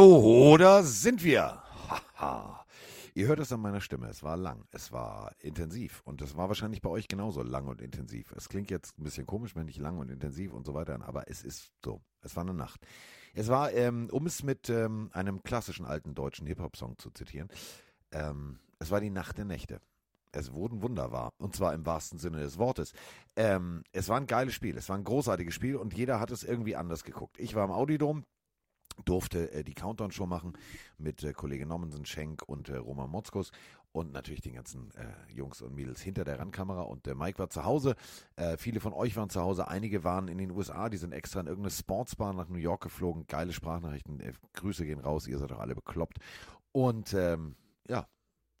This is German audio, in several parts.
So, da sind wir. Haha. Ihr hört es an meiner Stimme. Es war lang, es war intensiv und es war wahrscheinlich bei euch genauso lang und intensiv. Es klingt jetzt ein bisschen komisch, wenn ich lang und intensiv und so weiter, aber es ist so. Es war eine Nacht. Es war, ähm, um es mit ähm, einem klassischen alten deutschen Hip-Hop-Song zu zitieren, ähm, es war die Nacht der Nächte. Es wurden Wunder wahr. Und zwar im wahrsten Sinne des Wortes. Ähm, es war ein geiles Spiel. Es war ein großartiges Spiel und jeder hat es irgendwie anders geguckt. Ich war im Audidom, durfte äh, die Countdown-Show machen mit äh, Kollege Nommensen, Schenk und äh, Roman Motzkus und natürlich den ganzen äh, Jungs und Mädels hinter der Randkamera und der Mike war zu Hause. Äh, viele von euch waren zu Hause, einige waren in den USA, die sind extra in irgendeine Sportsbar nach New York geflogen. Geile Sprachnachrichten, äh, Grüße gehen raus, ihr seid doch alle bekloppt. Und ähm, ja,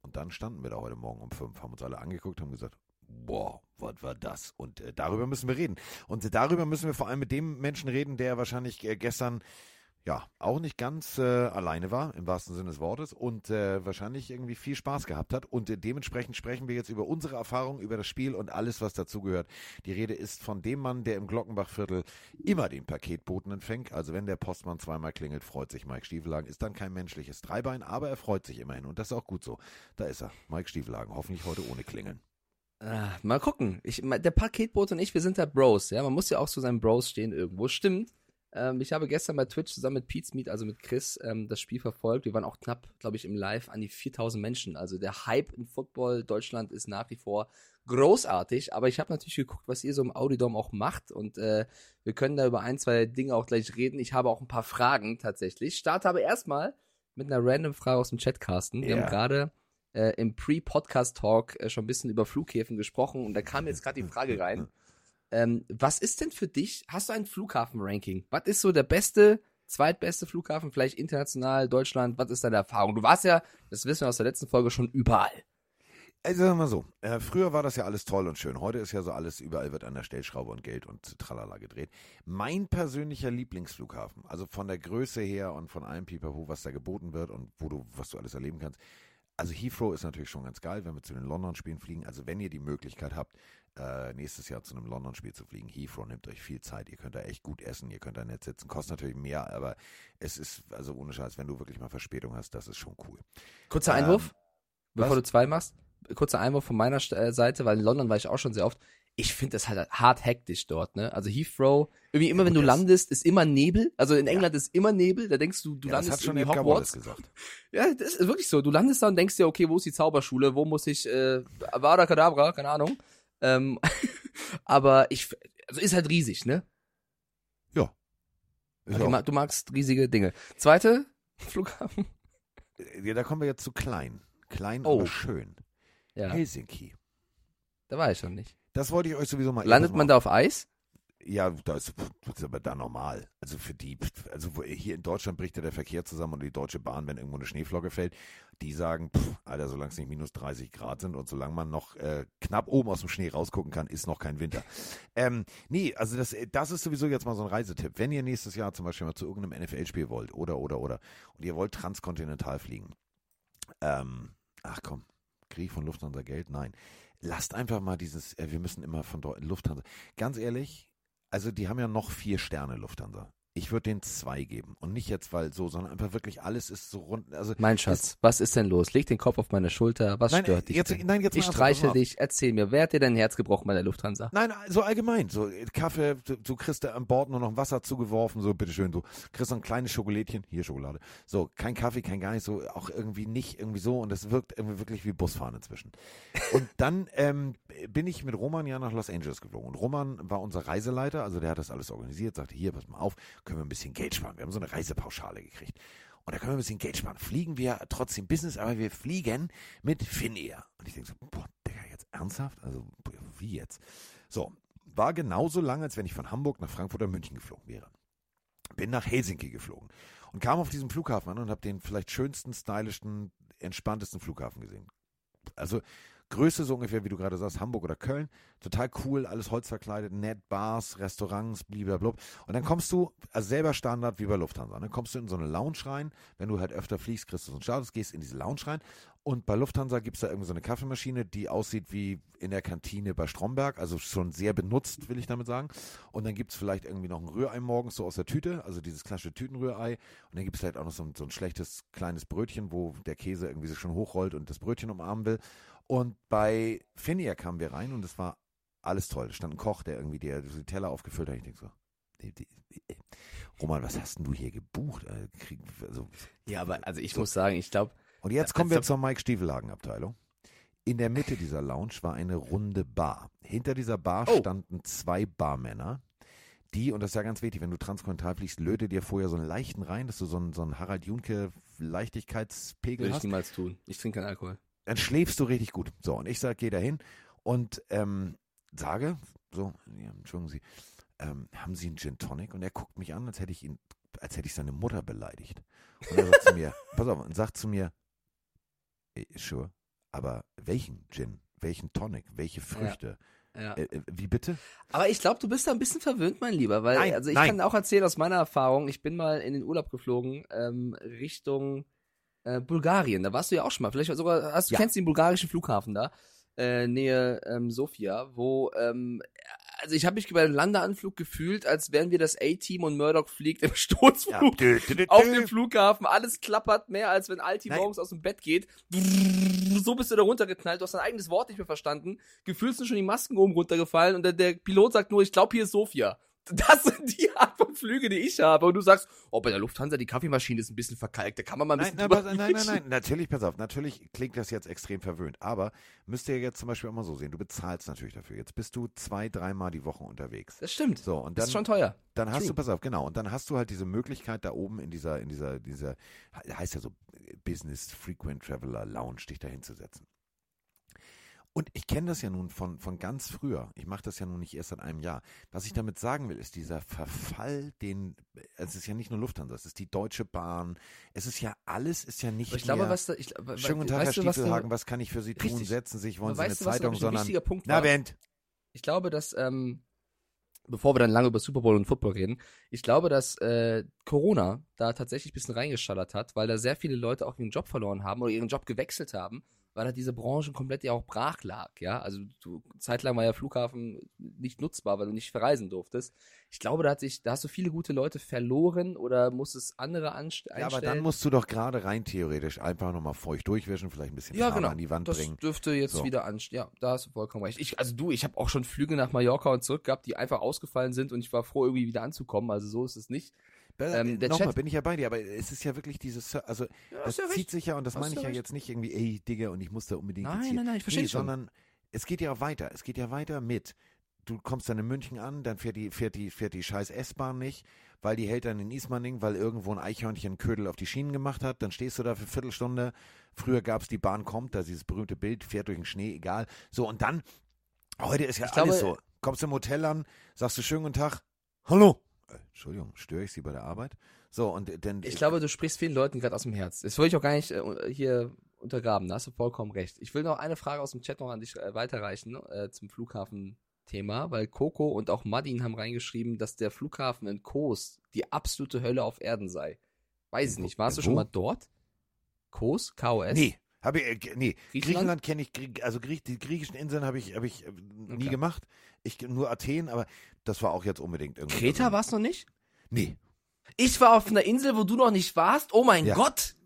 und dann standen wir da heute Morgen um fünf, haben uns alle angeguckt, haben gesagt, boah, was war das? Und äh, darüber müssen wir reden. Und äh, darüber müssen wir vor allem mit dem Menschen reden, der wahrscheinlich äh, gestern ja, auch nicht ganz äh, alleine war, im wahrsten Sinne des Wortes, und äh, wahrscheinlich irgendwie viel Spaß gehabt hat. Und äh, dementsprechend sprechen wir jetzt über unsere Erfahrungen, über das Spiel und alles, was dazugehört. Die Rede ist von dem Mann, der im Glockenbachviertel immer den Paketboten empfängt. Also wenn der Postmann zweimal klingelt, freut sich Mike Stiefelhagen. Ist dann kein menschliches Dreibein, aber er freut sich immerhin. Und das ist auch gut so. Da ist er, Mike Stiefelhagen. Hoffentlich heute ohne Klingeln. Ah, mal gucken. Ich, der Paketbote und ich, wir sind da Bros, ja. Man muss ja auch zu seinen Bros stehen irgendwo. Stimmt. Ähm, ich habe gestern bei Twitch zusammen mit Pete's Meet, also mit Chris, ähm, das Spiel verfolgt. Wir waren auch knapp, glaube ich, im Live an die 4000 Menschen. Also der Hype im Football Deutschland ist nach wie vor großartig. Aber ich habe natürlich geguckt, was ihr so im Audidom auch macht. Und äh, wir können da über ein, zwei Dinge auch gleich reden. Ich habe auch ein paar Fragen tatsächlich. Starte aber erstmal mit einer random Frage aus dem Chat, Carsten. Wir Ja. haben gerade äh, im Pre-Podcast-Talk äh, schon ein bisschen über Flughäfen gesprochen. Und da kam jetzt gerade die Frage rein. Ähm, was ist denn für dich, hast du ein Flughafen-Ranking? Was ist so der beste, zweitbeste Flughafen, vielleicht international, Deutschland? Was ist deine Erfahrung? Du warst ja, das wissen wir aus der letzten Folge, schon überall. Also sagen wir mal so, äh, früher war das ja alles toll und schön. Heute ist ja so alles, überall wird an der Stellschraube und Geld und tralala gedreht. Mein persönlicher Lieblingsflughafen, also von der Größe her und von allem Pipapo, was da geboten wird und wo du, was du alles erleben kannst. Also Heathrow ist natürlich schon ganz geil, wenn wir zu den London-Spielen fliegen. Also wenn ihr die Möglichkeit habt, äh, nächstes Jahr zu einem London-Spiel zu fliegen, Heathrow nimmt euch viel Zeit. Ihr könnt da echt gut essen, ihr könnt da nett sitzen. Kostet natürlich mehr, aber es ist, also ohne Scheiß, wenn du wirklich mal Verspätung hast, das ist schon cool. Kurzer Ähm, Einwurf, bevor was? du zwei machst. Kurzer Einwurf von meiner äh, Seite, weil in London war ich auch schon sehr oft. Ich finde das halt hart hektisch dort, ne? Also Heathrow, irgendwie immer Ja, wenn du das- landest, ist immer Nebel. Also in England ist immer Nebel, da denkst du, du ja, das landest hat schon Wallace Hogwarts. gesagt. Ja, das ist wirklich so. Du landest da und denkst dir, okay, wo ist die Zauberschule? Wo muss ich, äh, Avada Kedavra? Keine Ahnung. Ähm, aber ich, also ist halt riesig, ne? Ist Also, auch- du ma- du magst riesige Dinge. Zweite Flughafen. Ja, da kommen wir jetzt zu klein. Klein, Oh. aber schön. Ja, Helsinki. da war ich schon nicht. Das wollte ich euch sowieso mal. Landet man da auf Eis? Ja, da ist, das ist aber da normal. Also für die, also hier in Deutschland bricht ja der Verkehr zusammen und die Deutsche Bahn, wenn irgendwo eine Schneeflocke fällt, die sagen, pff, Alter, solange es nicht minus 30 Grad sind und solange man noch äh, knapp oben aus dem Schnee rausgucken kann, ist noch kein Winter. ähm, nee, also das, das ist sowieso jetzt mal so ein Reisetipp. Wenn ihr nächstes Jahr zum Beispiel mal zu irgendeinem NFL-Spiel wollt oder, oder, oder, und ihr wollt transkontinental fliegen, ähm, ach komm, kriege ich von Lufthansa Geld? Nein. Lasst einfach mal dieses, äh, wir müssen immer von Lufthansa. Ganz ehrlich, also die haben ja noch vier Sterne Lufthansa. Ich würde denen zwei geben. Und nicht jetzt, weil so, sondern einfach wirklich alles ist so rund. Also Mein Schatz, was ist denn los? Leg den Kopf auf meine Schulter. Was Nein, stört dich? jetzt, denn? nein, jetzt ich streiche dich, erzähl mir, wer hat dir dein Herz gebrochen bei der Lufthansa? Nein, so allgemein. So Kaffee, du, du kriegst da an Bord nur noch Wasser zugeworfen, so bitteschön, du kriegst noch ein kleines Schokolädchen, hier Schokolade. So, kein Kaffee, kein gar nicht, so auch irgendwie nicht irgendwie so und das wirkt irgendwie wirklich wie Busfahren inzwischen. Und dann ähm, bin ich mit Roman ja nach Los Angeles geflogen und Roman war unser Reiseleiter, also der hat das alles organisiert, sagte, hier, pass mal auf, können wir ein bisschen Geld sparen. Wir haben so eine Reisepauschale gekriegt. Und da können wir ein bisschen Geld sparen. Fliegen wir trotzdem Business, aber wir fliegen mit Finnair. Und ich denke so, boah, Digga, jetzt ernsthaft? Also, wie jetzt? So, war genauso lang, als wenn ich von Hamburg nach Frankfurt oder München geflogen wäre. Bin nach Helsinki geflogen und kam auf diesem Flughafen an und habe den vielleicht schönsten, stylischsten, entspanntesten Flughafen gesehen. Also Größe so ungefähr, wie du gerade sagst, Hamburg oder Köln. Total cool, alles holzverkleidet, nett, Bars, Restaurants, blablabla. Und dann kommst du, also selber Standard wie bei Lufthansa, dann kommst du in so eine Lounge rein. Wenn du halt öfter fliegst, kriegst du so einen Status, gehst in diese Lounge rein. Und bei Lufthansa gibt es da irgendwie so eine Kaffeemaschine, die aussieht wie in der Kantine bei Stromberg, also schon sehr benutzt, will ich damit sagen. Und dann gibt es vielleicht irgendwie noch ein Rührei morgens so aus der Tüte, also dieses klassische Tütenrührei. Und dann gibt es vielleicht auch noch so ein, so ein schlechtes kleines Brötchen, wo der Käse irgendwie sich schon hochrollt und das Brötchen umarmen will. Und bei Finja kamen wir rein und es war alles toll. Da stand ein Koch, der irgendwie die, die Teller aufgefüllt hat. Ich denke so, die, die, die, Roman, was hast denn du hier gebucht? Also, krieg, also, Ja, aber also ich So. muss sagen, ich glaube, und jetzt kommen wir also- zur Mike Stiefelhagen Abteilung. In der Mitte dieser Lounge war eine runde Bar. Hinter dieser Bar Oh. standen zwei Barmänner, die, und das ist ja ganz wichtig, wenn du transkontinental fliegst, löte dir vorher so einen leichten rein, dass du so einen, so einen Harald Junke Leichtigkeitspegel würde ich hast. niemals tun. Ich trinke keinen Alkohol. Dann schläfst du richtig gut. So, und ich sag, geh da hin und ähm, sage, so, ja, Entschuldigen Sie, ähm, haben Sie einen Gin Tonic? Und er guckt mich an, als hätte ich ihn, als hätte ich seine Mutter beleidigt. Und er sagt zu mir, pass auf, und sagt zu mir, "Eh, sure, aber welchen Gin? Welchen Tonic? Welche Früchte? Ja. Äh, äh, wie bitte? Aber ich glaube, du bist da ein bisschen verwöhnt, mein Lieber, weil Nein, also ich nein. kann auch erzählen aus meiner Erfahrung, ich bin mal in den Urlaub geflogen ähm, Richtung äh, Bulgarien. Da warst du ja auch schon mal. Vielleicht sogar, hast du Ja. kennst den bulgarischen Flughafen da, äh, Nähe ähm, Sofia, wo ähm, also ich habe mich bei dem Landeanflug gefühlt, als wären wir das A-Team und Murdoch fliegt im Sturzflug dö, auf dem Flughafen. Alles klappert mehr, als wenn Alti morgens aus dem Bett geht. So bist du da runtergeknallt. Du hast dein eigenes Wort nicht mehr verstanden. Gefühlt sind schon die Masken oben runtergefallen und der, der Pilot sagt nur, ich glaube, hier ist Sofia. Das sind die Art von Flüge, die ich habe. Und du sagst, oh, bei der Lufthansa, die Kaffeemaschine ist ein bisschen verkalkt. Da kann man mal ein Nein, bisschen nein, nein, nein, wischen. nein, natürlich, pass auf, natürlich klingt das jetzt extrem verwöhnt, aber müsst ihr jetzt zum Beispiel auch mal so sehen, du bezahlst natürlich dafür. Jetzt bist du zwei, dreimal die Woche unterwegs. Das stimmt. So, und Das dann, ist schon teuer. dann hast True. du, pass auf, genau, und dann hast du halt diese Möglichkeit da oben in dieser, in dieser, dieser, heißt ja so Business Frequent Traveler Lounge, dich da hinzusetzen. Und ich kenne das ja nun von, von ganz früher. Ich mache das ja nun nicht erst seit einem Jahr. Was ich damit sagen will, ist dieser Verfall, den, es ist ja nicht nur Lufthansa, es ist die Deutsche Bahn, es ist ja alles, ist ja nicht ich glaube, mehr, was da, ich, we- Schönen guten Tag, Herr du, was Stiefelhagen, was kann ich für Sie tun? Richtig. Setzen Sie sich, wollen Aber Sie eine weißt was, Zeitung, ein sondern, wichtiger Punkt na? Bent, Ich glaube, dass, ähm, bevor wir dann lange über Super Bowl und Football reden, ich glaube, dass äh, Corona da tatsächlich ein bisschen reingeschallert hat, weil da sehr viele Leute auch ihren Job verloren haben oder ihren Job gewechselt haben, weil da diese Branche komplett ja auch brach lag, ja. Also du, zeitlang war ja Flughafen nicht nutzbar, weil du nicht verreisen durftest. Ich glaube, da hat sich, da hast du viele gute Leute verloren oder musstest andere anst Ja, aber dann musst du doch gerade rein theoretisch einfach nochmal feucht durchwischen, vielleicht ein bisschen Ja, genau. an die Wand das bringen. dürfte jetzt So. wieder anstehen. Ja, da hast du vollkommen recht. Ich, also du, ich habe auch schon Flüge nach Mallorca und zurück gehabt, die einfach ausgefallen sind und ich war froh, irgendwie wieder anzukommen. Also so ist es nicht. Ähm, der Nochmal, Chat- bin ich ja bei dir, aber es ist ja wirklich dieses, also Ja, das ja zieht recht. sich ja, und das Hast meine ich ja recht. jetzt nicht irgendwie, ey, Digga, und ich muss da unbedingt Nein, hier. nein, nein, ich verstehe nee, schon. sondern es geht ja auch weiter. Es geht ja weiter mit. Du kommst dann in München an, dann fährt die, fährt die, fährt die scheiß S-Bahn nicht, weil die hält dann in Ismaning, weil irgendwo ein Eichhörnchen Ködel auf die Schienen gemacht hat. Dann stehst du da für eine Viertelstunde. Früher gab es die Bahn kommt, da dieses berühmte Bild, fährt durch den Schnee, egal. So, und dann, heute ist ja Ich alles glaube- so. Kommst im Hotel an, sagst du schönen guten Tag. Hallo. Äh, Entschuldigung, störe ich Sie bei der Arbeit? So, und dann. Ich glaube, du sprichst vielen Leuten gerade aus dem Herz. Das wollte ich auch gar nicht äh, hier untergraben. Da hast du vollkommen recht. Ich will noch eine Frage aus dem Chat noch an dich äh, weiterreichen äh, zum Flughafen-Thema, weil Coco und auch Madin haben reingeschrieben, dass der Flughafen in Kos die absolute Hölle auf Erden sei. Weiß ich nicht. Warst du schon mal dort? Kos? KOS? Nee, habe ich, äh, nee. Griechenland? Griechenland kenne ich, also Griech, die griechischen Inseln habe ich, habe ich äh, nie Okay. gemacht. Ich nur Athen, aber das war auch jetzt unbedingt irgendwie. Kreta warst du noch nicht? Nee, Ich war auf einer Insel, wo du noch nicht warst. Oh mein Ja. Gott!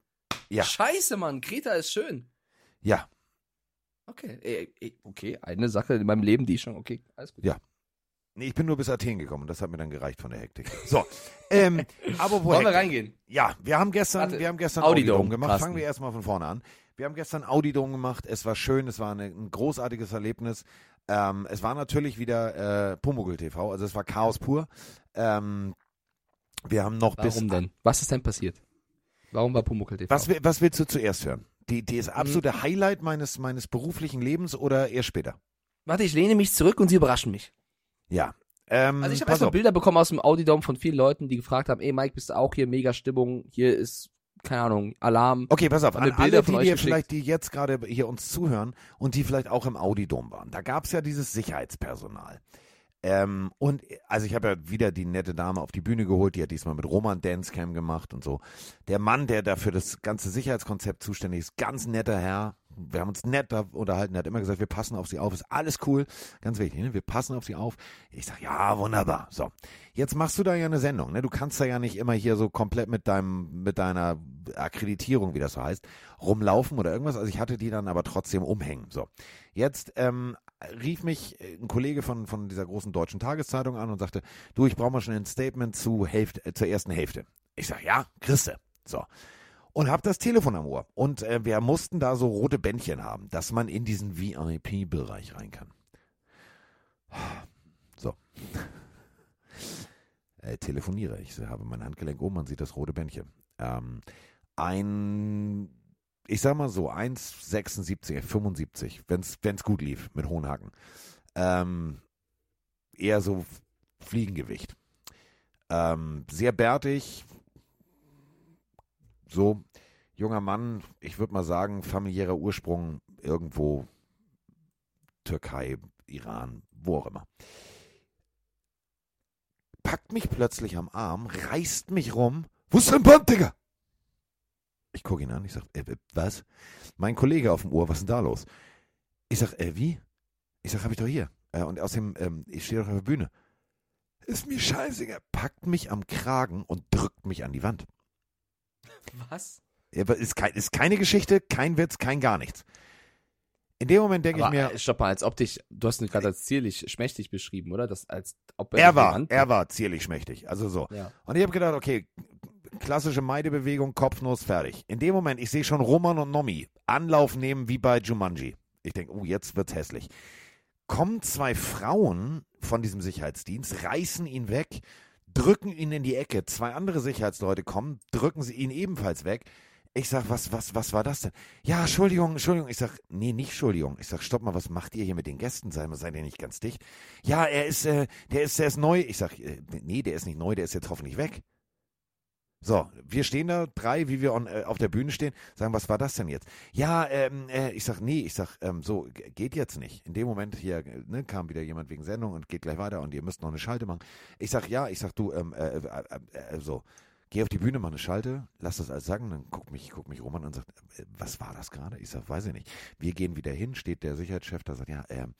Ja. Scheiße, Mann. Kreta ist schön. ja, Okay, äh, äh, okay, eine Sache in meinem Leben, die ich schon, okay, alles gut. Ja. nee, ich bin nur bis Athen gekommen. Das hat mir dann gereicht von der Hektik. So, ähm, aber wo Wollen wir reingehen? Ja, wir haben gestern, Warte. wir haben gestern Audi Audi-Dome Dome, gemacht. Carsten. Fangen wir erstmal von vorne an. Wir haben gestern Audi-Dome gemacht. Es war schön, es war eine, ein großartiges Erlebnis. Ähm, es war natürlich wieder äh, Pumuckl TV, also es war Chaos pur. Ähm, wir haben noch bis Warum denn? Was ist denn passiert? Warum war Pumuckl TV? Was, was willst du zuerst hören? Die, die Mhm. ist absolute Highlight meines, meines beruflichen Lebens oder eher später? Warte, ich lehne mich zurück und sie überraschen mich. Ja. Ähm, Also ich habe erstmal. Bilder bekommen aus dem Audi-Dome von vielen Leuten, die gefragt haben, ey Mike, bist du auch hier, mega Stimmung, hier ist keine Ahnung, Alarm. Okay, pass auf, an Bilder alle, die, die vielleicht, die jetzt gerade hier uns zuhören und die vielleicht auch im Audidom waren. Da gab es ja dieses Sicherheitspersonal. Ähm, und also ich habe ja wieder die nette Dame auf die Bühne geholt, die hat diesmal mit Roman Dancecam gemacht und so. Der Mann, der da für das ganze Sicherheitskonzept zuständig ist, ganz netter Herr. Wir haben uns nett unterhalten, er hat immer gesagt, wir passen auf sie auf, ist alles cool, ganz wichtig, ne? wir passen auf sie auf. Ich sag, ja, wunderbar. So, jetzt machst du da ja eine Sendung, ne? du kannst da ja nicht immer hier so komplett mit deinem, mit deiner Akkreditierung, wie das so heißt, rumlaufen oder irgendwas. Also ich hatte die dann aber trotzdem umhängen. So, jetzt ähm, rief mich ein Kollege von, von dieser großen deutschen Tageszeitung an und sagte, du, ich brauche mal schon ein Statement zu Hälfte, äh, zur ersten Hälfte. Ich sag, ja, Christe. So. Und hab das Telefon am Ohr. Und äh, wir mussten da so rote Bändchen haben, dass man in diesen VIP-Bereich rein kann. So. Äh, telefoniere. Ich habe mein Handgelenk um, man sieht das rote Bändchen. Ähm, ein, ich sag mal so, 1,76, 75, wenn es gut lief, mit hohen Haken. Ähm, eher so Fliegengewicht. Ähm, sehr bärtig, so junger Mann, ich würde mal sagen, familiärer Ursprung irgendwo Türkei, Iran, wo auch immer. Packt mich plötzlich am Arm, reißt mich rum. Wo ist dein Band, Digga? Ich gucke ihn an, ich sag, äh, was? Mein Kollege auf dem Ohr, was ist denn da los? Ich sag, äh, wie? Ich sag, hab ich doch hier. Äh, und außerdem, ähm, ich stehe doch auf der Bühne. Ist mir scheißegal. Packt mich am Kragen und drückt mich an die Wand. Was? Ist, kein, ist keine Geschichte, kein Witz, kein gar nichts. In dem Moment denke ich mir, äh, stopp mal, als ob dich, du hast ihn gerade als zierlich, schmächtig beschrieben, oder? Das, als ob er dich war, er war zierlich schmächtig. Also so. Ja. Und ich habe gedacht, okay, klassische Meidebewegung, Kopfnuss, fertig. In dem Moment, ich sehe schon Roman und Nomi Anlauf nehmen wie bei Jumanji. Ich denke, oh, jetzt wird's hässlich. Kommen zwei Frauen von diesem Sicherheitsdienst, reißen ihn weg, drücken ihn in die Ecke. Zwei andere Sicherheitsleute kommen, drücken sie ihn ebenfalls weg. Ich sag, was, was, was war das denn? Ja, Entschuldigung, Entschuldigung. Ich sag, nee, nicht Entschuldigung. Ich sag, stopp mal, was macht ihr hier mit den Gästen? Seid ihr nicht ganz dicht? Ja, er ist, äh, der ist, der ist neu. Ich sag, äh, nee, der ist nicht neu, der ist jetzt hoffentlich weg. So, wir stehen da, drei, wie wir on, äh, auf der Bühne stehen, sagen, was war das denn jetzt? Ja, ähm, äh, ich sag, nee, ich sag, ähm, so, geht jetzt nicht. In dem Moment hier äh, ne, kam wieder jemand wegen Sendung und geht gleich weiter und ihr müsst noch eine Schalte machen. Ich sag, ja, ich sag, du, ähm, äh, äh, äh, äh, so, geh auf die Bühne, mach eine Schalte, lass das alles sagen, dann guckt mich, guckt mich Roman und sagt, äh, was war das gerade? Ich sag, weiß ich nicht. Wir gehen wieder hin, steht der Sicherheitschef da, sagt, ja, ähm,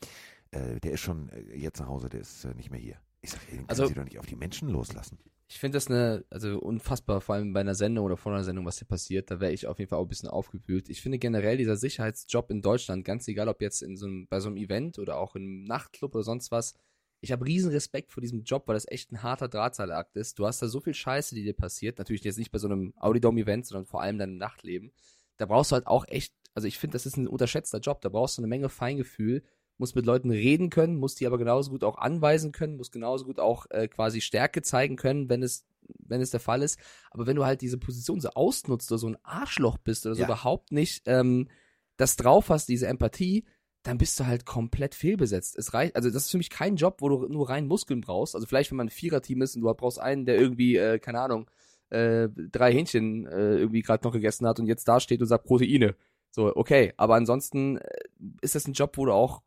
äh, der ist schon äh, jetzt nach Hause, der ist äh, nicht mehr hier. Ich sag, den können Also- Sie doch nicht auf die Menschen loslassen. Ich finde das eine, also unfassbar, vor allem bei einer Sendung oder vor einer Sendung, was hier passiert, da wäre ich auf jeden Fall auch ein bisschen aufgewühlt. Ich finde generell dieser Sicherheitsjob in Deutschland, ganz egal ob jetzt in so einem, bei so einem Event oder auch im Nachtclub oder sonst was, ich habe riesen Respekt vor diesem Job, weil das echt ein harter Drahtseilakt ist. Du hast da so viel Scheiße, die dir passiert. Natürlich jetzt nicht bei so einem Audidome-Event, sondern vor allem deinem Nachtleben. Da brauchst du halt auch echt, also ich finde, das ist ein unterschätzter Job. Da brauchst du eine Menge Feingefühl, musst mit Leuten reden können, musst die aber genauso gut auch anweisen können, musst genauso gut auch äh, quasi Stärke zeigen können, wenn es, wenn es der Fall ist. Aber wenn du halt diese Position so ausnutzt oder so ein Arschloch bist oder so Ja. überhaupt nicht ähm, das drauf hast, diese Empathie, dann bist du halt komplett fehlbesetzt. Es reicht, also das ist für mich kein Job, wo du nur rein Muskeln brauchst. Also vielleicht, wenn man ein Viererteam ist und du brauchst einen, der irgendwie, äh, keine Ahnung, äh, drei Hähnchen äh, irgendwie gerade noch gegessen hat und jetzt da steht und sagt Proteine. So, okay. Aber ansonsten äh, ist das ein Job, wo du auch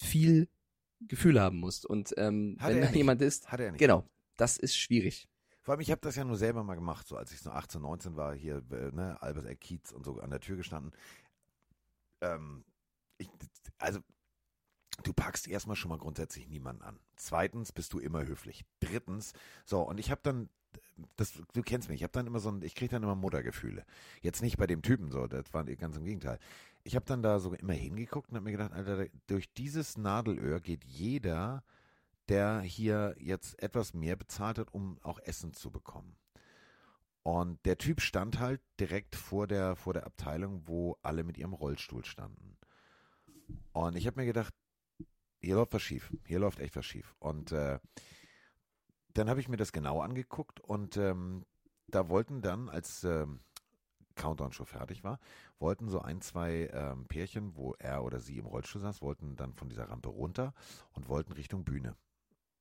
viel Gefühl haben musst. Und ähm, Hat wenn da jemand ist, Hat er nicht. genau, das ist schwierig. Vor allem, ich habe das ja nur selber mal gemacht, so als ich so 18, 19 war, hier, äh, ne, Albert Eck Kiez und so an der Tür gestanden. Ähm, ich, also, du packst erstmal schon mal grundsätzlich niemanden an. Zweitens bist du immer höflich. Drittens, so, und ich habe dann, das, du kennst mich, ich habe dann immer so ein, ich kriege dann immer Muttergefühle. Jetzt nicht bei dem Typen so, das war ganz im Gegenteil. Ich habe dann da so immer hingeguckt und habe mir gedacht, Alter, durch dieses Nadelöhr geht jeder der hier jetzt etwas mehr bezahlt hat, um auch Essen zu bekommen. Und der Typ stand halt direkt vor der, vor der Abteilung, wo alle mit ihrem Rollstuhl standen. Und ich habe mir gedacht, hier läuft was schief. Hier läuft echt was schief. Und äh, dann habe ich mir das genau angeguckt und ähm, da wollten dann, als ähm, Countdown schon fertig war, wollten so ein, zwei ähm, Pärchen, wo er oder sie im Rollstuhl saß, wollten dann von dieser Rampe runter und wollten Richtung Bühne.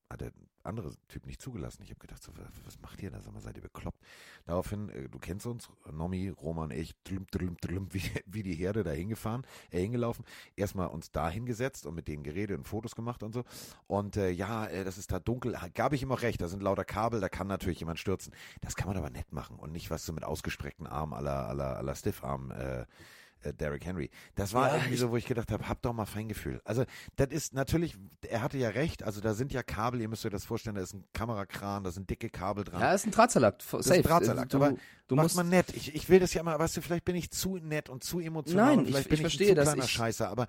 Hat der andere Typ nicht zugelassen. Ich habe gedacht, so, was, macht ihr da? Sag mal, seid ihr bekloppt? Daraufhin, äh, du kennst uns, Nomi, Roman, ich, tlum, tlum, tlum, wie, wie die Herde da hingefahren, äh, hingelaufen. Erstmal uns da hingesetzt und mit denen geredet und Fotos gemacht und so. Und äh, ja, äh, das ist da dunkel. Gab ich ihm auch recht, da sind lauter Kabel, da kann natürlich jemand stürzen. Das kann man aber nett machen und nicht was so mit ausgestreckten Armen aller aller aller Stiffarm äh, äh, Derrick Henry. Das war Ja, irgendwie so, wo ich gedacht habe, hab doch mal Feingefühl. Also, das ist natürlich, er hatte ja recht, also da sind ja Kabel, ihr müsst euch das vorstellen, da ist ein Kamerakran, da sind dicke Kabel dran. Ja, ist ein Drahtsalat. F- ist Safe. ein Drahtseilakt, du, aber du Macht musst, man nett. Ich, ich will das ja immer, weißt du, vielleicht bin ich zu nett und zu emotional Nein, vielleicht ich- bin ich ich, verstehe, ein zu kleiner ich- Scheißer, aber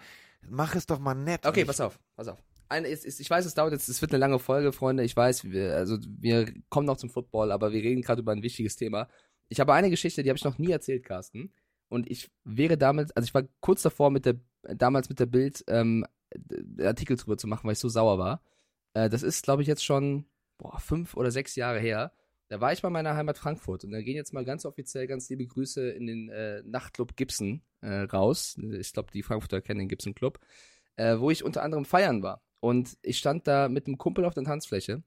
mach es doch mal nett. Okay, pass auf, pass auf. Eine ist, ist, ich weiß, es dauert jetzt, es wird eine lange Folge, Freunde. Ich weiß, wir, also wir kommen noch zum Football, aber wir reden gerade über ein wichtiges Thema. Ich habe eine Geschichte, die habe ich noch nie erzählt, Carsten. Und ich wäre damit, also ich war kurz davor mit der, damals mit der Bild ähm, Artikel drüber zu machen, weil ich so sauer war. Äh, das ist, glaube ich, jetzt schon boah, fünf oder sechs Jahre her. Da war ich bei meiner Heimat Frankfurt und da gehen jetzt mal ganz offiziell ganz liebe Grüße in den äh, Nachtclub Gibson äh, raus. Ich glaube, die Frankfurter kennen den Gibson Club äh, wo ich unter anderem feiern war. Und ich stand da mit einem Kumpel auf der Tanzfläche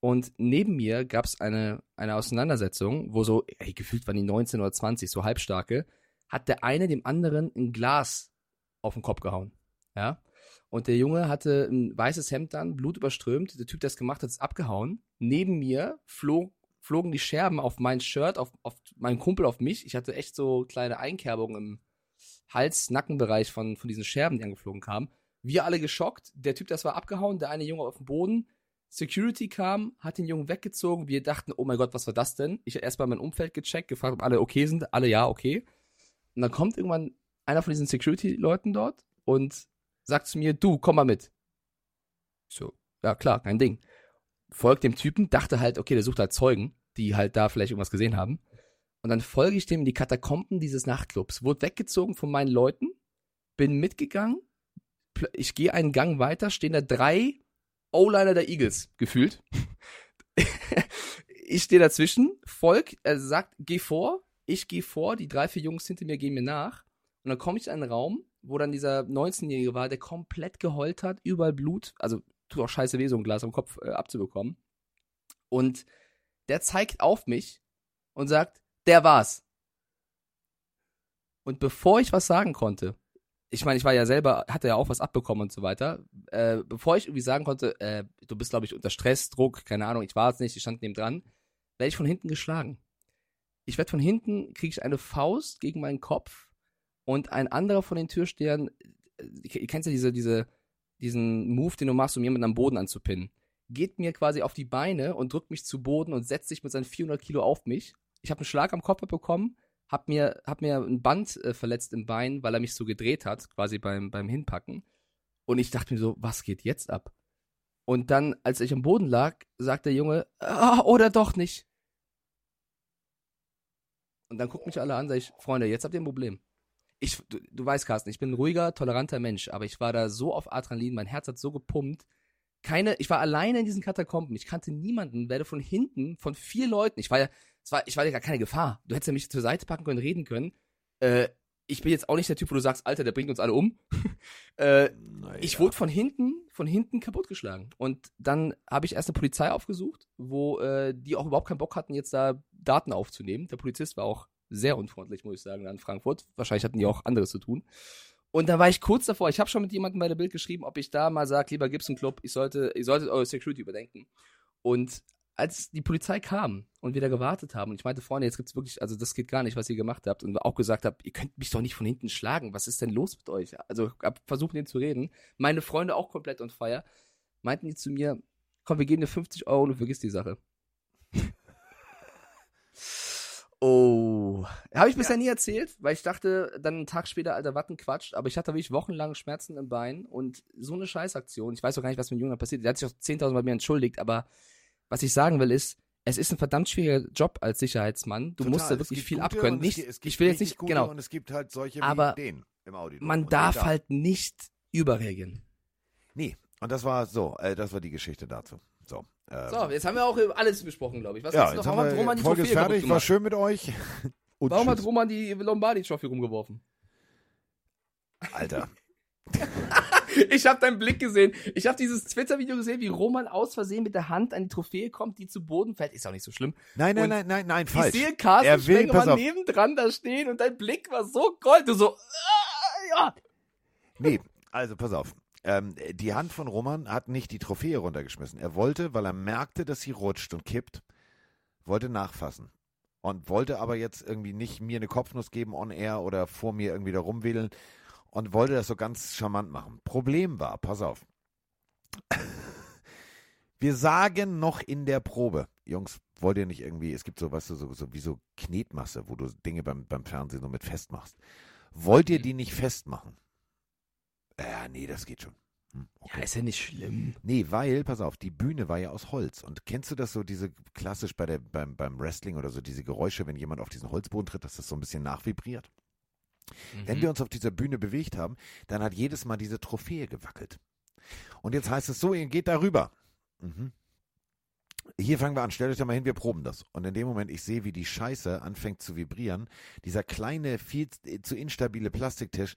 und neben mir gab es eine, eine Auseinandersetzung, wo so, ey, gefühlt waren die 19 oder 20, so halbstarke, hat der eine dem anderen ein Glas auf den Kopf gehauen. Ja. Und der Junge hatte ein weißes Hemd an, blutüberströmt. Der Typ, der es gemacht hat, ist abgehauen. Neben mir flog, flogen die Scherben auf mein Shirt, auf, auf meinen Kumpel, auf mich. Ich hatte echt so kleine Einkerbungen im Hals-Nackenbereich von, von diesen Scherben, die angeflogen kamen. Wir alle geschockt. Der Typ, das war abgehauen, der eine Junge auf dem Boden. Security kam, hat den Jungen weggezogen. Wir dachten, oh mein Gott, was war das denn? Ich habe erstmal mein Umfeld gecheckt, gefragt, ob alle okay sind. Alle ja, okay. Und dann kommt irgendwann einer von diesen Security-Leuten dort und sagt zu mir, du, komm mal mit. So, ja klar, kein Ding. Folgt dem Typen, dachte halt, okay, der sucht halt Zeugen, die halt da vielleicht irgendwas gesehen haben. Und dann folge ich dem in die Katakomben dieses Nachtclubs. Wurde weggezogen von meinen Leuten, bin mitgegangen. Ich gehe einen Gang weiter, stehen da drei O-Liner der Eagles, gefühlt. ich stehe dazwischen, folg, er sagt, geh vor, ich gehe vor, die drei, vier Jungs hinter mir gehen mir nach. Und dann komme ich in einen Raum, wo dann dieser 19-Jährige war, der komplett geheult hat, überall Blut, also tut auch scheiße weh, so ein Glas am Kopf äh, abzubekommen. Und der zeigt auf mich und sagt, der war's. Und bevor ich was sagen konnte, ich meine, ich war ja selber, hatte ja auch was abbekommen und so weiter, äh, bevor ich irgendwie sagen konnte, äh, du bist, glaube ich, unter Stress, Druck, keine Ahnung, ich war es nicht, ich stand neben dran, werde ich von hinten geschlagen. Ich werde von hinten, kriege ich eine Faust gegen meinen Kopf und ein anderer von den Türstehern, äh, ihr kennt ja diese, diese, diesen Move, den du machst, um jemanden am Boden anzupinnen, geht mir quasi auf die Beine und drückt mich zu Boden und setzt sich mit seinen 400 Kilo auf mich. Ich habe einen Schlag am Kopf bekommen, hab mir, hab mir ein Band äh, verletzt im Bein, weil er mich so gedreht hat, quasi beim, beim Hinpacken. Und ich dachte mir so, was geht jetzt ab? Und dann, als ich am Boden lag, sagt der Junge, ah, oder doch nicht. Und dann guckt mich alle an, sag ich, Freunde, jetzt habt ihr ein Problem. Ich, du, du weißt, Carsten, ich bin ein ruhiger, toleranter Mensch, aber ich war da so auf Adrenalin, mein Herz hat so gepumpt. Keine, ich war alleine in diesen Katakomben, ich kannte niemanden, werde von hinten, von vier Leuten, ich war ja, es war, ich war ja gar keine Gefahr. Du hättest ja mich zur Seite packen können, reden können. Äh, ich bin jetzt auch nicht der Typ, wo du sagst, Alter, der bringt uns alle um. äh, Naja. ich wurde von hinten, von hinten kaputtgeschlagen. Und dann habe ich erst eine Polizei aufgesucht, wo äh, die auch überhaupt keinen Bock hatten, jetzt da Daten aufzunehmen. Der Polizist war auch sehr unfreundlich, muss ich sagen, an Frankfurt. Wahrscheinlich hatten die auch anderes zu tun. Und da war ich kurz davor. Ich habe schon mit jemandem bei der Bild geschrieben, ob ich da mal sage, lieber Gibson Club, ich sollte, ihr solltet eure Security überdenken. Und als die Polizei kam und wir da gewartet haben, und ich meinte, Freunde, jetzt gibt's wirklich, also das geht gar nicht, was ihr gemacht habt, und auch gesagt habt, ihr könnt mich doch nicht von hinten schlagen, was ist denn los mit euch? Also hab versucht, denen zu reden. Meine Freunde auch komplett on fire. Meinten die zu mir, komm, wir geben dir 50 Euro und du vergisst die Sache. oh. Habe ich bisher nie erzählt, weil ich dachte, dann einen Tag später, alter Watten quatscht, aber ich hatte wirklich wochenlang Schmerzen im Bein und so eine Scheißaktion. Ich weiß auch gar nicht, was mit dem Jungen passiert. Der hat sich auch 10.000 bei mir entschuldigt, aber was ich sagen will ist, es ist ein verdammt schwieriger Job als Sicherheitsmann. Du Total. musst da wirklich viel abkönnen. und es Nicht, gibt- es ich will jetzt nicht, genau. Und es gibt halt solche Aber den im Audio. Man darf halt nicht überreagieren. Nee. Und das war so, äh, das war die Geschichte dazu. So. Ähm, So, jetzt haben wir auch alles besprochen, glaube ich. Was ja, jetzt noch? haben Warum hat wir, Roman die Folge ist Trophäe fertig, war schön mit euch. Und Warum hat tschüss. Roman die Lombardi-Trophy rumgeworfen? Alter. Ich habe deinen Blick gesehen. Ich habe dieses Twitter-Video gesehen, wie Roman aus Versehen mit der Hand an die Trophäe kommt, die zu Boden fällt. Ist auch nicht so schlimm. Nein, nein, Und nein, nein, nein, falsch. Ich sehe Carsten Er will- auf. nebendran da stehen und dein Blick war so gold. Du so, ah, ja. Nee, also pass auf. Ähm, die Hand von Roman hat nicht die Trophäe runtergeschmissen. Er wollte, weil er merkte, dass sie rutscht und kippt, wollte nachfassen. Und wollte aber jetzt irgendwie nicht mir eine Kopfnuss geben on air oder vor mir irgendwie da rumwedeln und wollte das so ganz charmant machen. Problem war, pass auf. Wir sagen noch in der Probe, Jungs, wollt ihr nicht irgendwie, es gibt so, weißt du, so, so wie so Knetmasse, wo du Dinge beim, beim Fernsehen so mit festmachst. Wollt ihr die nicht festmachen? Ja, nee, das geht schon. Hm, okay. Ja, ist ja nicht schlimm. Nee, weil, pass auf, die Bühne war ja aus Holz. Und kennst du das so, diese klassisch bei der, beim, beim Wrestling oder so, diese Geräusche, wenn jemand auf diesen Holzboden tritt, dass das so ein bisschen nachvibriert? Wenn Mhm. wir uns auf dieser Bühne bewegt haben, dann hat jedes Mal diese Trophäe gewackelt. Und jetzt heißt es so, ihr geht darüber. Mhm. Hier fangen wir an, stellt euch da mal hin, wir proben das. Und in dem Moment, ich sehe, wie die Scheiße anfängt zu vibrieren, dieser kleine, viel zu instabile Plastiktisch.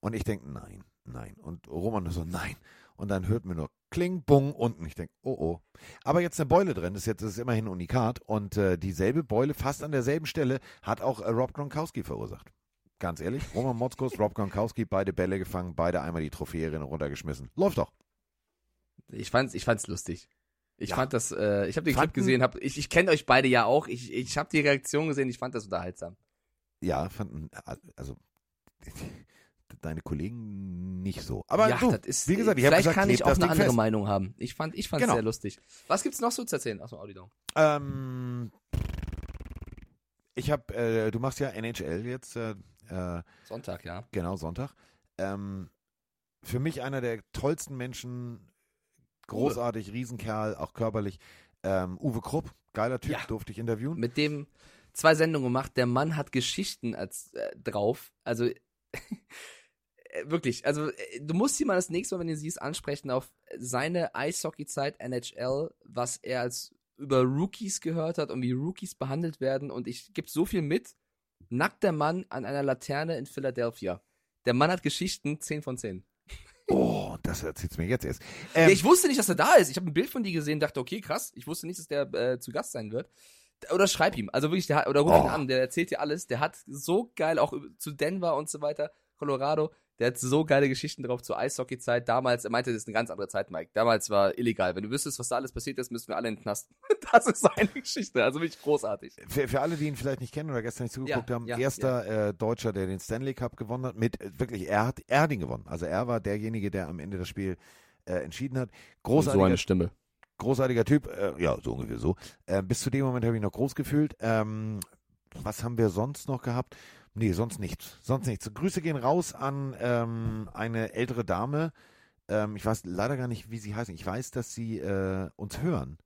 Und ich denke, nein, nein. Und Roman nur so, nein. Und dann hört mir nur Kling, Bung unten. Ich denke, oh oh. Aber jetzt eine Beule drin, das ist jetzt das ist immerhin Unikat. Und äh, dieselbe Beule, fast an derselben Stelle, hat auch äh, Rob Gronkowski verursacht. Ganz ehrlich, Roman Motzkos, Rob Gronkowski, beide Bälle gefangen, beide einmal die Trophäe runtergeschmissen. Läuft doch. Ich fand's, ich fand's lustig. Ich Ja. fand das, äh, ich habe den Fanden- Clip gesehen, hab, ich, ich kenne euch beide ja auch. Ich, ich habe die Reaktion gesehen, ich fand das unterhaltsam. Ja, fanden, also deine Kollegen nicht so. Aber ja, du, das ist, wie gesagt, ich habe vielleicht gesagt, kann ich auch eine Ding andere fest. Meinung haben. Ich fand, ich fand's Genau. sehr lustig. Was gibt's noch so zu erzählen aus dem Audio? Ähm, ich habe, äh, du machst ja NHL jetzt, äh, äh, Sonntag, ja. genau Sonntag. Ähm, für mich einer der tollsten Menschen, großartig, Riesenkerl, auch körperlich. Ähm, Uwe Krupp, geiler Typ, Ja. durfte ich interviewen. Mit dem zwei Sendungen gemacht. Der Mann hat Geschichten als äh, drauf. Also äh, wirklich. Also äh, du musst ihn mal das nächste Mal, wenn du siehst, ansprechen auf seine Eishockey-Zeit NHL, was er als über Rookies gehört hat und wie Rookies behandelt werden. Und ich gebe so viel mit. Nackter Mann an einer Laterne in Philadelphia. Der Mann hat Geschichten 10 von 10. Oh, das erzählt's mir jetzt erst. ja, Ähm, ich wusste nicht, dass er da ist. Ich habe ein Bild von dir gesehen, dachte, okay, krass. Ich wusste nicht, dass der äh, zu Gast sein wird. Oder schreib ihm. Also wirklich, der hat, oder ruf ihn Oh. an, der erzählt dir alles. Der hat so geil, auch über- zu Denver und so weiter, Colorado, der hat so geile Geschichten drauf zur Eishockey-Zeit. Damals, er meinte, das ist eine ganz andere Zeit, Mike. Damals war illegal. Wenn du wüsstest, was da alles passiert ist, müssten wir alle in den Knast. Das ist seine Geschichte. Also wirklich großartig. Für, für alle, die ihn vielleicht nicht kennen oder gestern nicht zugeguckt Ja, haben, ja, erster Äh, Deutscher, der den Stanley Cup gewonnen hat, mit äh, wirklich, er hat, er hat ihn gewonnen. Also er war derjenige, der am Ende das Spiel äh, entschieden hat. Großartiger, Stimme. großartiger Typ, äh, ja, so ungefähr so. Äh, bis zu dem Moment habe ich noch groß gefühlt. Ähm, was haben wir sonst noch gehabt? Nee, sonst nichts. Sonst nichts. Grüße gehen raus an ähm, eine ältere Dame. Ähm, ich weiß leider gar nicht, wie sie heißen. Ich weiß, dass sie äh, uns hören.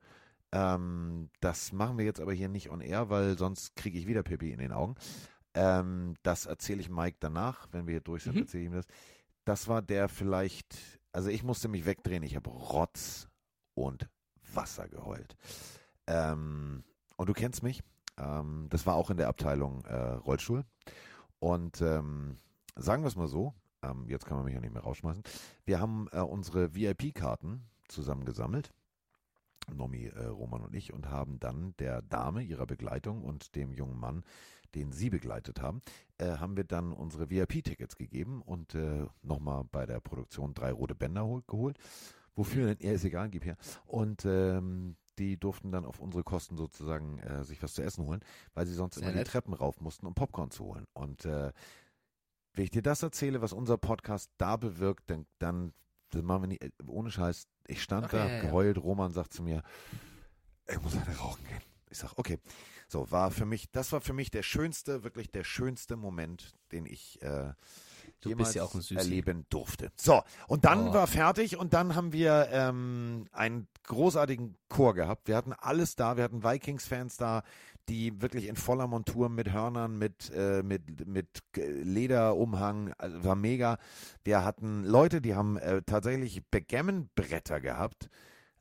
Ähm, das machen wir jetzt aber hier nicht on air, weil sonst kriege ich wieder Pippi in den Augen. Ähm, das erzähle ich Mike danach, wenn wir hier durch sind, Mhm. erzähle ich ihm das. Das war der vielleicht, also ich musste mich wegdrehen, ich habe Rotz und Wasser geheult. Ähm, und du kennst mich, ähm, das war auch in der Abteilung äh, Rollstuhl. Und ähm, sagen wir es mal so, ähm, jetzt kann man mich ja nicht mehr rausschmeißen, wir haben äh, unsere VIP-Karten zusammengesammelt. Nomi, äh, Roman und ich und haben dann der Dame ihrer Begleitung und dem jungen Mann, den sie begleitet haben, äh, haben wir dann unsere VIP-Tickets gegeben und äh, nochmal bei der Produktion drei rote Bänder hol geholt. Wofür denn? Ja, ist egal, gib her. Und ähm, die durften dann auf unsere Kosten sozusagen äh, sich was zu essen holen, weil sie sonst Sehr immer die nett. Treppen rauf mussten, um Popcorn zu holen. Und äh, wenn ich dir das erzähle, was unser Podcast da bewirkt, dann, dann das machen wir nicht, äh, ohne Scheiß. Ich stand Okay, da, ja, ja. geheult, Roman sagt zu mir, ich muss eine rauchen gehen. Ich sag, okay. So, war für mich, das war für mich der schönste, wirklich der schönste Moment, den ich äh, Du bist ja auch ein Süßi. erleben durfte. So, und dann Oh. war fertig und dann haben wir ähm, einen großartigen Chor gehabt. Wir hatten alles da, wir hatten Vikings-Fans da, die wirklich in voller Montur mit Hörnern, mit, äh, mit, mit Lederumhang, also war mega. Wir hatten Leute, die haben äh, tatsächlich Backgammon-Bretter gehabt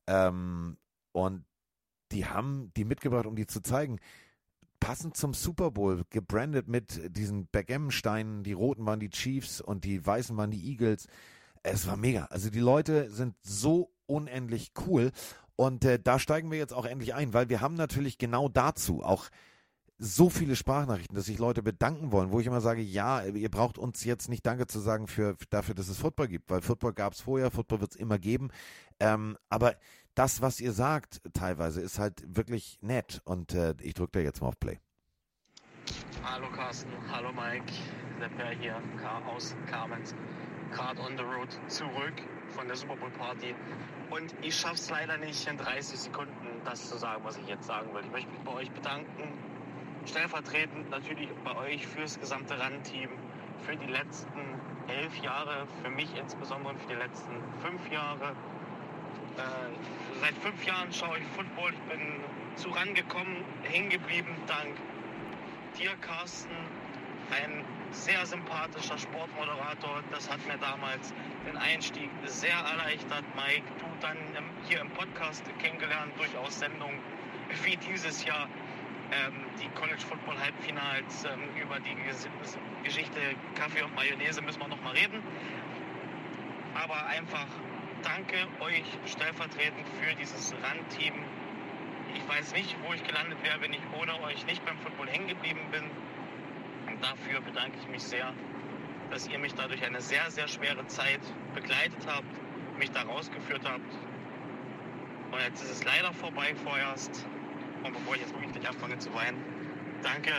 ähm, und die haben die mitgebracht, um die zu zeigen. Passend zum Super Bowl, gebrandet mit diesen Backgammon-Steinen. Die roten waren die Chiefs und die weißen waren die Eagles. Es war mega. Also die Leute sind so unendlich cool. Und äh, da steigen wir jetzt auch endlich ein, weil wir haben natürlich genau dazu auch so viele Sprachnachrichten, dass sich Leute bedanken wollen, wo ich immer sage, ja, ihr braucht uns jetzt nicht Danke zu sagen für, dafür, dass es Football gibt, weil Football gab es vorher, Football wird es immer geben. Ähm, aber das, was ihr sagt, teilweise, ist halt wirklich nett. Und äh, ich drücke da jetzt mal auf Play. Hallo Carsten, hallo Mike, der Per hier aus Carmens. Gerade on the road zurück von der Super Bowl Party. Und ich schaffe es leider nicht in 30 Sekunden, das zu sagen, was ich jetzt sagen will. Ich möchte mich bei euch bedanken. Stellvertretend natürlich bei euch fürs gesamte RAN-Team, für die letzten elf Jahre, für mich insbesondere für die letzten fünf Jahre. Äh, seit fünf Jahren schaue ich Football. Ich bin zu RAN gekommen, hängen geblieben, dank dir, Carsten, ein sehr sympathischer Sportmoderator. Das hat mir damals den Einstieg sehr erleichtert. Mike, du dann hier im Podcast kennengelernt, durchaus Sendungen wie dieses Jahr. Ähm, die College Football Halbfinals, ähm, über die Geschichte Kaffee und Mayonnaise müssen wir noch mal reden. Aber einfach danke euch stellvertretend für dieses Randteam. Ich weiß nicht, wo ich gelandet wäre, wenn ich ohne euch nicht beim Football hängen geblieben bin dafür bedanke ich mich sehr, dass ihr mich dadurch eine sehr, sehr schwere Zeit begleitet habt, mich da rausgeführt habt. Und jetzt ist es leider vorbei vorerst. Und bevor ich jetzt wirklich anfange zu weinen, danke.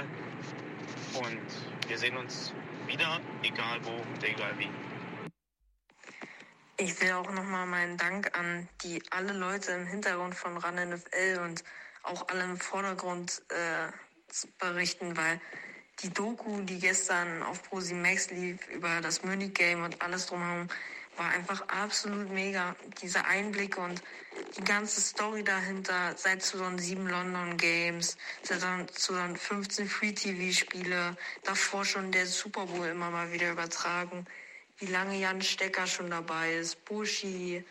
Und wir sehen uns wieder, egal wo, egal wie. Ich will auch nochmal meinen Dank an die alle Leute im Hintergrund von RAN NFL und auch alle im Vordergrund äh, berichten, weil die Doku, die gestern auf ProSimax lief über das Munich Game und alles drumherum, war einfach absolut mega. Diese Einblicke und die ganze Story dahinter, seit 2007 London Games, seit 2015 Free TV Spiele, davor schon der Super Bowl immer mal wieder übertragen, wie lange Jan Stecker schon dabei ist, Bushi,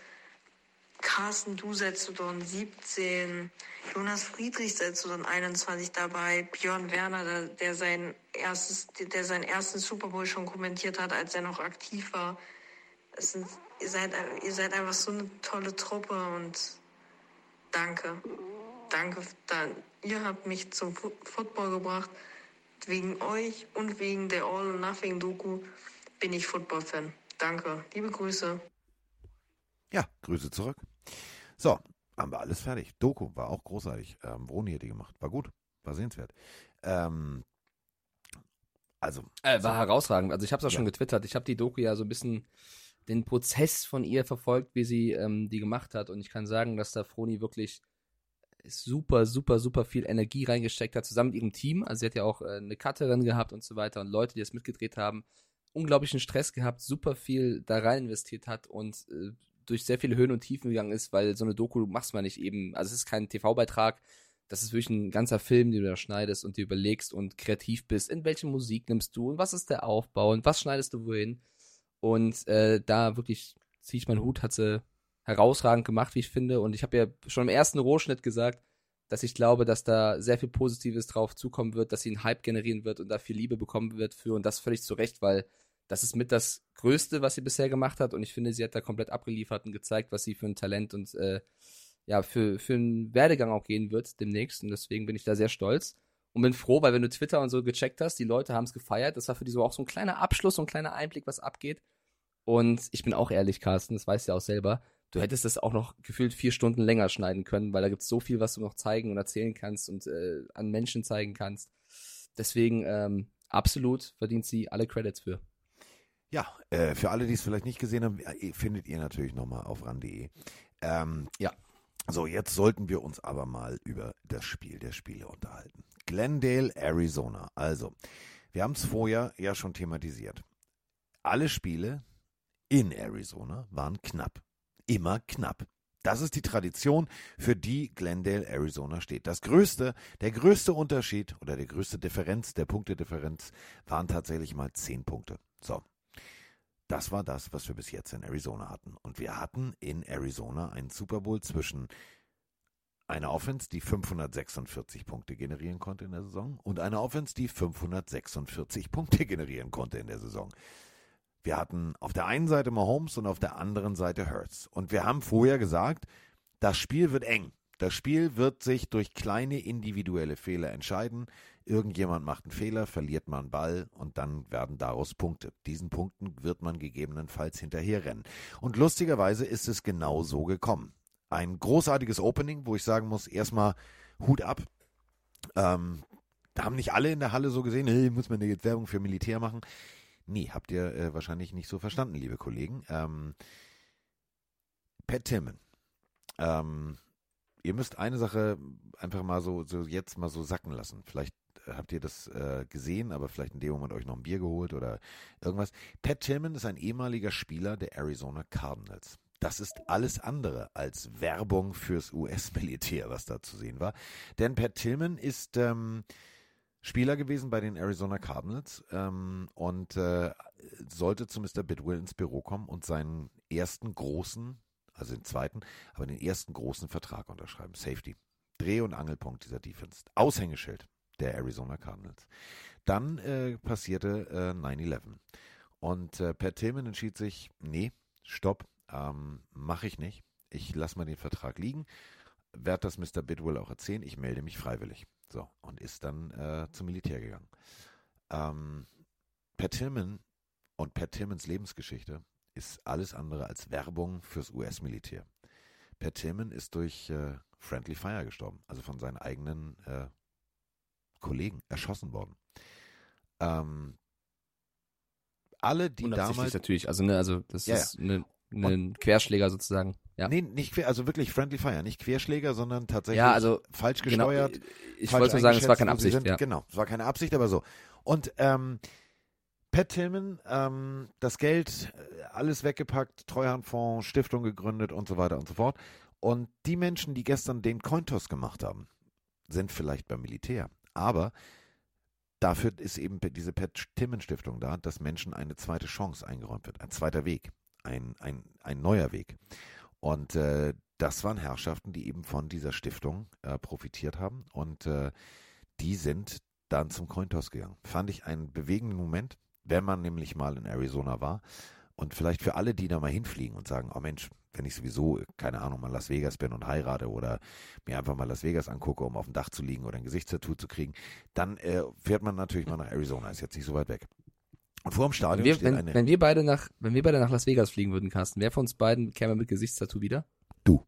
Carsten Du seit 2017, Jonas Friedrich seit 2021 dabei, Björn Werner, der, der sein erstes, der seinen ersten Super Bowl schon kommentiert hat, als er noch aktiv war. Es sind, ihr, seid, ihr seid einfach so eine tolle Truppe und danke. Danke. Dann, ihr habt mich zum Football gebracht. Wegen euch und wegen der All or Nothing Doku bin ich Football-Fan. Danke. Liebe Grüße. Ja, Grüße zurück. So, haben wir alles fertig. Doku war auch großartig. Ähm, Vroni hätte die gemacht. War gut. War sehenswert. Ähm, also. Äh, war so. herausragend. Also ich habe es auch ja. schon getwittert. Ich habe die Doku ja so ein bisschen den Prozess von ihr verfolgt, wie sie ähm, die gemacht hat. Und ich kann sagen, dass da Froni wirklich super, super, super viel Energie reingesteckt hat, zusammen mit ihrem Team. Also sie hat ja auch äh, eine Cutterin gehabt und so weiter und Leute, die das mitgedreht haben. Unglaublichen Stress gehabt, super viel da rein investiert hat und äh, durch sehr viele Höhen und Tiefen gegangen ist, weil so eine Doku machst man nicht eben, also es ist kein TV-Beitrag, das ist wirklich ein ganzer Film, den du da schneidest und dir überlegst und kreativ bist, in welche Musik nimmst du und was ist der Aufbau und was schneidest du wohin. Und äh, da wirklich ziehe ich meinen Hut, hat sie herausragend gemacht, wie ich finde. Und ich habe ja schon im ersten Rohschnitt gesagt, dass ich glaube, dass da sehr viel Positives drauf zukommen wird, dass sie einen Hype generieren wird und da viel Liebe bekommen wird für und das völlig zu Recht, weil das ist mit das Größte, was sie bisher gemacht hat. Und ich finde, sie hat da komplett abgeliefert und gezeigt, was sie für ein Talent und äh, ja, für, für einen Werdegang auch gehen wird demnächst. Und deswegen bin ich da sehr stolz. Und bin froh, weil wenn du Twitter und so gecheckt hast, die Leute haben es gefeiert. Das war für die so auch so ein kleiner Abschluss, so ein kleiner Einblick, was abgeht. Und ich bin auch ehrlich, Carsten, das weißt du ja auch selber. Du hättest das auch noch gefühlt vier Stunden länger schneiden können, weil da gibt es so viel, was du noch zeigen und erzählen kannst und äh, an Menschen zeigen kannst. Deswegen ähm, absolut verdient sie alle Credits für. Ja, äh, für alle, die es vielleicht nicht gesehen haben, findet ihr natürlich nochmal auf ran.de. Ähm, ja, so, jetzt sollten wir uns aber mal über das Spiel der Spiele unterhalten. Glendale, Arizona. Also, wir haben es vorher ja schon thematisiert. Alle Spiele in Arizona waren knapp. Immer knapp. Das ist die Tradition, für die Glendale, Arizona steht. Das größte, der größte Unterschied oder der größte Differenz, der Punktedifferenz waren tatsächlich mal zehn Punkte. So, das war das, was wir bis jetzt in Arizona hatten. Und wir hatten in Arizona einen Super Bowl zwischen einer Offense, die 546 Punkte generieren konnte in der Saison und einer Offense, die 546 Punkte generieren konnte in der Saison. Wir hatten auf der einen Seite Mahomes und auf der anderen Seite Hurts. Und wir haben vorher gesagt, das Spiel wird eng. Das Spiel wird sich durch kleine individuelle Fehler entscheiden. Irgendjemand macht einen Fehler, verliert man einen Ball und dann werden daraus Punkte. Diesen Punkten wird man gegebenenfalls hinterherrennen. Und lustigerweise ist es genau so gekommen. Ein großartiges Opening, wo ich sagen muss, erstmal Hut ab. Ähm, da haben nicht alle in der Halle so gesehen, hey, muss man jetzt Werbung für Militär machen. Nee, habt ihr äh, wahrscheinlich nicht so verstanden, liebe Kollegen. Ähm, Pat Tillman. Ähm, ihr müsst eine Sache einfach mal so, so jetzt mal so sacken lassen. Vielleicht habt ihr das äh, gesehen, aber vielleicht in dem Moment euch noch ein Bier geholt oder irgendwas. Pat Tillman ist ein ehemaliger Spieler der Arizona Cardinals. Das ist alles andere als Werbung fürs US-Militär, was da zu sehen war. Denn Pat Tillman ist ähm, Spieler gewesen bei den Arizona Cardinals ähm, und äh, sollte zu Mr. Bidwell ins Büro kommen und seinen ersten großen, also den zweiten, aber den ersten großen Vertrag unterschreiben. Safety. Dreh- und Angelpunkt dieser Defense. Aushängeschild der Arizona Cardinals. Dann äh, passierte äh, 9-11. Und äh, Pat Tillman entschied sich, nee, stopp, ähm, mache ich nicht. Ich lasse mal den Vertrag liegen, werde das Mr. Bidwell auch erzählen, ich melde mich freiwillig. So, und ist dann äh, zum Militär gegangen. Ähm, Pat Tillman und Pat Tillmans Lebensgeschichte ist alles andere als Werbung fürs US-Militär. Pat Tillman ist durch äh, Friendly Fire gestorben, also von seinen eigenen äh, Kollegen erschossen worden. Ähm, alle, die damals. natürlich, also, ne, also das ja, ist ja. Ne, ein Querschläger sozusagen. Ja. Nee, nicht quer, also wirklich Friendly Fire, nicht Querschläger, sondern tatsächlich ja, also, falsch genau, gesteuert. Genau, ich wollte nur sagen, es war keine Absicht. Sind, ja. Genau, es war keine Absicht, aber so. Und ähm, Pat Tillman, ähm, das Geld, äh, alles weggepackt, Treuhandfonds, Stiftung gegründet und so weiter und so fort. Und die Menschen, die gestern den Cointos gemacht haben, sind vielleicht beim Militär. Aber dafür ist eben diese Pat Tillman Stiftung da, dass Menschen eine zweite Chance eingeräumt wird, ein zweiter Weg, ein, ein, ein neuer Weg. Und äh, das waren Herrschaften, die eben von dieser Stiftung äh, profitiert haben und äh, die sind dann zum Cointos gegangen. Fand ich einen bewegenden Moment, wenn man nämlich mal in Arizona war und vielleicht für alle, die da mal hinfliegen und sagen, oh Mensch, wenn ich sowieso, keine Ahnung, mal Las Vegas bin und heirate oder mir einfach mal Las Vegas angucke, um auf dem Dach zu liegen oder ein Gesichtstattoo zu kriegen, dann äh, fährt man natürlich mal nach Arizona, ist jetzt nicht so weit weg. Und vor dem Stadion wir, wenn, eine. Wenn wir, beide nach, wenn wir beide nach Las Vegas fliegen würden, Carsten, wer von uns beiden käme mit Gesichtstattoo wieder? Du.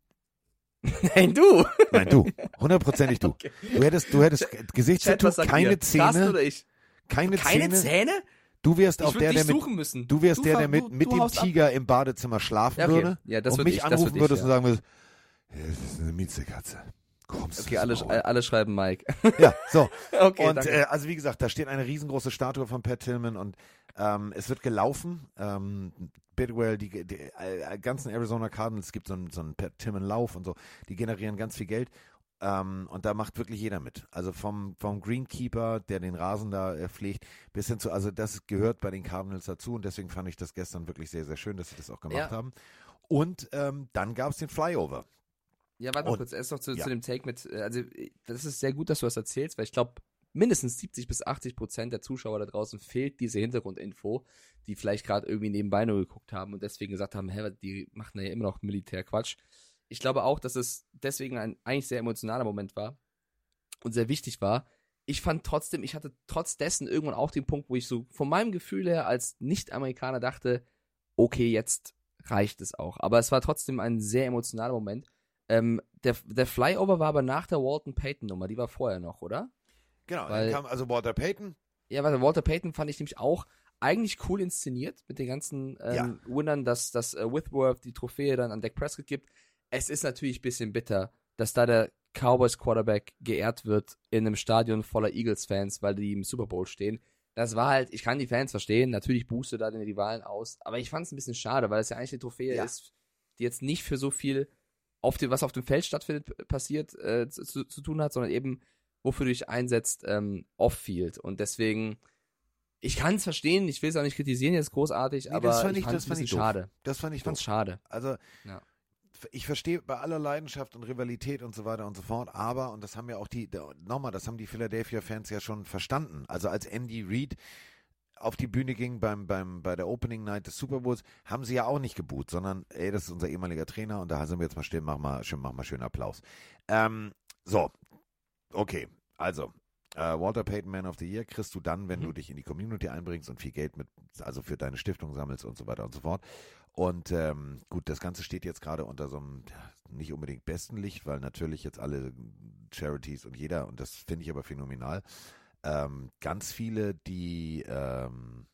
Nein, du. Nein, du. Hundertprozentig du. Okay. Du hättest, du hättest Gesichtstattoo, keine Zähne. Carsten oder ich? Keine, keine Zähne. Zähne? Du wärst auch der, der mit, müssen. du wärst du der, der mit, mit dem Tiger ab. im Badezimmer schlafen ja, okay. würde ja, das und mich ich, anrufen würdest ich, und sagen würdest, ja, das ist eine Miezekatze. Kommst okay, alle, alle schreiben Mike. Ja, so. okay, und äh, also wie gesagt, da steht eine riesengroße Statue von Pat Tillman und ähm, es wird gelaufen. Ähm, Bidwell, die, die, äh, ganzen Arizona Cardinals gibt so einen, so einen Tillman Lauf und so. Die generieren ganz viel Geld. Ähm, und da macht wirklich jeder mit. Also vom, vom Greenkeeper, der den Rasen da äh, pflegt, bis hin zu, also das gehört bei den Cardinals dazu und deswegen fand ich das gestern wirklich sehr, sehr schön, dass sie das auch gemacht ja. haben. Und ähm, dann gab es den Flyover. Ja, warte mal kurz, erst noch zu, ja. zu, dem Take mit, äh, also das ist sehr gut, dass du das erzählst, weil ich glaube, mindestens 70 bis 80 Prozent der Zuschauer da draußen fehlt diese Hintergrundinfo, die vielleicht gerade irgendwie nebenbei nur geguckt haben und deswegen gesagt haben, hä, die machen ja immer noch Militärquatsch ich glaube auch, dass es deswegen ein eigentlich sehr emotionaler Moment war und sehr wichtig war. Ich fand trotzdem, ich hatte trotz dessen irgendwann auch den Punkt, wo ich so von meinem Gefühl her als Nicht-Amerikaner dachte, okay, jetzt reicht es auch. Aber es war trotzdem ein sehr emotionaler Moment. Ähm, der, der Flyover war aber nach der Walton Payton Nummer, die war vorher noch, oder? Genau, Weil, dann kam also Walter Payton. Ja, warte, Walter Payton fand ich nämlich auch eigentlich cool inszeniert mit den ganzen ähm, ja. Winnern, dass, dass äh, Whitworth die Trophäe dann an Dak Prescott gibt es ist natürlich ein bisschen bitter, dass da der Cowboys Quarterback geehrt wird in einem Stadion voller Eagles-Fans, weil die im Super Bowl stehen. Das war halt, ich kann die Fans verstehen, natürlich boostet da den Rivalen aus, aber ich fand es ein bisschen schade, weil es ja eigentlich eine Trophäe ja. ist, die jetzt nicht für so viel, auf dem, was auf dem Feld stattfindet, passiert, äh, zu, zu, tun hat, sondern eben, wofür du dich einsetzt, ähm, off-field. Und deswegen, ich kann es verstehen, ich will es auch nicht kritisieren jetzt großartig, nee, aber das fand ich, fand es ein bisschen schade. Das fand ich fand schade. Also, ja ich verstehe bei aller Leidenschaft und Rivalität und so weiter und so fort, aber, und das haben ja auch die, nochmal, das haben die Philadelphia-Fans ja schon verstanden. Also als Andy Reid auf die Bühne ging beim, beim, bei der Opening Night des Super Bowls, haben sie ja auch nicht geboot, sondern, ey, das ist unser ehemaliger Trainer und da sind wir jetzt mal still, mach mal, schön, mach mal schön Applaus. Ähm, so, okay, also, äh, Walter Payton Man of the Year kriegst du dann, wenn Mhm. du dich in die Community einbringst und viel Geld mit, also für deine Stiftung sammelst und so weiter und so fort. Und ähm, gut, das Ganze steht jetzt gerade unter so einem nicht unbedingt besten Licht, weil natürlich jetzt alle Charities und jeder, und das finde ich aber phänomenal, ähm, ganz viele, die ähm,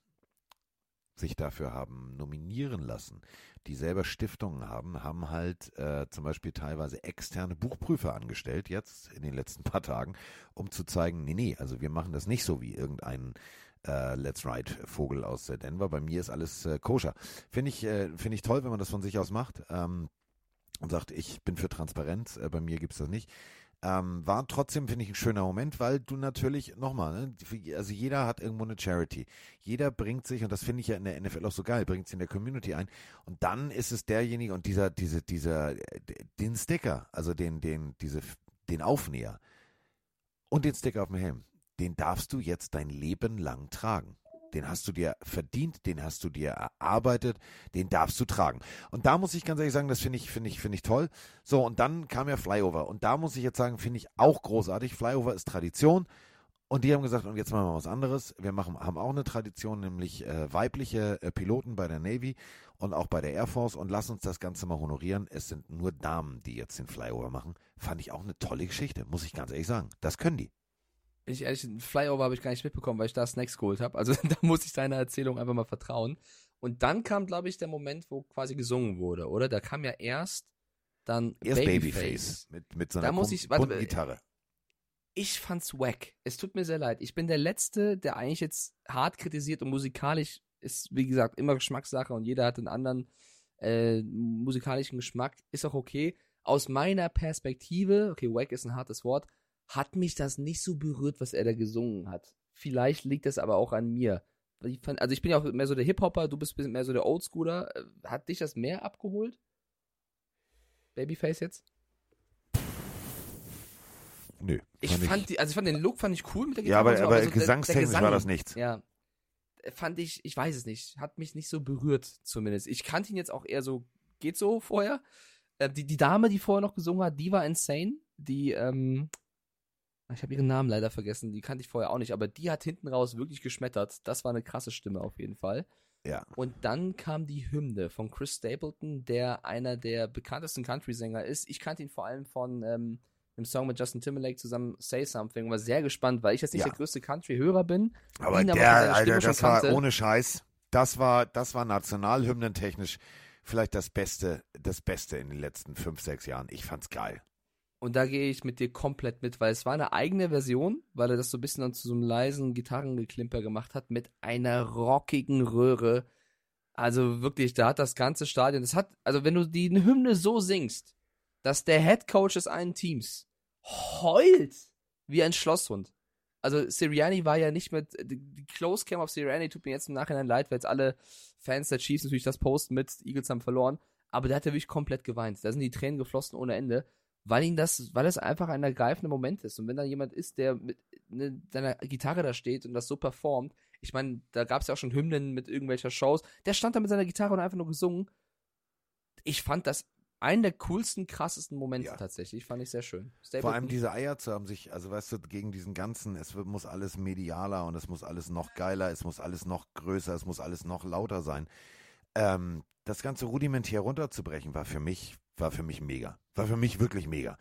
sich dafür haben nominieren lassen, die selber Stiftungen haben, haben halt äh, zum Beispiel teilweise externe Buchprüfer angestellt, jetzt in den letzten paar Tagen, um zu zeigen, nee, nee, also wir machen das nicht so wie irgendein äh, Let's Ride Vogel aus äh, Denver. Bei mir ist alles äh, koscher. Finde ich, äh, finde ich toll, wenn man das von sich aus macht ähm, und sagt, ich bin für Transparenz. Äh, bei mir gibt's das nicht. Ähm, war trotzdem, finde ich, ein schöner Moment, weil du natürlich, nochmal, ne, also jeder hat irgendwo eine Charity. Jeder bringt sich, und das finde ich ja in der NFL auch so geil, bringt sich in der Community ein. Und dann ist es derjenige und dieser, diese, dieser, äh, den Sticker, also den, den, diese, den Aufnäher und den Sticker auf dem Helm, den darfst du jetzt dein Leben lang tragen. Den hast du dir verdient, den hast du dir erarbeitet, den darfst du tragen. Und da muss ich ganz ehrlich sagen, das finde ich, finde ich, finde ich toll. So, und dann kam ja Flyover. Und da muss ich jetzt sagen, finde ich auch großartig. Flyover ist Tradition. Und die haben gesagt, und jetzt machen wir was anderes. Wir machen, haben auch eine Tradition, nämlich äh, weibliche äh, Piloten bei der Navy und auch bei der Air Force. Und lass uns das Ganze mal honorieren. Es sind nur Damen, die jetzt den Flyover machen. Fand ich auch eine tolle Geschichte, muss ich ganz ehrlich sagen. Das können die. Ich ehrlich, einen Flyover habe ich gar nicht mitbekommen, weil ich da Snacks geholt habe. Also da muss ich deiner Erzählung einfach mal vertrauen. Und dann kam, glaube ich, der Moment, wo quasi gesungen wurde, oder? Da kam ja erst dann Erst Babyface, Babyface. mit, mit so einer Da muss ich- warte, äh, Gitarre. Ich fand's wack. Es tut mir sehr leid. Ich bin der Letzte, der eigentlich jetzt hart kritisiert und musikalisch ist, wie gesagt, immer Geschmackssache und jeder hat einen anderen äh, musikalischen Geschmack. Ist auch okay. Aus meiner Perspektive, okay, wack ist ein hartes Wort, hat mich das nicht so berührt, was er da gesungen hat. Vielleicht liegt das aber auch an mir. Ich fand, also ich bin ja auch mehr so der Hip-Hopper, du bist mehr so der Oldschooler. Äh, Hat dich das mehr abgeholt? Babyface jetzt? Nö. Ich fand, die, also ich fand den Look fand ich cool mit der ja, aber, so, aber so der- der gesangstechnisch war Gesang, das nichts. Ja. Fand ich, ich weiß es nicht, hat mich nicht so berührt zumindest. Ich kannte ihn jetzt auch eher so, geht so vorher. Äh, die, die Dame, die vorher noch gesungen hat, die war insane. Die, ähm, ich habe ihren Namen leider vergessen, die kannte ich vorher auch nicht, aber die hat hinten raus wirklich geschmettert. Das war eine krasse Stimme auf jeden Fall. Ja. Und dann kam die Hymne von Chris Stapleton, der einer der bekanntesten Country-Sänger ist. Ich kannte ihn vor allem von ähm, einem Song mit Justin Timberlake zusammen, Say Something. War sehr gespannt, weil ich jetzt nicht Ja. der größte Country-Hörer bin. Aber aber der, seiner Alter, das war kannte. ohne Scheiß. Das war, das war nationalhymnentechnisch vielleicht das Beste, das Beste in den letzten fünf, sechs Jahren. Ich fand's geil. Und da gehe ich mit dir komplett mit, weil es war eine eigene Version, weil er das so ein bisschen dann zu so einem leisen Gitarrengeklimper gemacht hat, mit einer rockigen Röhre. Also wirklich, da hat das ganze Stadion, das hat, also wenn du die Hymne so singst, dass der Head Coach des einen Teams heult wie ein Schlosshund. Also Sirianni war ja nicht mit, die Close Cam auf Sirianni tut mir jetzt im Nachhinein leid, weil jetzt alle Fans der Chiefs natürlich das posten mit, Eagles haben verloren, aber der hat ja wirklich komplett geweint. Da sind die Tränen geflossen ohne Ende weil ihn das, weil es einfach ein ergreifender Moment ist. Und wenn da jemand ist, der mit ne, seiner Gitarre da steht und das so performt, ich meine, da gab es ja auch schon Hymnen mit irgendwelcher Shows, der stand da mit seiner Gitarre und einfach nur gesungen. Ich fand das einen der coolsten, krassesten Momente Ja. tatsächlich. Fand ich sehr schön. Vor Stapleton. allem diese Eier zu haben, sich, also weißt du, gegen diesen ganzen, es muss alles medialer und es muss alles noch geiler, es muss alles noch größer, es muss alles noch lauter sein. Ähm, das Ganze rudimentär runterzubrechen, war für mich, war für mich mega. War für mich wirklich mega.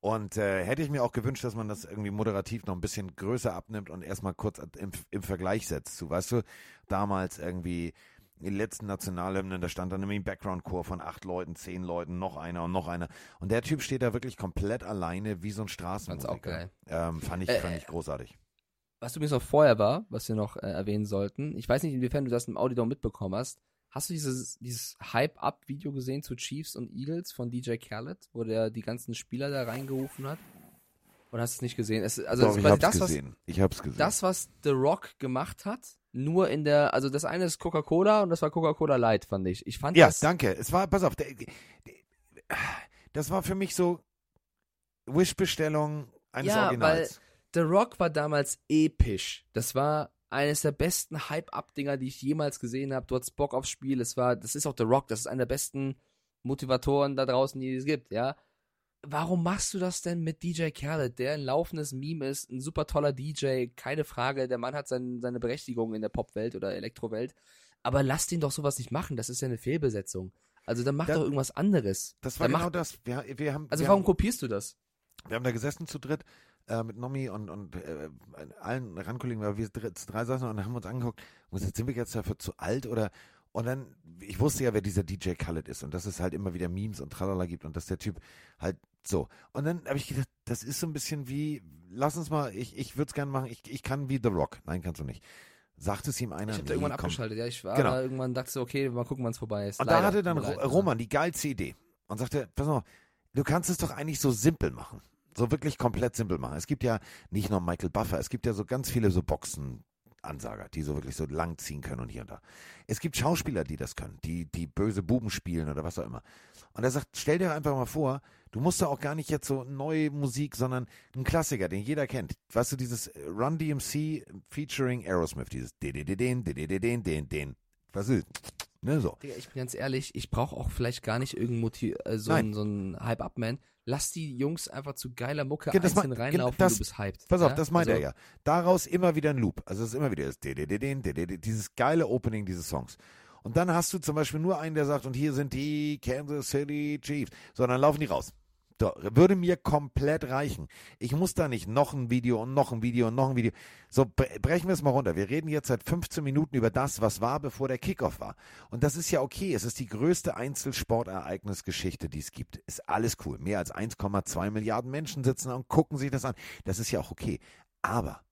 Und äh, hätte ich mir auch gewünscht, dass man das irgendwie moderativ noch ein bisschen größer abnimmt und erstmal kurz im, im Vergleich setzt zu, weißt du, damals irgendwie die letzten Nationalhymnen, da stand dann irgendwie ein Background-Chor von acht Leuten, zehn Leuten, noch einer und noch einer. Und der Typ steht da wirklich komplett alleine wie so ein Straßenmusiker. auch geil. Ähm, fand ich, Äh, fand ich großartig. Was übrigens noch vorher war, was wir noch äh, erwähnen sollten, ich weiß nicht, inwiefern du das im Audio mitbekommen hast. Hast du dieses, dieses Hype-Up-Video gesehen zu Chiefs und Eagles von DJ Khaled, wo der die ganzen Spieler da reingerufen hat? Oder hast du es nicht gesehen? Es, also Doch, es ich hab's das, was, gesehen. Ich hab's gesehen. das, was The Rock gemacht hat, nur in der, also das eine ist Coca-Cola und das war Coca-Cola Light, fand ich. Ich fand ja, das, danke. Es war, pass auf, der, der, das war für mich so Wish-Bestellung eines Ja, Originals. The Rock war damals episch. Das war eines der besten Hype-Up-Dinger, die ich jemals gesehen habe. Du hattest Bock aufs Spiel. Es war, das ist auch The Rock. Das ist einer der besten Motivatoren da draußen, die es gibt, ja. Warum machst du das denn mit DJ Khaled, der ein laufendes Meme ist, ein super toller DJ, keine Frage, der Mann hat sein, seine Berechtigung in der Popwelt oder Elektrowelt, aber lass den doch sowas nicht machen, das ist ja eine Fehlbesetzung. Also dann mach Da- doch irgendwas anderes. Das war Dann genau mach- das. Wir, wir haben, Also warum haben, kopierst du das? wir haben da gesessen zu dritt äh, mit Nomi und, und äh, allen Randkollegen, weil wir drei, drei saßen und haben uns angeguckt, und sind wir jetzt dafür zu alt oder und dann, ich wusste ja, wer dieser DJ Khaled ist und dass es halt immer wieder Memes und Tralala gibt und dass der Typ halt so. Und dann habe ich gedacht, das ist so ein bisschen wie, lass uns mal, ich, ich würde es gerne machen, ich, ich kann wie The Rock. Nein, kannst du nicht. Sagt es ihm einer? Ich habe da irgendwann komm. abgeschaltet, ja, ich war Genau. da irgendwann dachte so, okay, mal gucken, wann es vorbei ist. Und Leider, da hatte dann. Roman die geilste Idee und sagte, pass mal, du kannst es doch eigentlich so simpel machen. So wirklich komplett simpel machen. Es gibt ja nicht nur Michael Buffer, es gibt ja so ganz viele so Boxen-Ansager, die so wirklich so lang ziehen können und hier und da. Es gibt Schauspieler, die das können, die, die böse Buben spielen oder was auch immer. Und er sagt, stell dir einfach mal vor, du musst da auch gar nicht jetzt so neue Musik, sondern ein Klassiker, den jeder kennt. Weißt du, dieses Run DMC featuring Aerosmith, dieses den, den, den, den. Was ist? Ne, so. Digga, ich bin ganz ehrlich, ich brauche auch vielleicht gar nicht irgendein Motiv, äh, so Nein. ein, so ein Hype-Up-Man. Lass die Jungs einfach zu geiler Mucke das einzeln reinlaufen das- du bist hyped. Pass auf, ja? das meint also, er ja. Daraus immer wieder ein Loop. Also es ist immer wieder das dieses geile Opening dieses Songs. Und dann hast du zum Beispiel nur einen, der sagt, und hier sind die Kansas City Chiefs. So, dann laufen die raus. Würde mir komplett reichen. Ich muss da nicht noch ein Video und noch ein Video und noch ein Video. So, bre- brechen wir es mal runter. Wir reden jetzt seit 15 Minuten über das, was war, bevor der Kickoff war. Und das ist ja okay. Es ist die größte Einzelsportereignisgeschichte, die es gibt. Ist alles cool. Mehr als 1,2 Milliarden Menschen sitzen da und gucken sich das an. Das ist ja auch okay. Aber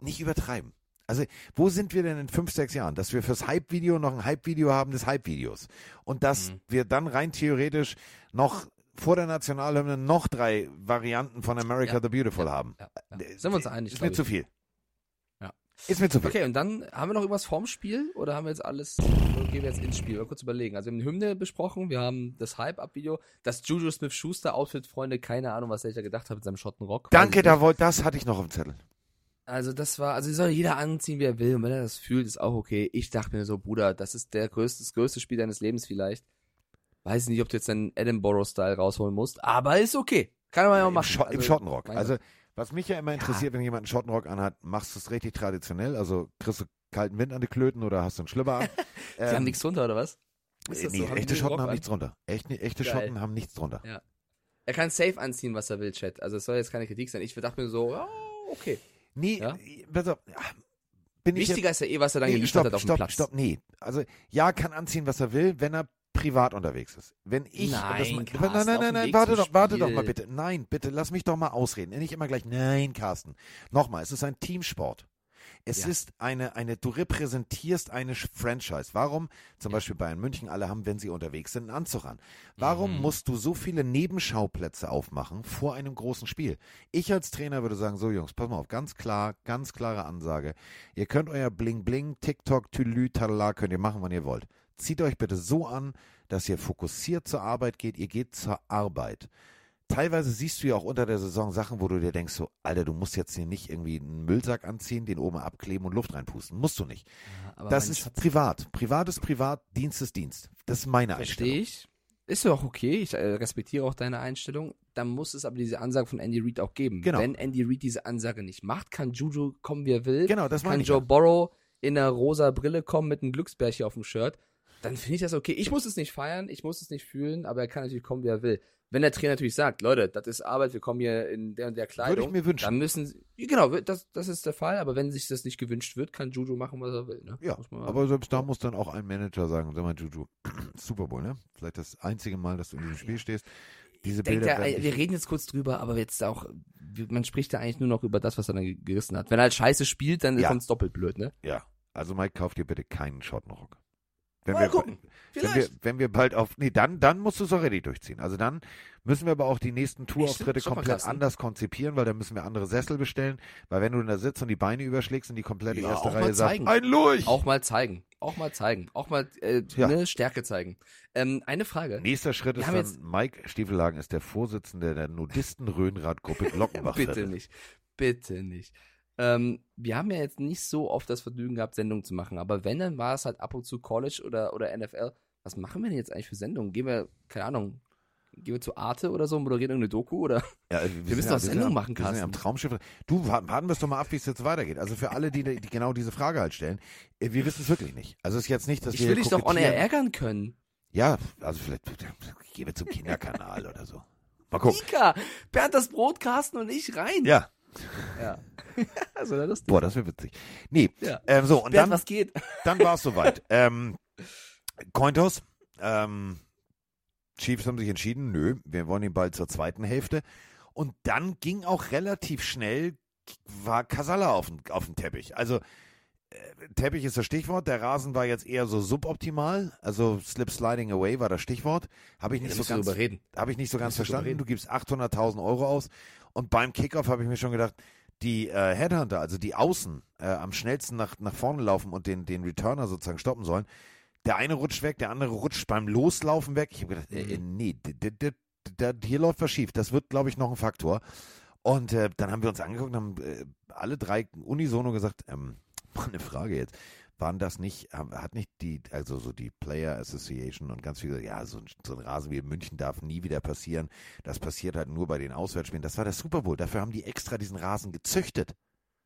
nicht übertreiben. Also, wo sind wir denn in fünf, sechs Jahren? Dass wir fürs Hype-Video noch ein Hype-Video haben des Hype-Videos. Und dass Mhm. wir dann rein theoretisch noch vor der Nationalhymne noch drei Varianten von America Ja. the Beautiful Ja. haben. Ja. Äh, Sind wir uns einig, Ist mir ich. zu viel. Ja. Ist mir zu viel. Okay, und dann haben wir noch irgendwas vorm Spiel oder haben wir jetzt alles, oder gehen wir jetzt ins Spiel? Mal kurz überlegen. Also wir haben die Hymne besprochen, wir haben das Hype-Up-Video, das Juju Smith-Schuster-Outfit, Freunde, keine Ahnung, was der da gedacht hat mit seinem Schottenrock. Danke, da wollt, das hatte ich noch auf dem Zettel. Also das war, also soll jeder anziehen, wie er will. Und wenn er das fühlt, ist auch okay. Ich dachte mir so, Bruder, das ist der größte, das größte Spiel deines Lebens vielleicht. Weiß nicht, ob du jetzt deinen Edinburgh-Style rausholen musst, aber ist okay. Kann man ja auch Im, machen. Scho Im Also, Schottenrock. mein Also, was mich ja immer interessiert, wenn jemand einen Schottenrock anhat, machst du es richtig traditionell? Also, kriegst du kalten Wind an die Klöten oder hast du einen Schlüpper an? Die haben nichts drunter, oder was? Ist nee, so? Haben echte Schotten haben nichts drunter. Echt, echte Geil. Schotten haben nichts drunter. Ja. Er kann safe anziehen, was er will, Chat. Also es soll jetzt keine Kritik sein. Ich dachte mir so, ja, okay. Nee, Ja? ja, bin ich Wichtiger ist ja eh, was er dann nee, geliefert stopp, hat auf dem stopp, Platz. stopp, nee. Also, ja, kann anziehen, was er will, wenn er privat unterwegs ist. Wenn ich, Nein, das, nein, Carsten, nein, nein, nein, warte doch, warte doch mal bitte. Nein, bitte, lass mich doch mal ausreden. Nicht immer gleich, nein, Carsten. Nochmal, es ist ein Teamsport. Es Ja. ist eine, eine, du repräsentierst eine Franchise. Warum zum Beispiel Bayern München alle haben, wenn sie unterwegs sind, einen Anzug an? Warum Mhm. musst du so viele Nebenschauplätze aufmachen vor einem großen Spiel? Ich als Trainer würde sagen, so Jungs, pass mal auf, ganz klar, ganz klare Ansage. Ihr könnt euer Bling Bling, TikTok, Tülü, Talala, könnt ihr machen, wann ihr wollt. Zieht euch bitte so an, dass ihr fokussiert zur Arbeit geht. Ihr geht zur Arbeit. Teilweise siehst du ja auch unter der Saison Sachen, wo du dir denkst, so, Alter, du musst jetzt hier nicht irgendwie einen Müllsack anziehen, den oben abkleben und Luft reinpusten. Musst du nicht. Aber das ist Schatz, privat. Privat ist privat, Dienst ist Dienst. Das ist meine Verstehe Einstellung. ich. Ist ja auch okay. Ich äh, respektiere auch deine Einstellung. Dann muss es aber diese Ansage von Andy Reid auch geben. Genau. Wenn Andy Reid diese Ansage nicht macht, kann Juju kommen, wie er will. Genau, das kann. Joe ja. Borrow in einer rosa Brille kommen mit einem Glücksbärchen auf dem Shirt. Dann finde ich das okay. Ich muss es nicht feiern, ich muss es nicht fühlen, aber er kann natürlich kommen, wie er will. Wenn der Trainer natürlich sagt, Leute, das ist Arbeit, wir kommen hier in der und der Kleidung. Würde ich mir wünschen. Dann müssen sie, genau, das, das ist der Fall, aber wenn sich das nicht gewünscht wird, kann Juju machen, was er will. Ne? Ja, aber selbst da muss dann auch ein Manager sagen, sag mal, Juju, Super Bowl, ne? Vielleicht das einzige Mal, dass du in diesem Spiel stehst. Diese Bilder. er, werden wir reden jetzt kurz drüber, aber jetzt auch, man spricht ja eigentlich nur noch über das, was er dann gerissen hat. Wenn er halt scheiße spielt, dann Ja. kommt es doppelt blöd, ne? ja, also Mike, kauf dir bitte keinen Schottenrock. Wenn Mal wir, gucken. wenn wir, Vielleicht. wenn wir bald auf, nee, dann, dann musst du es already durchziehen. Also dann müssen wir aber auch die nächsten Tourauftritte komplett anders konzipieren, weil dann müssen wir andere Sessel bestellen, weil wenn du da sitzt und die Beine überschlägst und die komplette Ja, erste auch Reihe sagt, zeigen. ein Lurch! Auch mal zeigen. Auch mal zeigen. Auch mal äh, Ja. ne, Stärke zeigen. Ähm, eine Frage. Nächster Schritt Wir ist dann, jetzt- Mike Stiefelhagen ist der Vorsitzende der Nudisten-Röhnrad-Gruppe Glockenbach. Bitte nicht. Bitte nicht. Ähm, wir haben ja jetzt nicht so oft das Vergnügen gehabt, Sendungen zu machen, aber wenn, dann war es halt ab und zu College oder, oder NFL. Was machen wir denn jetzt eigentlich für Sendungen? Gehen wir, keine Ahnung, gehen wir zu Arte oder so, moderieren irgendeine Doku oder? Ja, wir, Wir müssen doch sind Sendung am- machen, wir sind ja Carsten. am Traumschiff. Du, warten wir es doch mal ab, wie es jetzt weitergeht. Also für alle, die, die genau diese Frage halt stellen, äh, wir wissen es wirklich nicht. Also es ist jetzt nicht, dass Ich wir will dich doch on air ärgern können. Ja, also vielleicht gehen wir zum Kinderkanal oder so. Mal gucken. Mika, Bernd das Brot, Carsten und ich rein. Ja, Ja. also, das ist boah, das wäre witzig. Nee, Ja. ähm, so, und Bernd, dann, was geht? dann war es soweit. ähm, Cointos, ähm, Chiefs haben sich entschieden, nö, wir wollen ihn bald zur zweiten Hälfte. Und dann ging auch relativ schnell, war Casalla auf dem, auf dem Teppich. Also, Teppich ist das Stichwort. Der Rasen war jetzt eher so suboptimal. Also, Slip Sliding Away war das Stichwort. Habe ich nicht Da so musst du ganz drüber reden. habe ich nicht so ganz verstanden. Du gibst 800.000 Euro aus und beim Kickoff habe ich mir schon gedacht, die äh, Headhunter, also die Außen, äh, am schnellsten nach, nach vorne laufen und den, den Returner sozusagen stoppen sollen. Der eine rutscht weg, der andere rutscht beim Loslaufen weg. Ich habe gedacht, äh, äh, nee, d- d- hier läuft was schief. Das wird, glaube ich, noch ein Faktor. Und äh, dann haben wir uns angeguckt und haben äh, alle drei unisono gesagt, ähm, eine Frage jetzt. Waren das nicht, hat nicht die, also so die Player Association und ganz viele, ja, so ein, so ein Rasen wie in München darf nie wieder passieren. Das passiert halt nur bei den Auswärtsspielen. Das war der Super Bowl. Dafür haben die extra diesen Rasen gezüchtet.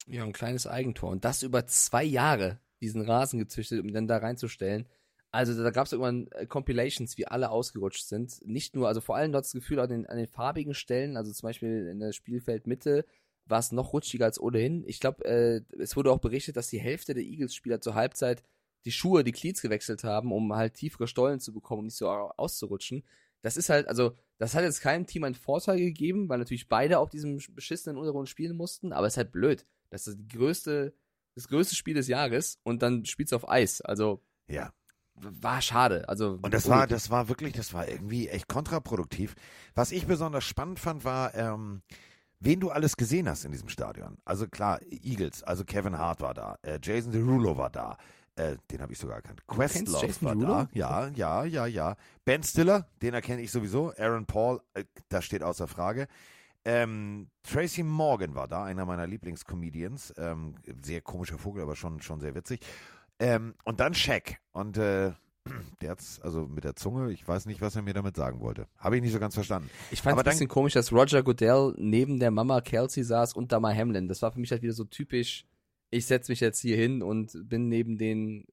Ja, ein kleines Eigentor. Und das über zwei Jahre, diesen Rasen gezüchtet, um dann da reinzustellen. Also da gab es irgendwann äh, Compilations, wie alle ausgerutscht sind. Nicht nur, also vor allem dort das Gefühl an den, an den farbigen Stellen, also zum Beispiel in der Spielfeldmitte war es noch rutschiger als ohnehin. Ich glaube, äh, es wurde auch berichtet, dass die Hälfte der Eagles-Spieler zur Halbzeit die Schuhe, die Cleats gewechselt haben, um halt tiefere Stollen zu bekommen, um nicht so au- auszurutschen. Das ist halt, also, das hat jetzt keinem Team einen Vorteil gegeben, weil natürlich beide auf diesem beschissenen Untergrund spielen mussten, aber es ist halt blöd. Das ist die größte, das größte Spiel des Jahres und dann spielst du auf Eis. Also, Ja. war schade. Also, Und das war, das war wirklich, das war irgendwie echt kontraproduktiv. Was ich besonders spannend fand, war, ähm, wen du alles gesehen hast in diesem Stadion. Also klar, Eagles, also Kevin Hart war da, äh, Jason Derulo war da, äh, den habe ich sogar erkannt. Questlove war Derulo? da, ja, ja, ja, ja. Ben Stiller, den erkenne ich sowieso. Aaron Paul, äh, das steht außer Frage. Ähm, Tracy Morgan war da, einer meiner Lieblingscomedians. Ähm, sehr komischer Vogel, aber schon, schon sehr witzig. Ähm, und dann Shaq. Und äh, der hat's, also mit der Zunge, ich weiß nicht, was er mir damit sagen wollte. Habe ich nicht so ganz verstanden. ich fand es ein dann- bisschen komisch, dass Roger Goodell neben der Mama Kelsey saß und Damar Hamlin. Das war für mich halt wieder so typisch, ich setze mich jetzt hier hin und bin neben den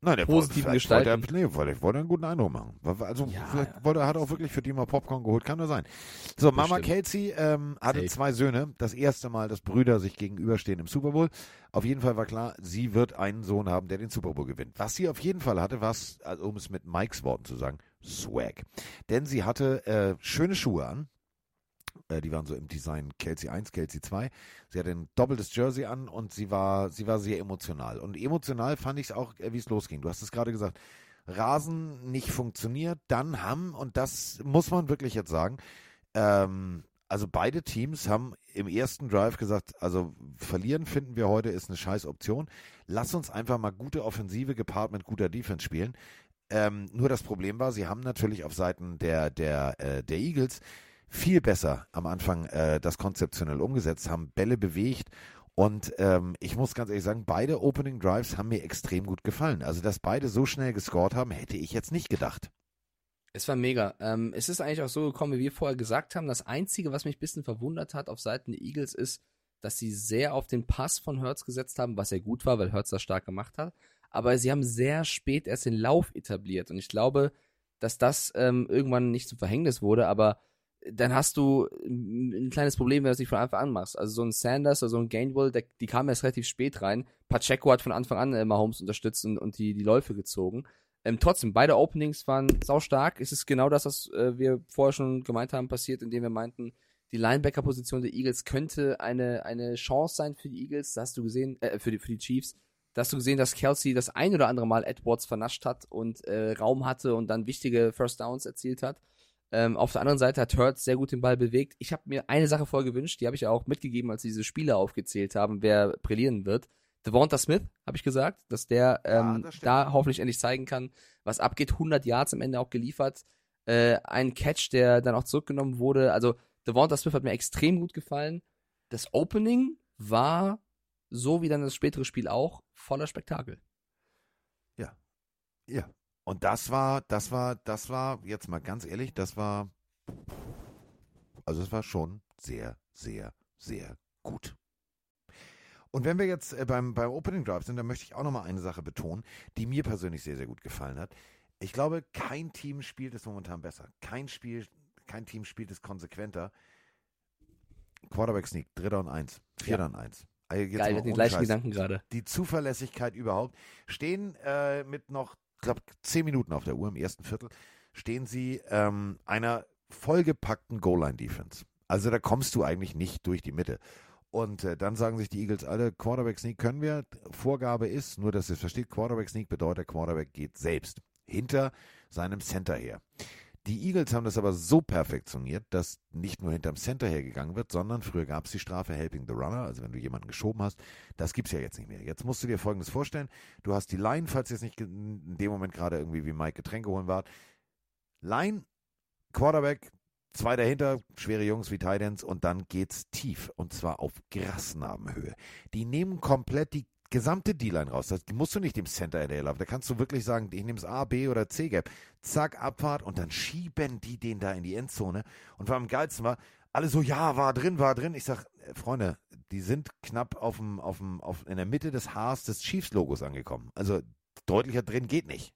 Nein, der Positiven vielleicht wollte er, nee, vielleicht wollte er einen guten Eindruck machen. Also Ja, vielleicht wollte er hat auch wirklich für die mal Popcorn geholt, kann nur sein. So, Mama Bestimmt. Kelsey ähm, hatte Safe. zwei Söhne. Das erste Mal, dass Brüder sich gegenüberstehen im Super Bowl. Auf jeden Fall war klar, sie wird einen Sohn haben, der den Super Bowl gewinnt. Was sie auf jeden Fall hatte, war, also um es mit Mikes Worten zu sagen, Swag. Denn sie hatte äh, schöne Schuhe an. Äh, die waren so im Design Kelsey 1, Kelsey 2. Sie hatte ein doppeltes Jersey an und sie war, sie war sehr emotional. Und emotional fand ich es auch, äh, wie es losging. Du hast es gerade gesagt. Rasen nicht funktioniert, dann haben, und das muss man wirklich jetzt sagen, ähm, also beide Teams haben im ersten Drive gesagt, also verlieren finden wir heute ist eine scheiß Option. Lass uns einfach mal gute Offensive gepaart mit guter Defense spielen. Ähm, nur das Problem war, sie haben natürlich auf Seiten der, der, äh, der Eagles viel besser am Anfang äh, das konzeptionell umgesetzt, haben Bälle bewegt und ähm, ich muss ganz ehrlich sagen, beide Opening Drives haben mir extrem gut gefallen. Also, dass beide so schnell gescored haben, hätte ich jetzt nicht gedacht. Es war mega. Ähm, es ist eigentlich auch so gekommen, wie wir vorher gesagt haben. Das Einzige, was mich ein bisschen verwundert hat auf Seiten der Eagles, ist, dass sie sehr auf den Pass von Hertz gesetzt haben, was ja gut war, weil Hertz das stark gemacht hat. Aber sie haben sehr spät erst den Lauf etabliert. Und ich glaube, dass das ähm, irgendwann nicht zum Verhängnis wurde, aber dann hast du ein kleines Problem, wenn du es nicht von Anfang an machst. Also so ein Sanders oder so ein Gainwell, der, die kamen erst relativ spät rein. Pacheco hat von Anfang an äh, Mahomes unterstützt und, und die, die Läufe gezogen. Ähm, trotzdem, beide Openings waren saustark. Es ist genau das, was äh, wir vorher schon gemeint haben, passiert, indem wir meinten, die Linebacker-Position der Eagles könnte eine, eine Chance sein für die Eagles. Da hast du gesehen, äh, für die, für die Chiefs. Da hast du gesehen, dass Kelsey das ein oder andere Mal Edwards vernascht hat und äh, Raum hatte und dann wichtige First Downs erzielt hat. Ähm, auf der anderen Seite hat Hurts sehr gut den Ball bewegt. Ich habe mir eine Sache voll gewünscht, die habe ich ja auch mitgegeben, als sie diese Spiele aufgezählt haben, wer brillieren wird. Devonta Smith, habe ich gesagt, dass der Ja, ähm, das stimmt. da hoffentlich endlich zeigen kann, was abgeht. 100 Yards am Ende auch geliefert. Äh, ein Catch, der dann auch zurückgenommen wurde. Also Devonta Smith hat mir extrem gut gefallen. Das Opening war so wie dann das spätere Spiel auch, voller Spektakel. Ja. Ja. Und das war, das war, das war, jetzt mal ganz ehrlich, das war, also es war schon sehr, sehr, sehr gut. Und wenn wir jetzt äh, beim, beim Opening Drive sind, dann möchte ich auch nochmal eine Sache betonen, die mir persönlich sehr, sehr gut gefallen hat. Ich glaube, kein Team spielt es momentan besser. Kein Spiel, kein Team spielt es konsequenter. Quarterback Sneak, dritter und eins, vierter ja. und eins. Also Geil, die gleichen Gedanken gerade. Die Zuverlässigkeit überhaupt. Stehen äh, mit noch, glaube, zehn Minuten auf der Uhr im ersten Viertel, stehen sie ähm, einer vollgepackten Goal-Line-Defense. Also da kommst du eigentlich nicht durch die Mitte. Und äh, dann sagen sich die Eagles alle, Quarterback Sneak können wir. Vorgabe ist, nur dass ihr es versteht, Quarterback Sneak bedeutet, Quarterback geht selbst hinter seinem Center her. Die Eagles haben das aber so perfektioniert, dass nicht nur hinterm Center hergegangen wird, sondern früher gab es die Strafe Helping the Runner, also wenn du jemanden geschoben hast. Das gibt es ja jetzt nicht mehr. Jetzt musst du dir Folgendes vorstellen. Du hast die Line, falls jetzt nicht in dem Moment gerade irgendwie wie Mike Getränke holen war. Line, Quarterback, zwei dahinter, schwere Jungs wie Titans und dann geht's tief und zwar auf Grasnarbenhöhe. Die nehmen komplett die gesamte D-Line raus. Das musst du nicht im Center Area laufen. Da kannst du wirklich sagen, ich nehme es A, B oder C Gap. Zack, Abfahrt und dann schieben die den da in die Endzone. Und was am geilsten war, alle so, ja, war drin, war drin. Ich sag, äh, Freunde, die sind knapp auf dem, auf dem, auf, in der Mitte des Haars des Chiefs-Logos angekommen. Also deutlicher drin geht nicht.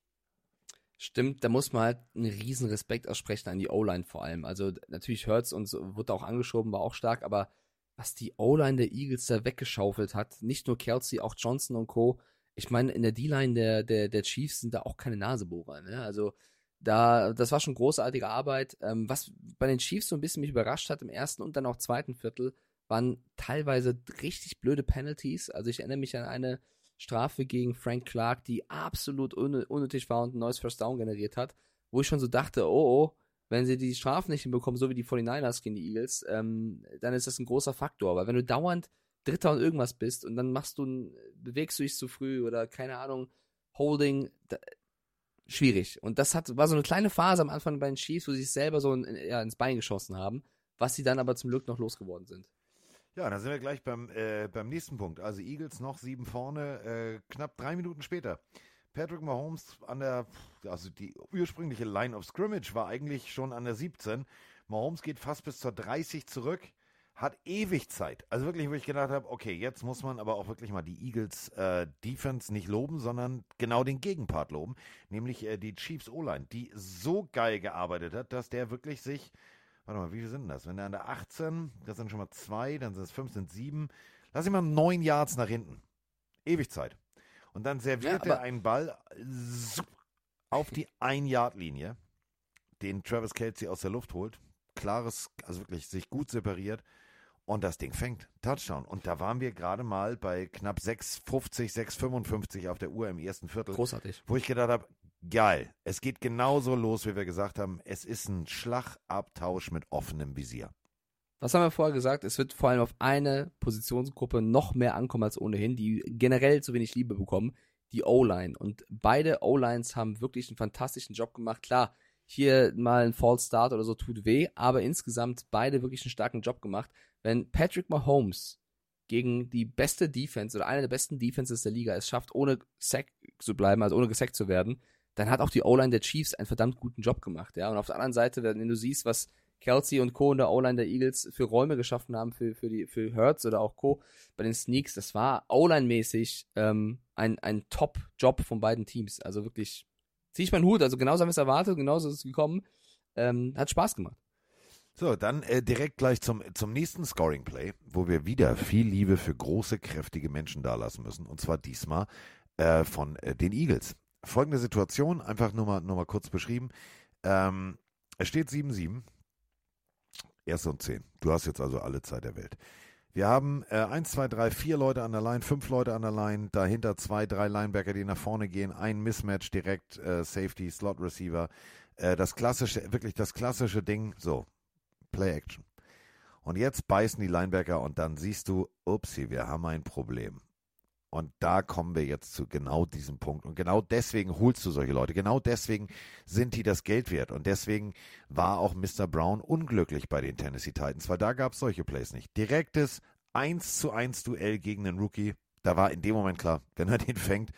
Stimmt, da muss man halt einen riesen Respekt aussprechen an die O-Line vor allem. Also natürlich Hurts und so, wurde auch angeschoben, war auch stark, aber was die O-Line der Eagles da weggeschaufelt hat. Nicht nur Kelsey, auch Johnson und Co. Ich meine, in der D-Line der, der, der Chiefs sind da auch keine Nasebohrer. Ne? Also da, das war schon großartige Arbeit. Ähm, was bei den Chiefs so ein bisschen mich überrascht hat im ersten und dann auch zweiten Viertel, waren teilweise richtig blöde Penalties. Also ich erinnere mich an eine Strafe gegen Frank Clark, die absolut unnötig war und ein neues First Down generiert hat, wo ich schon so dachte, oh oh, wenn sie die Strafen nicht hinbekommen, so wie die 49ers gegen die Eagles, ähm, dann ist das ein großer Faktor. Aber wenn du dauernd Dritter und irgendwas bist und dann machst du, bewegst du dich zu früh oder keine Ahnung, Holding, da, schwierig. Und das hat, war so eine kleine Phase am Anfang bei den Chiefs, wo sie sich selber so in, ja, ins Bein geschossen haben, was sie dann aber zum Glück noch losgeworden sind. Ja, dann sind wir gleich beim, äh, beim nächsten Punkt. Also Eagles noch sieben vorne, äh, knapp drei Minuten später. Patrick Mahomes an der, also die ursprüngliche Line of Scrimmage war eigentlich schon an der 17. Mahomes geht fast bis zur 30 zurück, hat ewig Zeit. Also wirklich, wo ich gedacht habe, okay, jetzt muss man aber auch wirklich mal die Eagles äh, Defense nicht loben, sondern genau den Gegenpart loben, nämlich äh, die Chiefs O-Line, die so geil gearbeitet hat, dass der wirklich sich, warte mal, wie viel sind das? Wenn der an der 18, das sind schon mal zwei, dann sind es fünf, sind sieben, lass ich mal neun Yards nach hinten. Ewig Zeit. Und dann serviert ja, er einen Ball auf die Ein-Yard-Linie, den Travis Kelsey aus der Luft holt. Klares, also wirklich sich gut separiert. Und das Ding fängt. Touchdown. Und da waren wir gerade mal bei knapp 6,50, 6,55 auf der Uhr im ersten Viertel. Großartig. Wo ich gedacht habe, geil. Es geht genauso los, wie wir gesagt haben. Es ist ein Schlagabtausch mit offenem Visier. Was haben wir vorher gesagt? Es wird vor allem auf eine Positionsgruppe noch mehr ankommen als ohnehin, die generell zu wenig Liebe bekommen, die O-Line. Und beide O-Lines haben wirklich einen fantastischen Job gemacht. Klar, hier mal ein False Start oder so tut weh, aber insgesamt beide wirklich einen starken Job gemacht. Wenn Patrick Mahomes gegen die beste Defense oder eine der besten Defenses der Liga es schafft, ohne Sack zu bleiben, also ohne gesackt zu werden, dann hat auch die O-Line der Chiefs einen verdammt guten Job gemacht. Ja? Und auf der anderen Seite, wenn du siehst, was Kelsey und Co. in der O-Line der Eagles für Räume geschaffen haben für, für, die, für Hertz oder auch Co. bei den Sneaks. Das war O-Line-mäßig ähm, ein, ein Top-Job von beiden Teams. Also wirklich, ziehe ich meinen Hut. Also genauso haben wir es erwartet, genauso ist es gekommen. Ähm, hat Spaß gemacht. So, dann äh, direkt gleich zum, zum nächsten Scoring Play, wo wir wieder viel Liebe für große, kräftige Menschen dalassen müssen. Und zwar diesmal äh, von äh, den Eagles. Folgende Situation, einfach nur mal, nur mal kurz beschrieben. Ähm, es steht 7-7. Erste und zehn. Du hast jetzt also alle Zeit der Welt. Wir haben äh, eins, zwei, drei, vier Leute an der Line, fünf Leute an der Line, dahinter zwei, drei Linebacker, die nach vorne gehen, ein Mismatch direkt, äh, Safety, Slot Receiver. Äh, das klassische, wirklich das klassische Ding, so, Play Action. Und jetzt beißen die Linebacker und dann siehst du, upsie, wir haben ein Problem. Und da kommen wir jetzt zu genau diesem Punkt. Und genau deswegen holst du solche Leute. Genau deswegen sind die das Geld wert. Und deswegen war auch Mr. Brown unglücklich bei den Tennessee Titans, weil da gab es solche Plays nicht. Direktes 1 zu 1 Duell gegen einen Rookie, Da war in dem Moment klar, wenn er den fängt,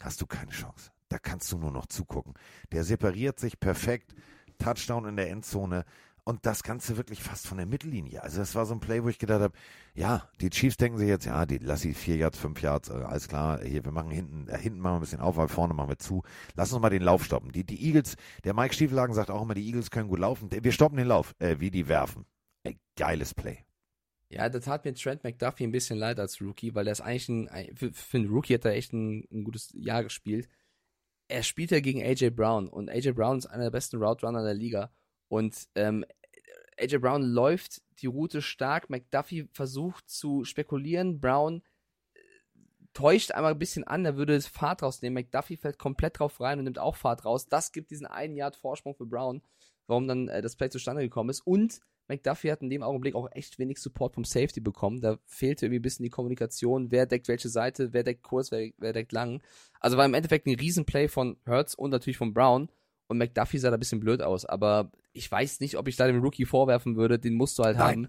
hast du keine Chance. Da kannst du nur noch zugucken. Der separiert sich perfekt. Touchdown in der Endzone. Und das Ganze wirklich fast von der Mittellinie. Also das war so ein Play, wo ich gedacht habe, ja, die Chiefs denken sich jetzt, ja, die lass sie vier Yards, fünf Yards, äh, alles klar, hier, wir machen hinten, äh, hinten machen wir ein bisschen auf, weil vorne machen wir zu. Lass uns mal den Lauf stoppen. Die, die Eagles, der Mike Stieflagen sagt auch immer, die Eagles können gut laufen. Wir stoppen den Lauf, äh, wie die werfen. Ey, geiles Play. Ja, da tat mir Trent McDuffie ein bisschen leid als Rookie, weil er ist eigentlich ein, für, für einen Rookie hat er echt ein, ein gutes Jahr gespielt. Er spielt ja gegen AJ Brown und AJ Brown ist einer der besten Route Runner der Liga und ähm, AJ Brown läuft die Route stark. McDuffie versucht zu spekulieren. Brown äh, täuscht einmal ein bisschen an, er würde Fahrt rausnehmen. McDuffie fällt komplett drauf rein und nimmt auch Fahrt raus. Das gibt diesen einen Yard Vorsprung für Brown, warum dann äh, das Play zustande gekommen ist. Und McDuffie hat in dem Augenblick auch echt wenig Support vom Safety bekommen. Da fehlte irgendwie ein bisschen die Kommunikation, wer deckt welche Seite, wer deckt kurz, wer, wer deckt lang. Also war im Endeffekt ein Riesenplay von Hertz und natürlich von Brown. Und McDuffie sah da ein bisschen blöd aus, aber ich weiß nicht, ob ich da dem Rookie vorwerfen würde, den musst du halt Nein. haben.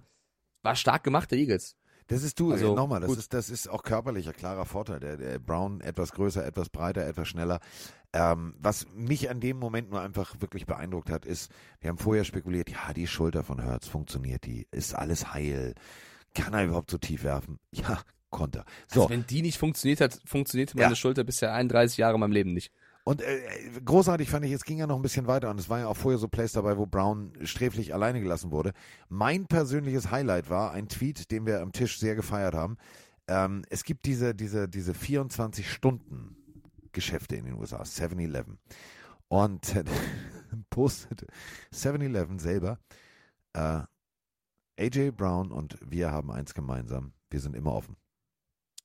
War stark gemacht, der Eagles. Das ist du, also, nochmal, das ist, das ist auch körperlicher, klarer Vorteil. Der, der Brown etwas größer, etwas breiter, etwas schneller. Ähm, was mich an dem Moment nur einfach wirklich beeindruckt hat, ist, wir haben vorher spekuliert, ja, die Schulter von Hertz funktioniert, die ist alles heil. Kann er überhaupt so tief werfen? Ja, konnte er. So. Also wenn die nicht funktioniert hat, funktionierte meine ja. Schulter bisher 31 Jahre in meinem Leben nicht. Und äh, großartig fand ich, es ging ja noch ein bisschen weiter und es war ja auch vorher so Plays dabei, wo Brown sträflich alleine gelassen wurde. Mein persönliches Highlight war ein Tweet, den wir am Tisch sehr gefeiert haben. Ähm, es gibt diese, diese, diese 24-Stunden-Geschäfte in den USA, 7-Eleven. Und äh, postet 7-Eleven selber, äh, AJ Brown und wir haben eins gemeinsam, wir sind immer offen.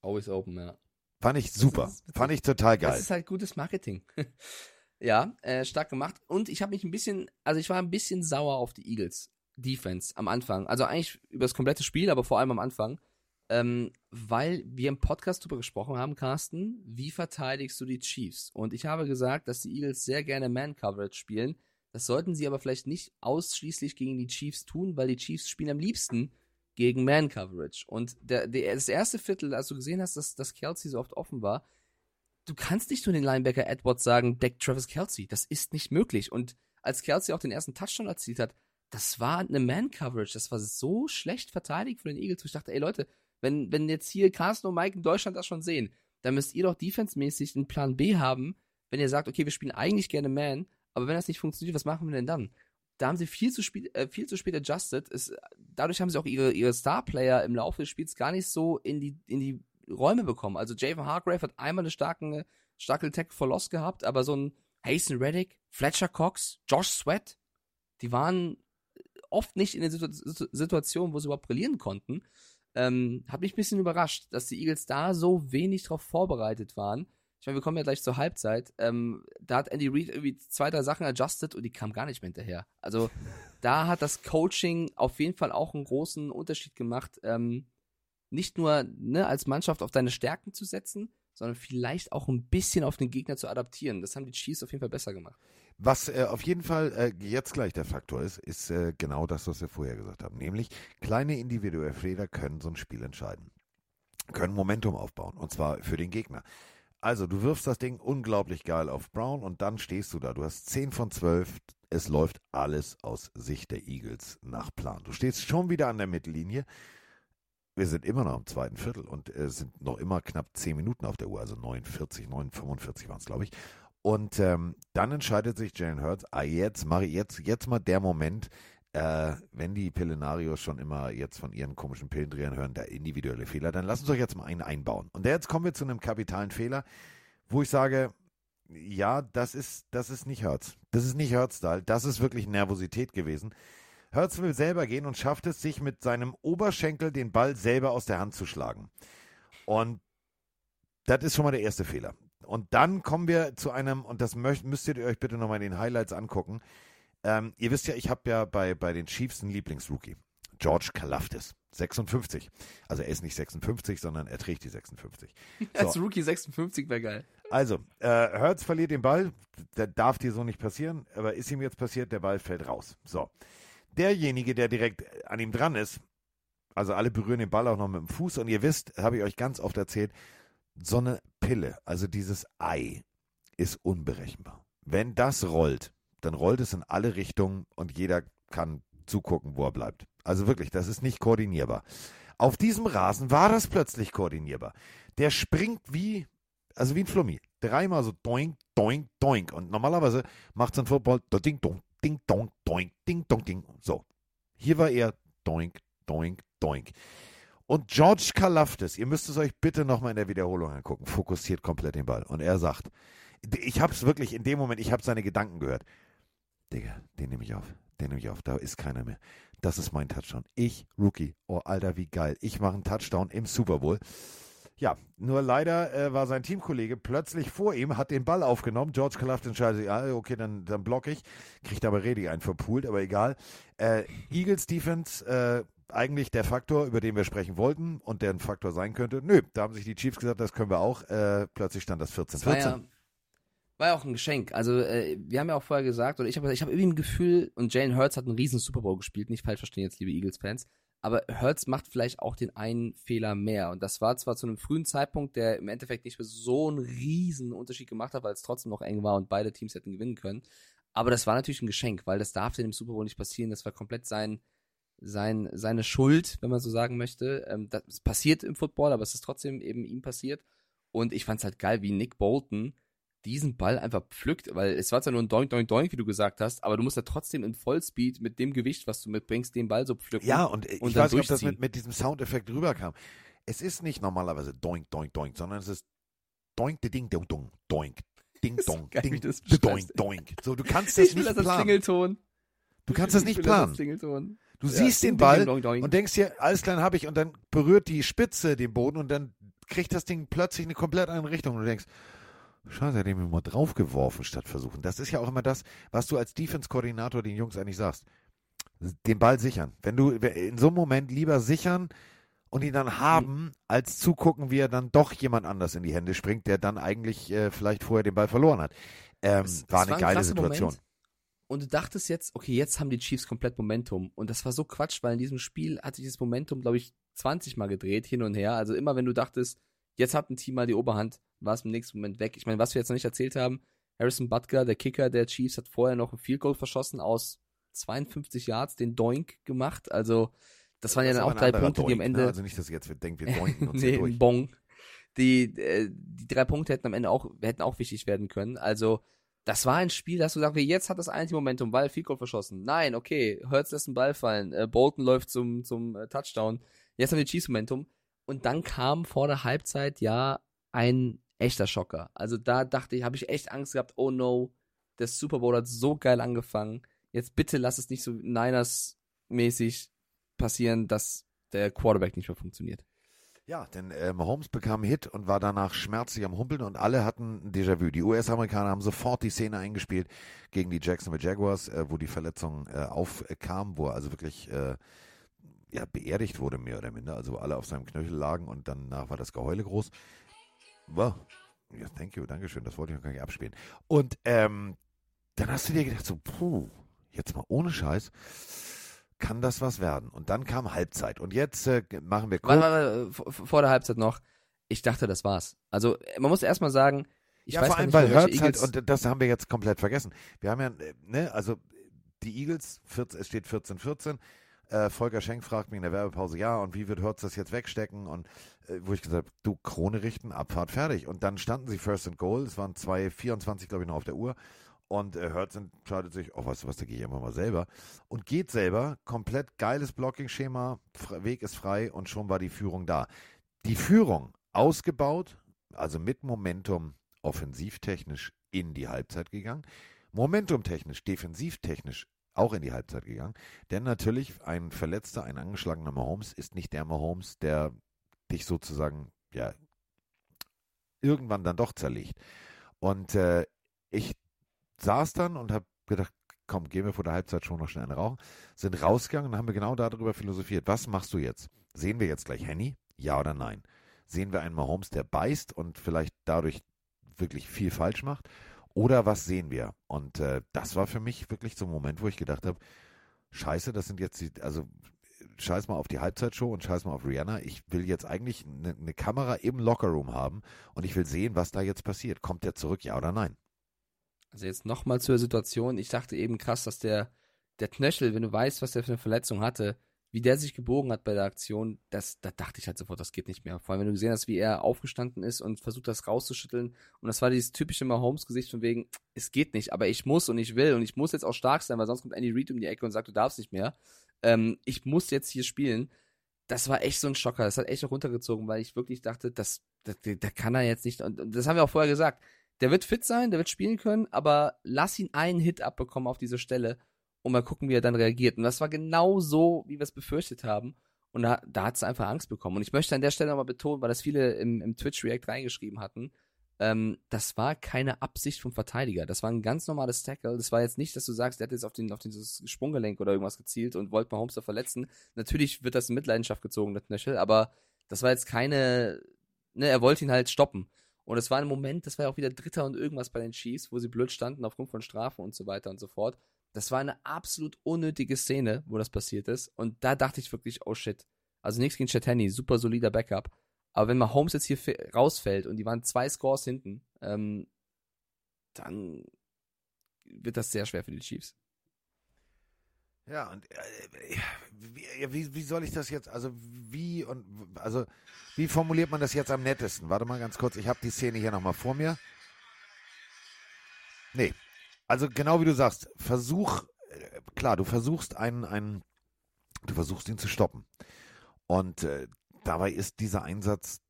Always open, ja. Fand ich super. Ist, Fand ich total geil. Das ist halt gutes Marketing. ja, äh, stark gemacht. Und ich habe mich ein bisschen, also ich war ein bisschen sauer auf die Eagles Defense am Anfang. Also eigentlich über das komplette Spiel, aber vor allem am Anfang. Ähm, weil wir im Podcast darüber gesprochen haben, Carsten, wie verteidigst du die Chiefs? Und ich habe gesagt, dass die Eagles sehr gerne Man-Coverage spielen. Das sollten sie aber vielleicht nicht ausschließlich gegen die Chiefs tun, weil die Chiefs spielen am liebsten gegen Man-Coverage. Und der, der, das erste Viertel, als du gesehen hast, dass, dass Kelsey so oft offen war, du kannst nicht nur den Linebacker Edwards sagen, deck Travis Kelsey. Das ist nicht möglich. Und als Kelsey auch den ersten Touchdown erzielt hat, das war eine Man-Coverage. Das war so schlecht verteidigt von den Eagles. Ich dachte, ey Leute, wenn, wenn jetzt hier Carsten und Mike in Deutschland das schon sehen, dann müsst ihr doch defensemäßig einen Plan B haben, wenn ihr sagt, okay, wir spielen eigentlich gerne Man, aber wenn das nicht funktioniert, was machen wir denn dann? Da haben sie viel zu spät, äh, viel zu spät adjusted. Es, dadurch haben sie auch ihre, ihre Star-Player im Laufe des Spiels gar nicht so in die, in die Räume bekommen. Also Javon Hargrave hat einmal eine starke, starke Tech for Loss gehabt, aber so ein Hasten Reddick, Fletcher Cox, Josh Sweat, die waren oft nicht in der Situ Situation, wo sie überhaupt brillieren konnten. Ähm, hat mich ein bisschen überrascht, dass die Eagles da so wenig drauf vorbereitet waren ich meine, wir kommen ja gleich zur Halbzeit. Ähm, da hat Andy Reid irgendwie zwei, drei Sachen adjusted und die kam gar nicht mehr hinterher. Also da hat das Coaching auf jeden Fall auch einen großen Unterschied gemacht. Ähm, nicht nur ne, als Mannschaft auf deine Stärken zu setzen, sondern vielleicht auch ein bisschen auf den Gegner zu adaptieren. Das haben die Chiefs auf jeden Fall besser gemacht. Was äh, auf jeden Fall äh, jetzt gleich der Faktor ist, ist äh, genau das, was wir vorher gesagt haben. Nämlich, kleine individuelle Fehler können so ein Spiel entscheiden. Können Momentum aufbauen. Und zwar für den Gegner. Also, du wirfst das Ding unglaublich geil auf Brown und dann stehst du da. Du hast 10 von 12. Es läuft alles aus Sicht der Eagles nach Plan. Du stehst schon wieder an der Mittellinie. Wir sind immer noch im zweiten Viertel und es sind noch immer knapp 10 Minuten auf der Uhr, also 49, 9,45 waren es, glaube ich. Und ähm, dann entscheidet sich Jalen Hurts, ah, jetzt mache ich jetzt, jetzt mal der Moment, äh, wenn die Pillenarios schon immer jetzt von ihren komischen Pillendrehern hören, der individuelle Fehler, dann lass uns doch jetzt mal einen einbauen. Und jetzt kommen wir zu einem kapitalen Fehler, wo ich sage, ja, das ist, das ist nicht Hertz. Das ist nicht Hertz-Style. Das ist wirklich Nervosität gewesen. Hertz will selber gehen und schafft es, sich mit seinem Oberschenkel den Ball selber aus der Hand zu schlagen. Und das ist schon mal der erste Fehler. Und dann kommen wir zu einem, und das müsst, müsst ihr euch bitte nochmal in den Highlights angucken. Ähm, ihr wisst ja, ich habe ja bei, bei den Chiefs einen Lieblingsrookie. George Kalafdis, 56. Also er ist nicht 56, sondern er trägt die 56. So. Als Rookie 56 wäre geil. Also, äh, Hertz verliert den Ball. Der darf dir so nicht passieren, aber ist ihm jetzt passiert, der Ball fällt raus. So. Derjenige, der direkt an ihm dran ist, Also alle berühren den Ball auch noch mit dem Fuß und ihr wisst, habe ich euch ganz oft erzählt, so eine Pille, also dieses Ei, ist unberechenbar. Wenn das rollt, dann rollt es in alle Richtungen und jeder kann zugucken, wo er bleibt. Also wirklich, das ist nicht koordinierbar. Auf diesem Rasen war das plötzlich koordinierbar. Der springt wie, also wie ein Flummi. Dreimal so doink, doink, doink. Und normalerweise macht es ein Football ding, dong, ding, dong, doink, ding, dong, ding. So. Hier war er doink, doink, doink. Und George Kalaftis, ihr müsst es euch bitte nochmal in der Wiederholung angucken, fokussiert komplett den Ball. Und er sagt, ich habe es wirklich in dem Moment, ich habe seine Gedanken gehört. Digga, den nehme ich auf, den nehme ich auf, da ist keiner mehr. Das ist mein Touchdown. Ich, Rookie. Oh, Alter, wie geil. Ich mache einen Touchdown im Super Bowl. Ja, nur leider äh, war sein Teamkollege plötzlich vor ihm, hat den Ball aufgenommen. George Kalaftis entscheidet sich, ah, okay, dann, dann block ich. Kriegt aber Redi einen verpult, aber egal. Äh, Eagles Defense, äh, eigentlich der Faktor, über den wir sprechen wollten und der ein Faktor sein könnte. Nö, da haben sich die Chiefs gesagt, das können wir auch. Äh, plötzlich stand das 14-14. War ja, auch ein Geschenk. Also äh, wir haben ja auch vorher gesagt, oder ich habe ich hab irgendwie ein Gefühl, und Jalen Hurts hat einen riesen Super Bowl gespielt, nicht falsch verstehen jetzt, liebe Eagles-Fans, aber Hurts macht vielleicht auch den einen Fehler mehr. Und das war zwar zu einem frühen Zeitpunkt, der im Endeffekt nicht so einen riesen Unterschied gemacht hat, weil es trotzdem noch eng war und beide Teams hätten gewinnen können. Aber das war natürlich ein Geschenk, weil das darf in dem Super Bowl nicht passieren. Das war komplett sein, sein, seine Schuld, wenn man so sagen möchte. Ähm, das passiert im Football, aber es ist trotzdem eben ihm passiert. Und ich fand es halt geil, wie Nick Bolton diesen Ball einfach pflückt, weil es war zwar nur ein Doink, Doink, Doink, wie du gesagt hast, aber du musst ja trotzdem in Vollspeed mit dem Gewicht, was du mitbringst, den Ball so pflücken. Ja, und, ich und weiß nicht, ob das mit, mit diesem Soundeffekt rüberkam. Es ist nicht normalerweise Doink, Doink, Doink, sondern es ist Doink, Ding, Dong, Dong, Doink, Ding, Dong, Ding, Doink, Doink. So, du kannst das nicht planen. Klingelton. Du kannst das nicht planen. Du ja, siehst den Ball ding, ding, und denkst dir, alles klar habe ich und dann berührt die Spitze den Boden und dann kriegt das Ding plötzlich eine komplett andere Richtung und du denkst, schade, hat ihn mal draufgeworfen statt versuchen. Das ist ja auch immer das, was du als Defense-Koordinator den Jungs eigentlich sagst. Den Ball sichern. Wenn du in so einem Moment lieber sichern und ihn dann haben, als zugucken, wie er dann doch jemand anders in die Hände springt, der dann eigentlich äh, vielleicht vorher den Ball verloren hat. Ähm, es, war eine war ein geile Situation. Moment und du dachtest jetzt, okay, jetzt haben die Chiefs komplett Momentum. Und das war so Quatsch, weil in diesem Spiel hat sich das Momentum, glaube ich, 20 Mal gedreht, hin und her. Also immer, wenn du dachtest, jetzt hat ein Team mal die Oberhand, war es im nächsten Moment weg. Ich meine, was wir jetzt noch nicht erzählt haben, Harrison Butker, der Kicker der Chiefs, hat vorher noch ein Field Goal verschossen aus 52 Yards, den Doink gemacht. Also, das waren das ja dann auch drei Punkte, Doink, die am Ende. Ne? Also nicht, dass ihr jetzt denkt, wir doinken uns nee, durch. Bong. Die, äh, die drei Punkte hätten am Ende auch, hätten auch wichtig werden können. Also, das war ein Spiel, da hast du gesagt, jetzt hat das eigentlich Momentum, weil Field Goal verschossen. Nein, okay, Hurts lässt den Ball fallen, äh, Bolton läuft zum, zum äh, Touchdown. Jetzt haben wir Chiefs Momentum. Und dann kam vor der Halbzeit ja ein echter Schocker. Also da dachte ich, habe ich echt Angst gehabt, oh no, der Super Bowl hat so geil angefangen. Jetzt bitte lass es nicht so Niners-mäßig passieren, dass der Quarterback nicht mehr funktioniert. Ja, denn äh, Mahomes bekam einen Hit und war danach schmerzlich am Humpeln und alle hatten Déjà-vu. Die US-Amerikaner haben sofort die Szene eingespielt gegen die Jacksonville Jaguars, äh, wo die Verletzung äh, aufkam, wo er also wirklich äh, ja, beerdigt wurde, mehr oder minder. Also alle auf seinem Knöchel lagen und danach war das Geheule groß. Wow. Ja, thank you, Dankeschön, das wollte ich noch gar nicht abspielen. Und ähm, dann hast du dir gedacht, so, puh, jetzt mal ohne Scheiß kann das was werden. Und dann kam Halbzeit. Und jetzt äh, machen wir kurz. Warte, warte, vor der Halbzeit noch. Ich dachte, das war's. Also, man muss erstmal sagen, ich ja, weiß vor allem, weil Hurts halt, und das haben wir jetzt komplett vergessen. Wir haben ja, äh, ne, also die Eagles, 14, es steht 14-14. Äh, Volker Schenk fragt mich in der Werbepause, ja, und wie wird Hurts das jetzt wegstecken? Und wo ich gesagt habe, du Krone richten, Abfahrt fertig. Und dann standen sie First and Goal, es waren 2,24, glaube ich, noch auf der Uhr. Und äh, Hertz entscheidet sich, oh, weißt du was, da gehe ich einfach mal selber. Und geht selber, komplett geiles Blocking-Schema, Weg ist frei und schon war die Führung da. Die Führung ausgebaut, also mit Momentum offensivtechnisch in die Halbzeit gegangen. Momentumtechnisch, defensivtechnisch auch in die Halbzeit gegangen. Denn natürlich ein verletzter, ein angeschlagener Mahomes ist nicht der Mahomes, der dich sozusagen, ja, irgendwann dann doch zerlegt. Und äh, ich saß dann und habe gedacht, komm, gehen wir vor der Halbzeit schon noch schnell eine rauchen. Sind rausgegangen und haben wir genau darüber philosophiert. Was machst du jetzt? Sehen wir jetzt gleich Henny? Ja oder nein? Sehen wir einen Mahomes, der beißt und vielleicht dadurch wirklich viel falsch macht? Oder was sehen wir? Und äh, das war für mich wirklich so ein Moment, wo ich gedacht habe, scheiße, das sind jetzt die, also scheiß mal auf die Halbzeitshow und scheiß mal auf Rihanna. Ich will jetzt eigentlich eine ne Kamera im Lockerroom haben und ich will sehen, was da jetzt passiert. Kommt der zurück, ja oder nein? Also jetzt nochmal zur Situation. Ich dachte eben krass, dass der, der Knöchel, wenn du weißt, was der für eine Verletzung hatte, wie der sich gebogen hat bei der Aktion, das, da dachte ich halt sofort, das geht nicht mehr. Vor allem, wenn du gesehen hast, wie er aufgestanden ist und versucht, das rauszuschütteln. Und das war dieses typische Mahomes-Gesicht von wegen, es geht nicht, aber ich muss und ich will und ich muss jetzt auch stark sein, weil sonst kommt Andy Reid um die Ecke und sagt, du darfst nicht mehr. Ähm, ich muss jetzt hier spielen. Das war echt so ein Schocker. Das hat echt auch runtergezogen, weil ich wirklich dachte, das, das, da kann er jetzt nicht. Und das haben wir auch vorher gesagt. Der wird fit sein, der wird spielen können, aber lass ihn einen Hit abbekommen auf diese Stelle und mal gucken, wie er dann reagiert. Und das war genau so, wie wir es befürchtet haben. Und da, da hat es einfach Angst bekommen. Und ich möchte an der Stelle nochmal betonen, weil das viele im, im Twitch-React reingeschrieben hatten, ähm, das war keine Absicht vom Verteidiger. Das war ein ganz normales Tackle. Das war jetzt nicht, dass du sagst, der hat jetzt auf, den, auf dieses Sprunggelenk oder irgendwas gezielt und wollte mal Holmes verletzen. Natürlich wird das in Mitleidenschaft gezogen, der Knöchel, aber das war jetzt keine, ne, er wollte ihn halt stoppen. Und es war ein Moment, das war ja auch wieder Dritter und irgendwas bei den Chiefs, wo sie blöd standen aufgrund von Strafen und so weiter und so fort. Das war eine absolut unnötige Szene, wo das passiert ist. Und da dachte ich wirklich, oh shit. Also nichts gegen Chatani, super solider Backup. Aber wenn mal Holmes jetzt hier rausfällt und die waren zwei Scores hinten, ähm, dann wird das sehr schwer für die Chiefs. Ja, und äh, wie, wie, wie, soll ich das jetzt, also wie und also wie formuliert man das jetzt am nettesten? Warte mal ganz kurz, ich habe die Szene hier nochmal vor mir. Nee, also genau wie du sagst, versuch, äh, klar, du versuchst einen, einen du versuchst ihn zu stoppen. Und äh, dabei ist dieser Einsatz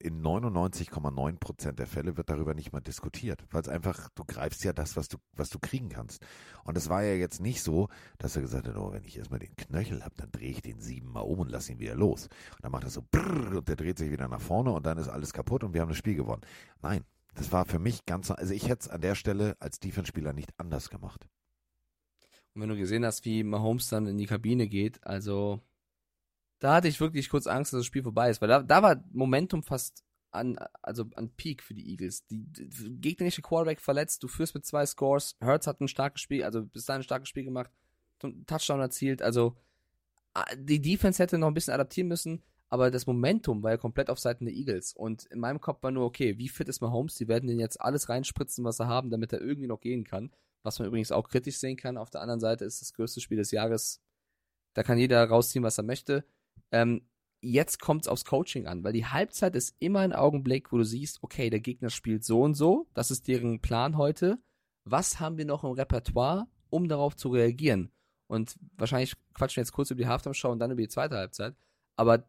in 99,9 Prozent der Fälle wird darüber nicht mal diskutiert, weil es einfach, du greifst ja das, was du, was du kriegen kannst. Und es war ja jetzt nicht so, dass er gesagt hat, oh, wenn ich erstmal den Knöchel habe, dann drehe ich den siebenmal um und lass ihn wieder los. Und dann macht er so brrr, und der dreht sich wieder nach vorne und dann ist alles kaputt und wir haben das Spiel gewonnen. Nein, das war für mich ganz, also ich hätte es an der Stelle als Defense-Spieler nicht anders gemacht. Und wenn du gesehen hast, wie Mahomes dann in die Kabine geht, also da hatte ich wirklich kurz Angst, dass das Spiel vorbei ist, weil da, da war Momentum fast an, also an Peak für die Eagles. Die, die gegnerische Quarterback verletzt, du führst mit zwei Scores, Hurts hat ein starkes Spiel, also bis dahin ein starkes Spiel gemacht, Touchdown erzielt, also die Defense hätte noch ein bisschen adaptieren müssen, aber das Momentum war ja komplett auf Seiten der Eagles. Und in meinem Kopf war nur, okay, wie fit ist Mahomes? Die werden den jetzt alles reinspritzen, was sie haben, damit er irgendwie noch gehen kann. Was man übrigens auch kritisch sehen kann. Auf der anderen Seite ist das größte Spiel des Jahres. Da kann jeder rausziehen, was er möchte. Ähm, jetzt kommt es aufs Coaching an, weil die Halbzeit ist immer ein Augenblick, wo du siehst, okay, der Gegner spielt so und so. Das ist deren Plan heute. Was haben wir noch im Repertoire, um darauf zu reagieren? Und wahrscheinlich quatschen wir jetzt kurz über die Halftime-Show und dann über die zweite Halbzeit. Aber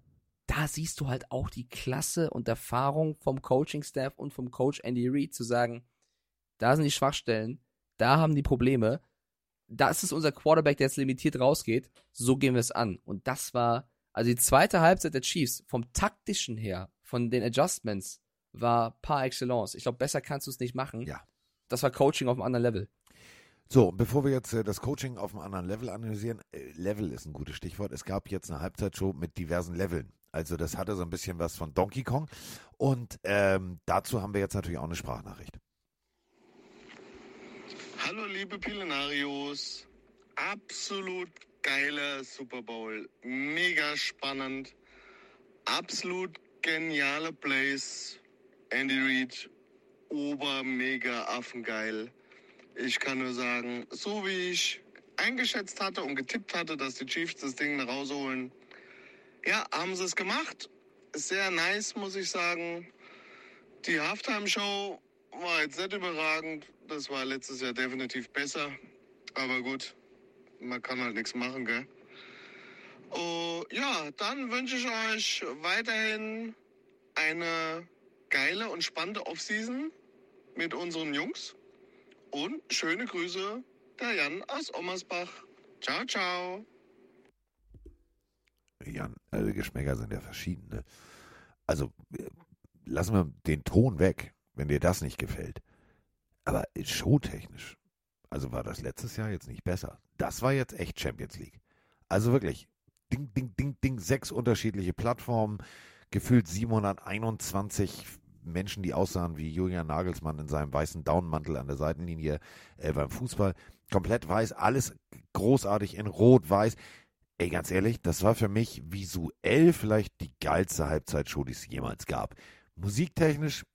da siehst du halt auch die Klasse und Erfahrung vom Coaching-Staff und vom Coach Andy Reid zu sagen, da sind die Schwachstellen, da haben die Probleme, das ist unser Quarterback, der jetzt limitiert rausgeht, so gehen wir es an. Und das war, also die zweite Halbzeit der Chiefs, vom taktischen her, von den Adjustments, war par excellence. Ich glaube, besser kannst du es nicht machen. Ja. Das war Coaching auf einem anderen Level. So, bevor wir jetzt äh, das Coaching auf einem anderen Level analysieren, äh, Level ist ein gutes Stichwort. Es gab jetzt eine Halbzeitshow mit diversen Leveln. Also das hatte so ein bisschen was von Donkey Kong. Und ähm, dazu haben wir jetzt natürlich auch eine Sprachnachricht. Hallo liebe Pilenarios, absolut geiler Super Bowl, mega spannend, absolut geniale Plays, Andy Reid, ober mega affengeil. Ich kann nur sagen, so wie ich eingeschätzt hatte und getippt hatte, dass die Chiefs das Ding nach Hause holen, ja, haben sie es gemacht. Sehr nice, muss ich sagen. Die Halftime-Show war jetzt nicht überragend. Das war letztes Jahr definitiv besser. Aber gut, man kann halt nichts machen, gell? Oh, ja, dann wünsche ich euch weiterhin eine geile und spannende Offseason mit unseren Jungs. Und schöne Grüße, der Jan aus Ommersbach. Ciao, ciao. Jan, also Geschmäcker sind ja verschiedene. Also lassen wir den Ton weg, wenn dir das nicht gefällt. Aber showtechnisch, also war das letztes Jahr jetzt nicht besser. Das war jetzt echt Champions League. Also wirklich, ding, ding, ding, ding, sechs unterschiedliche Plattformen, gefühlt 721 Menschen, die aussahen wie Julian Nagelsmann in seinem weißen Downmantel an der Seitenlinie äh, beim Fußball. Komplett weiß, alles großartig in Rot-Weiß Ey, ganz ehrlich, das war für mich visuell vielleicht die geilste Halbzeitshow, die es jemals gab. Musiktechnisch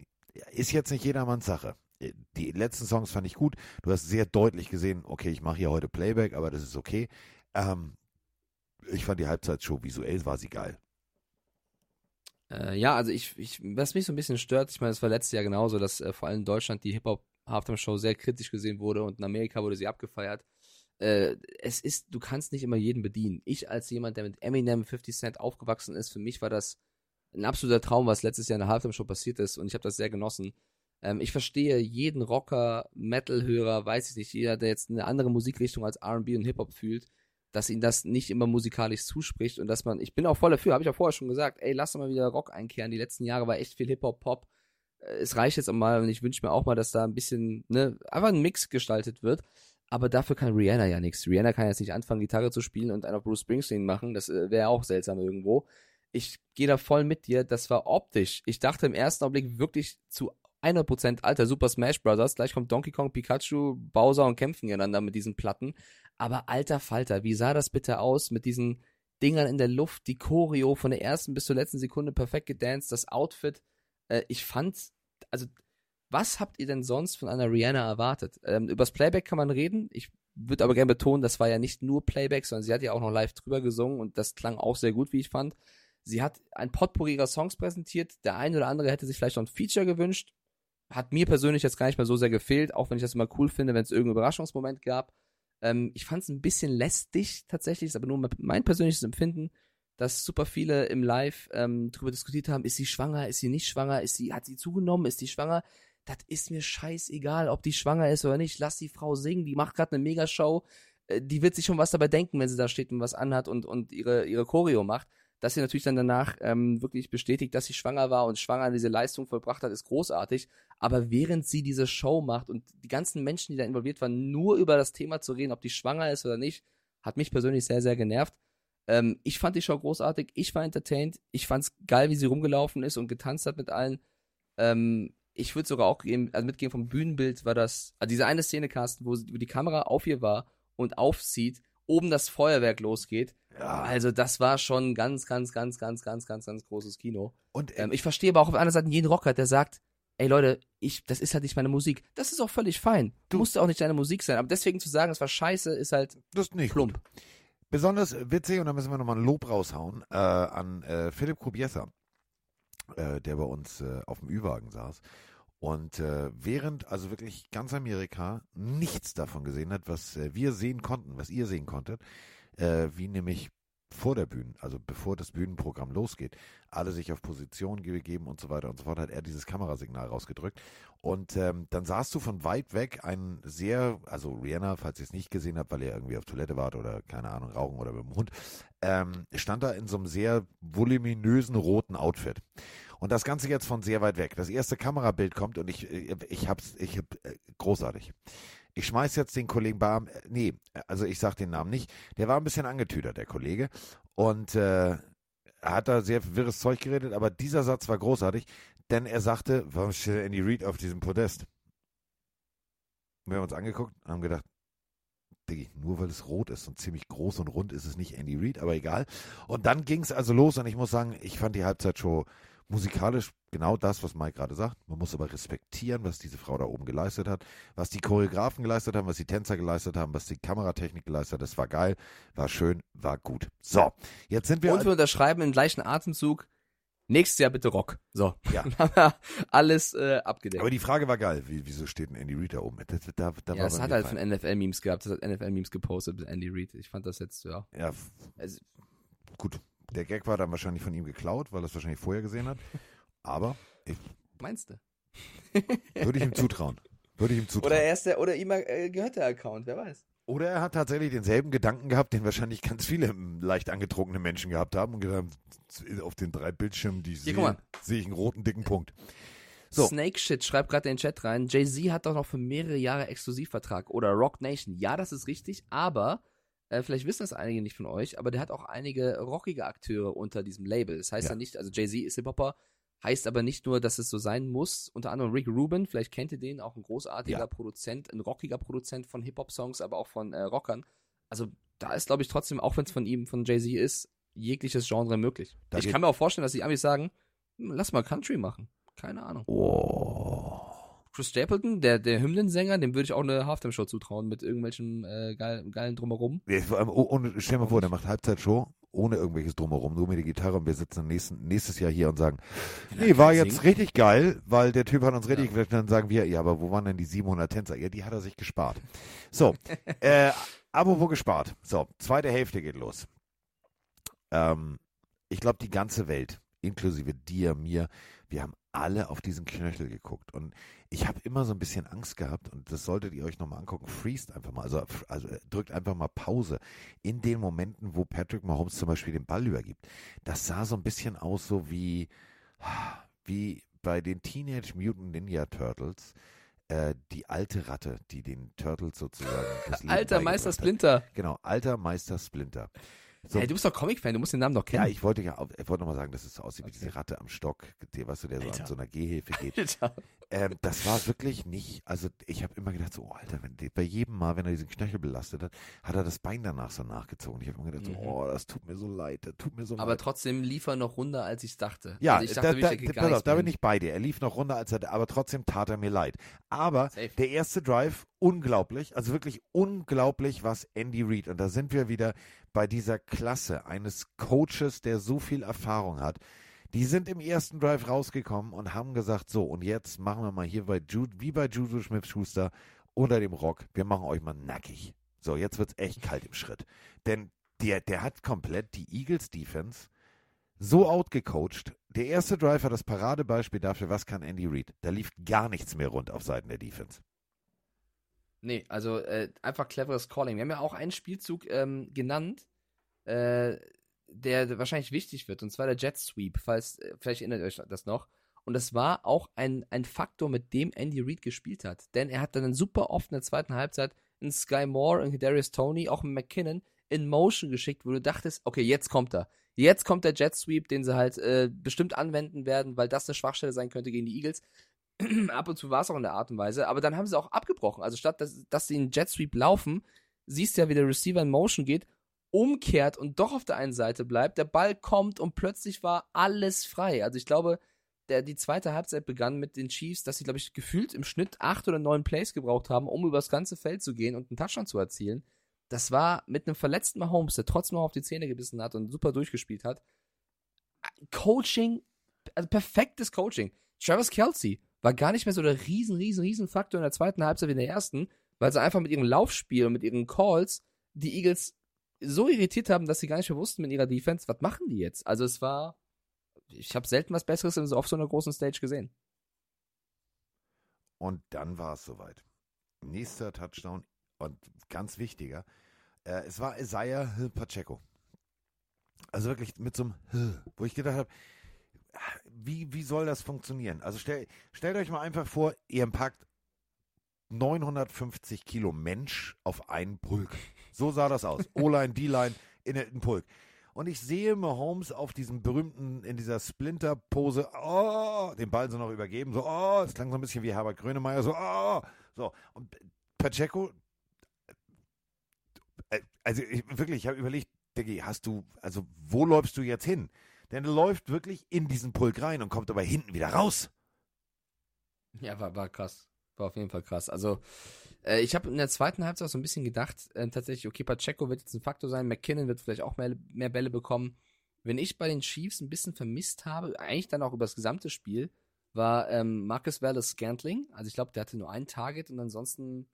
ist jetzt nicht jedermanns Sache. Die letzten Songs fand ich gut. Du hast sehr deutlich gesehen, okay, ich mache hier heute Playback, aber das ist okay. Ähm, ich fand die Halbzeitshow visuell war sie geil. Äh, ja, also ich, ich, was mich so ein bisschen stört, ich meine, es war letztes Jahr genauso, dass äh, vor allem in Deutschland die Hip-Hop-Halftime-Show sehr kritisch gesehen wurde und in Amerika wurde sie abgefeiert. Äh, es ist, du kannst nicht immer jeden bedienen. Ich als jemand, der mit Eminem 50 Cent aufgewachsen ist, für mich war das ein absoluter Traum, was letztes Jahr in der Halftime-Show passiert ist und ich habe das sehr genossen. Ähm, ich verstehe jeden Rocker, Metal-Hörer, weiß ich nicht, jeder, der jetzt eine andere Musikrichtung als R&B und Hip-Hop fühlt, dass ihn das nicht immer musikalisch zuspricht und dass man, ich bin auch voll dafür, habe ich auch vorher schon gesagt, ey, lass doch mal wieder Rock einkehren. Die letzten Jahre war echt viel Hip-Hop, Pop. Äh, es reicht jetzt auch mal und ich wünsche mir auch mal, dass da ein bisschen, ne, einfach ein Mix gestaltet wird. Aber dafür kann Rihanna ja nichts. Rihanna kann jetzt nicht anfangen, Gitarre zu spielen und einen auf Bruce Springsteen machen. Das äh, wäre auch seltsam irgendwo. Ich gehe da voll mit dir. Das war optisch. Ich dachte im ersten Augenblick wirklich zu 100% alter Super Smash Brothers. Gleich kommt Donkey Kong, Pikachu, Bowser und kämpfen gegeneinander mit diesen Platten. Aber alter Falter, wie sah das bitte aus mit diesen Dingern in der Luft, die Choreo von der ersten bis zur letzten Sekunde perfekt gedanced, das Outfit. Äh, ich fand, also, was habt ihr denn sonst von einer Rihanna erwartet? Ähm, übers Playback kann man reden. Ich würde aber gerne betonen, das war ja nicht nur Playback, sondern sie hat ja auch noch live drüber gesungen und das klang auch sehr gut, wie ich fand. Sie hat ein Potpourri ihrer Songs präsentiert. Der eine oder andere hätte sich vielleicht noch ein Feature gewünscht. Hat mir persönlich jetzt gar nicht mehr so sehr gefehlt, auch wenn ich das immer cool finde, wenn es irgendeinen Überraschungsmoment gab. Ähm, ich fand es ein bisschen lästig tatsächlich, ist aber nur mein persönliches Empfinden, dass super viele im Live ähm, darüber diskutiert haben, ist sie schwanger, ist sie nicht schwanger, ist sie, hat sie zugenommen, ist sie schwanger? Das ist mir scheißegal, ob die schwanger ist oder nicht. Lass die Frau singen, die macht gerade eine Megashow. Äh, die wird sich schon was dabei denken, wenn sie da steht und was anhat und, und ihre, ihre Choreo macht. Dass sie natürlich dann danach ähm, wirklich bestätigt, dass sie schwanger war und schwanger diese Leistung vollbracht hat, ist großartig. Aber während sie diese Show macht und die ganzen Menschen, die da involviert waren, nur über das Thema zu reden, ob die schwanger ist oder nicht, hat mich persönlich sehr, sehr genervt. Ähm, ich fand die Show großartig, ich war entertained, ich fand's geil, wie sie rumgelaufen ist und getanzt hat mit allen. Ähm, ich würde sogar auch geben, also mitgehen vom Bühnenbild war das, also diese eine Szene, Carsten, wo, wo die Kamera auf ihr war und aufzieht, oben das Feuerwerk losgeht. Ja. Also das war schon ganz, ganz, ganz, ganz, ganz, ganz, ganz großes Kino. Und ähm, ich verstehe aber auch auf der anderen Seite jeden Rocker, der sagt, ey Leute, ich, das ist halt nicht meine Musik. Das ist auch völlig fein. Du musst auch nicht deine Musik sein. Aber deswegen zu sagen, es war scheiße, ist halt das nicht plump. Gut. Besonders witzig, und da müssen wir nochmal ein Lob raushauen, äh, an äh, Philipp Kubiesa, äh, der bei uns äh, auf dem Ü-Wagen saß. Und äh, während also wirklich ganz Amerika nichts davon gesehen hat, was äh, wir sehen konnten, was ihr sehen konntet, wie nämlich vor der Bühne, also bevor das Bühnenprogramm losgeht, alle sich auf Position gegeben und so weiter und so fort, hat er dieses Kamerasignal rausgedrückt. Und ähm, dann sahst du von weit weg einen sehr, also Rihanna, falls ihr es nicht gesehen habt, weil ihr irgendwie auf Toilette wart oder keine Ahnung, rauchen oder mit dem Hund, ähm, stand da in so einem sehr voluminösen roten Outfit. Und das Ganze jetzt von sehr weit weg. Das erste Kamerabild kommt und ich, ich hab's, ich hab, äh, großartig. Ich schmeiß jetzt den Kollegen Barm, äh, nee, also ich sag den Namen nicht. Der war ein bisschen angetüdert, der Kollege. Und äh, hat da sehr wirres Zeug geredet, aber dieser Satz war großartig, denn er sagte, warum steht Andy Reid auf diesem Podest? wir haben uns angeguckt und haben gedacht, Diggi, nur weil es rot ist und ziemlich groß und rund ist es nicht Andy Reid, aber egal. Und dann ging es also los und ich muss sagen, ich fand die Halbzeitshow musikalisch genau das, was Mike gerade sagt. Man muss aber respektieren, was diese Frau da oben geleistet hat, was die Choreografen geleistet haben, was die Tänzer geleistet haben, was die Kameratechnik geleistet hat. Das war geil, war schön, war gut. So, jetzt sind wir. Und wir unterschreiben im gleichen Atemzug. Nächstes Jahr bitte Rock. So, ja. alles äh, abgedeckt. Aber die Frage war geil. Wie, wieso steht ein Andy Reid da oben? Das, da, da ja, das hat halt von NFL-Memes gehabt. Das hat NFL-Memes gepostet mit Andy Reid. Ich fand das jetzt, ja. Ja, also, gut. Der Gag war dann wahrscheinlich von ihm geklaut, weil er es wahrscheinlich vorher gesehen hat. Aber ich, meinst du? Würde ich ihm zutrauen. Würde ich ihm zutrauen. Oder er ist der, oder ihm äh, gehört der Account, wer weiß. Oder er hat tatsächlich denselben Gedanken gehabt, den wahrscheinlich ganz viele leicht angetrunkene Menschen gehabt haben und gesagt, auf den drei Bildschirmen, die sehe, sehe ich einen roten dicken Punkt. So. Snake Shit schreibt gerade in den Chat rein, Jay-Z hat doch noch für mehrere Jahre Exklusivvertrag oder Rock Nation. Ja, das ist richtig, aber äh, vielleicht wissen das einige nicht von euch, aber der hat auch einige rockige Akteure unter diesem Label. Das heißt ja, ja nicht, also Jay-Z ist Hip-Hopper, heißt aber nicht nur, dass es so sein muss. Unter anderem Rick Rubin, vielleicht kennt ihr den, auch ein großartiger ja. Produzent, ein rockiger Produzent von Hip-Hop-Songs, aber auch von äh, Rockern. Also da ist, glaube ich, trotzdem, auch wenn es von ihm, von Jay-Z ist, jegliches Genre möglich. Da ich kann mir auch vorstellen, dass die Amis sagen, hm, lass mal Country machen. Keine Ahnung. Oh. Chris Stapleton, der, der Hymnensänger, dem würde ich auch eine Halftime-Show zutrauen mit irgendwelchen äh, geil, geilen Drumherum. Ja, vor allem, oh, ohne, stell dir mal vor, der macht Halbzeitshow ohne irgendwelches Drumherum, nur mit der Gitarre und wir sitzen nächsten, nächstes Jahr hier und sagen, nee, war jetzt richtig geil, weil der Typ hat uns richtig ja. Dann sagen wir, ja, aber wo waren denn die 700 Tänzer? Ja, die hat er sich gespart. So, äh, apropos gespart. So, zweite Hälfte geht los. Ähm, ich glaube, die ganze Welt, inklusive dir, mir, wir haben alle auf diesen Knöchel geguckt. Und ich habe immer so ein bisschen Angst gehabt, und das solltet ihr euch nochmal angucken, freest einfach mal, also, also drückt einfach mal Pause in den Momenten, wo Patrick Mahomes zum Beispiel den Ball übergibt. Das sah so ein bisschen aus, so wie, wie bei den Teenage Mutant Ninja Turtles. Äh, die alte Ratte, die den Turtles sozusagen Alter Meister beigebracht hat. Splinter. Genau, alter Meister Splinter. So, Ey, du bist doch Comic-Fan, du musst den Namen doch kennen. ja, ich wollte ja, ich wollte nochmal sagen, dass es so aussieht wie diese Ratte am Stock, der, weißt du, der so Alter. an so einer Gehhilfe geht. Ähm, das war wirklich nicht, also ich habe immer gedacht, so, oh, Alter, wenn, die- bei jedem Mal, wenn er diesen Knöchel belastet hat, hat er das Bein danach so nachgezogen. Ich habe immer gedacht, so, Mhm. oh, das tut mir so leid, das tut mir so Aber leid. trotzdem lief er noch runter, als ich dachte. Ja, also ich da, dachte, da, geht pass gar auf, da bin ich bei dir. Er lief noch runter, als er, aber trotzdem tat er mir leid. Aber Safe. der erste Drive, unglaublich, also wirklich unglaublich, was Andy Reid, und da sind wir wieder bei dieser Klasse eines Coaches, der so viel Erfahrung hat. Die sind im ersten Drive rausgekommen und haben gesagt, so, und jetzt machen wir mal hier bei Jude, wie bei Juju Smith-Schuster unter dem Rock, wir machen euch mal nackig. So, jetzt wird's echt kalt im Schritt. Denn der, der hat komplett die Eagles Defense so outgecoacht. Der erste Drive war das Paradebeispiel dafür, was kann Andy Reid. Da lief gar nichts mehr rund auf Seiten der Defense. Nee, also äh, einfach cleveres Calling. Wir haben ja auch einen Spielzug ähm, genannt, äh, der wahrscheinlich wichtig wird, und zwar der Jet Sweep, falls, äh, vielleicht erinnert ihr euch das noch. Und das war auch ein, ein Faktor, mit dem Andy Reid gespielt hat. Denn er hat dann super oft in der zweiten Halbzeit einen Sky Moore, einen Darius Tony, auch einen McKinnon in Motion geschickt, wo du dachtest, okay, jetzt kommt er. Jetzt kommt der Jet Sweep, den sie halt äh, bestimmt anwenden werden, weil das eine Schwachstelle sein könnte gegen die Eagles. Ab und zu war es auch in der Art und Weise, aber dann haben sie auch abgebrochen. Also statt dass, dass sie in Jet Sweep laufen, siehst du ja, wie der Receiver in Motion geht, umkehrt und doch auf der einen Seite bleibt, der Ball kommt und plötzlich war alles frei. Also ich glaube, der, die zweite Halbzeit begann mit den Chiefs, dass sie, glaube ich, gefühlt im Schnitt acht oder neun Plays gebraucht haben, um übers ganze Feld zu gehen und einen Touchdown zu erzielen. Das war mit einem verletzten Mahomes, der trotzdem noch auf die Zähne gebissen hat und super durchgespielt hat. Coaching, also perfektes Coaching. Travis Kelsey war gar nicht mehr so der riesen, riesen, riesen Faktor in der zweiten Halbzeit wie in der ersten, weil sie einfach mit ihrem Laufspiel und mit ihren Calls die Eagles so irritiert haben, dass sie gar nicht mehr wussten mit ihrer Defense, was machen die jetzt? Also es war, ich habe selten was Besseres auf so einer großen Stage gesehen. Und dann war es soweit. Nächster Touchdown und ganz wichtiger, äh, es war Isaiah Pacheco. Also wirklich mit so einem wo ich gedacht habe, wie, wie soll das funktionieren? Also stell, stellt euch mal einfach vor, ihr packt 950 Kilo Mensch auf einen Pulk. So sah das aus. O-Line, D-Line in einen Pulk. Und ich sehe Mahomes auf diesem berühmten, in dieser Splinter-Pose, oh, den Ball so noch übergeben, so, oh, es klang so ein bisschen wie Herbert Grönemeyer, so, oh, so. Und Pacheco, äh, also ich, wirklich, ich habe überlegt, Diggi, hast du, also wo läufst du jetzt hin? Denn er läuft wirklich in diesen Pulk rein und kommt aber hinten wieder raus. Ja, war, war krass. War auf jeden Fall krass. Also, äh, ich habe in der zweiten Halbzeit auch so ein bisschen gedacht, äh, tatsächlich, okay, Pacheco wird jetzt ein Faktor sein, McKinnon wird vielleicht auch mehr, mehr Bälle bekommen. Wenn ich bei den Chiefs ein bisschen vermisst habe, eigentlich dann auch über das gesamte Spiel, war ähm, Marcus Wallace Scantling. Also ich glaube, der hatte nur ein Target und ansonsten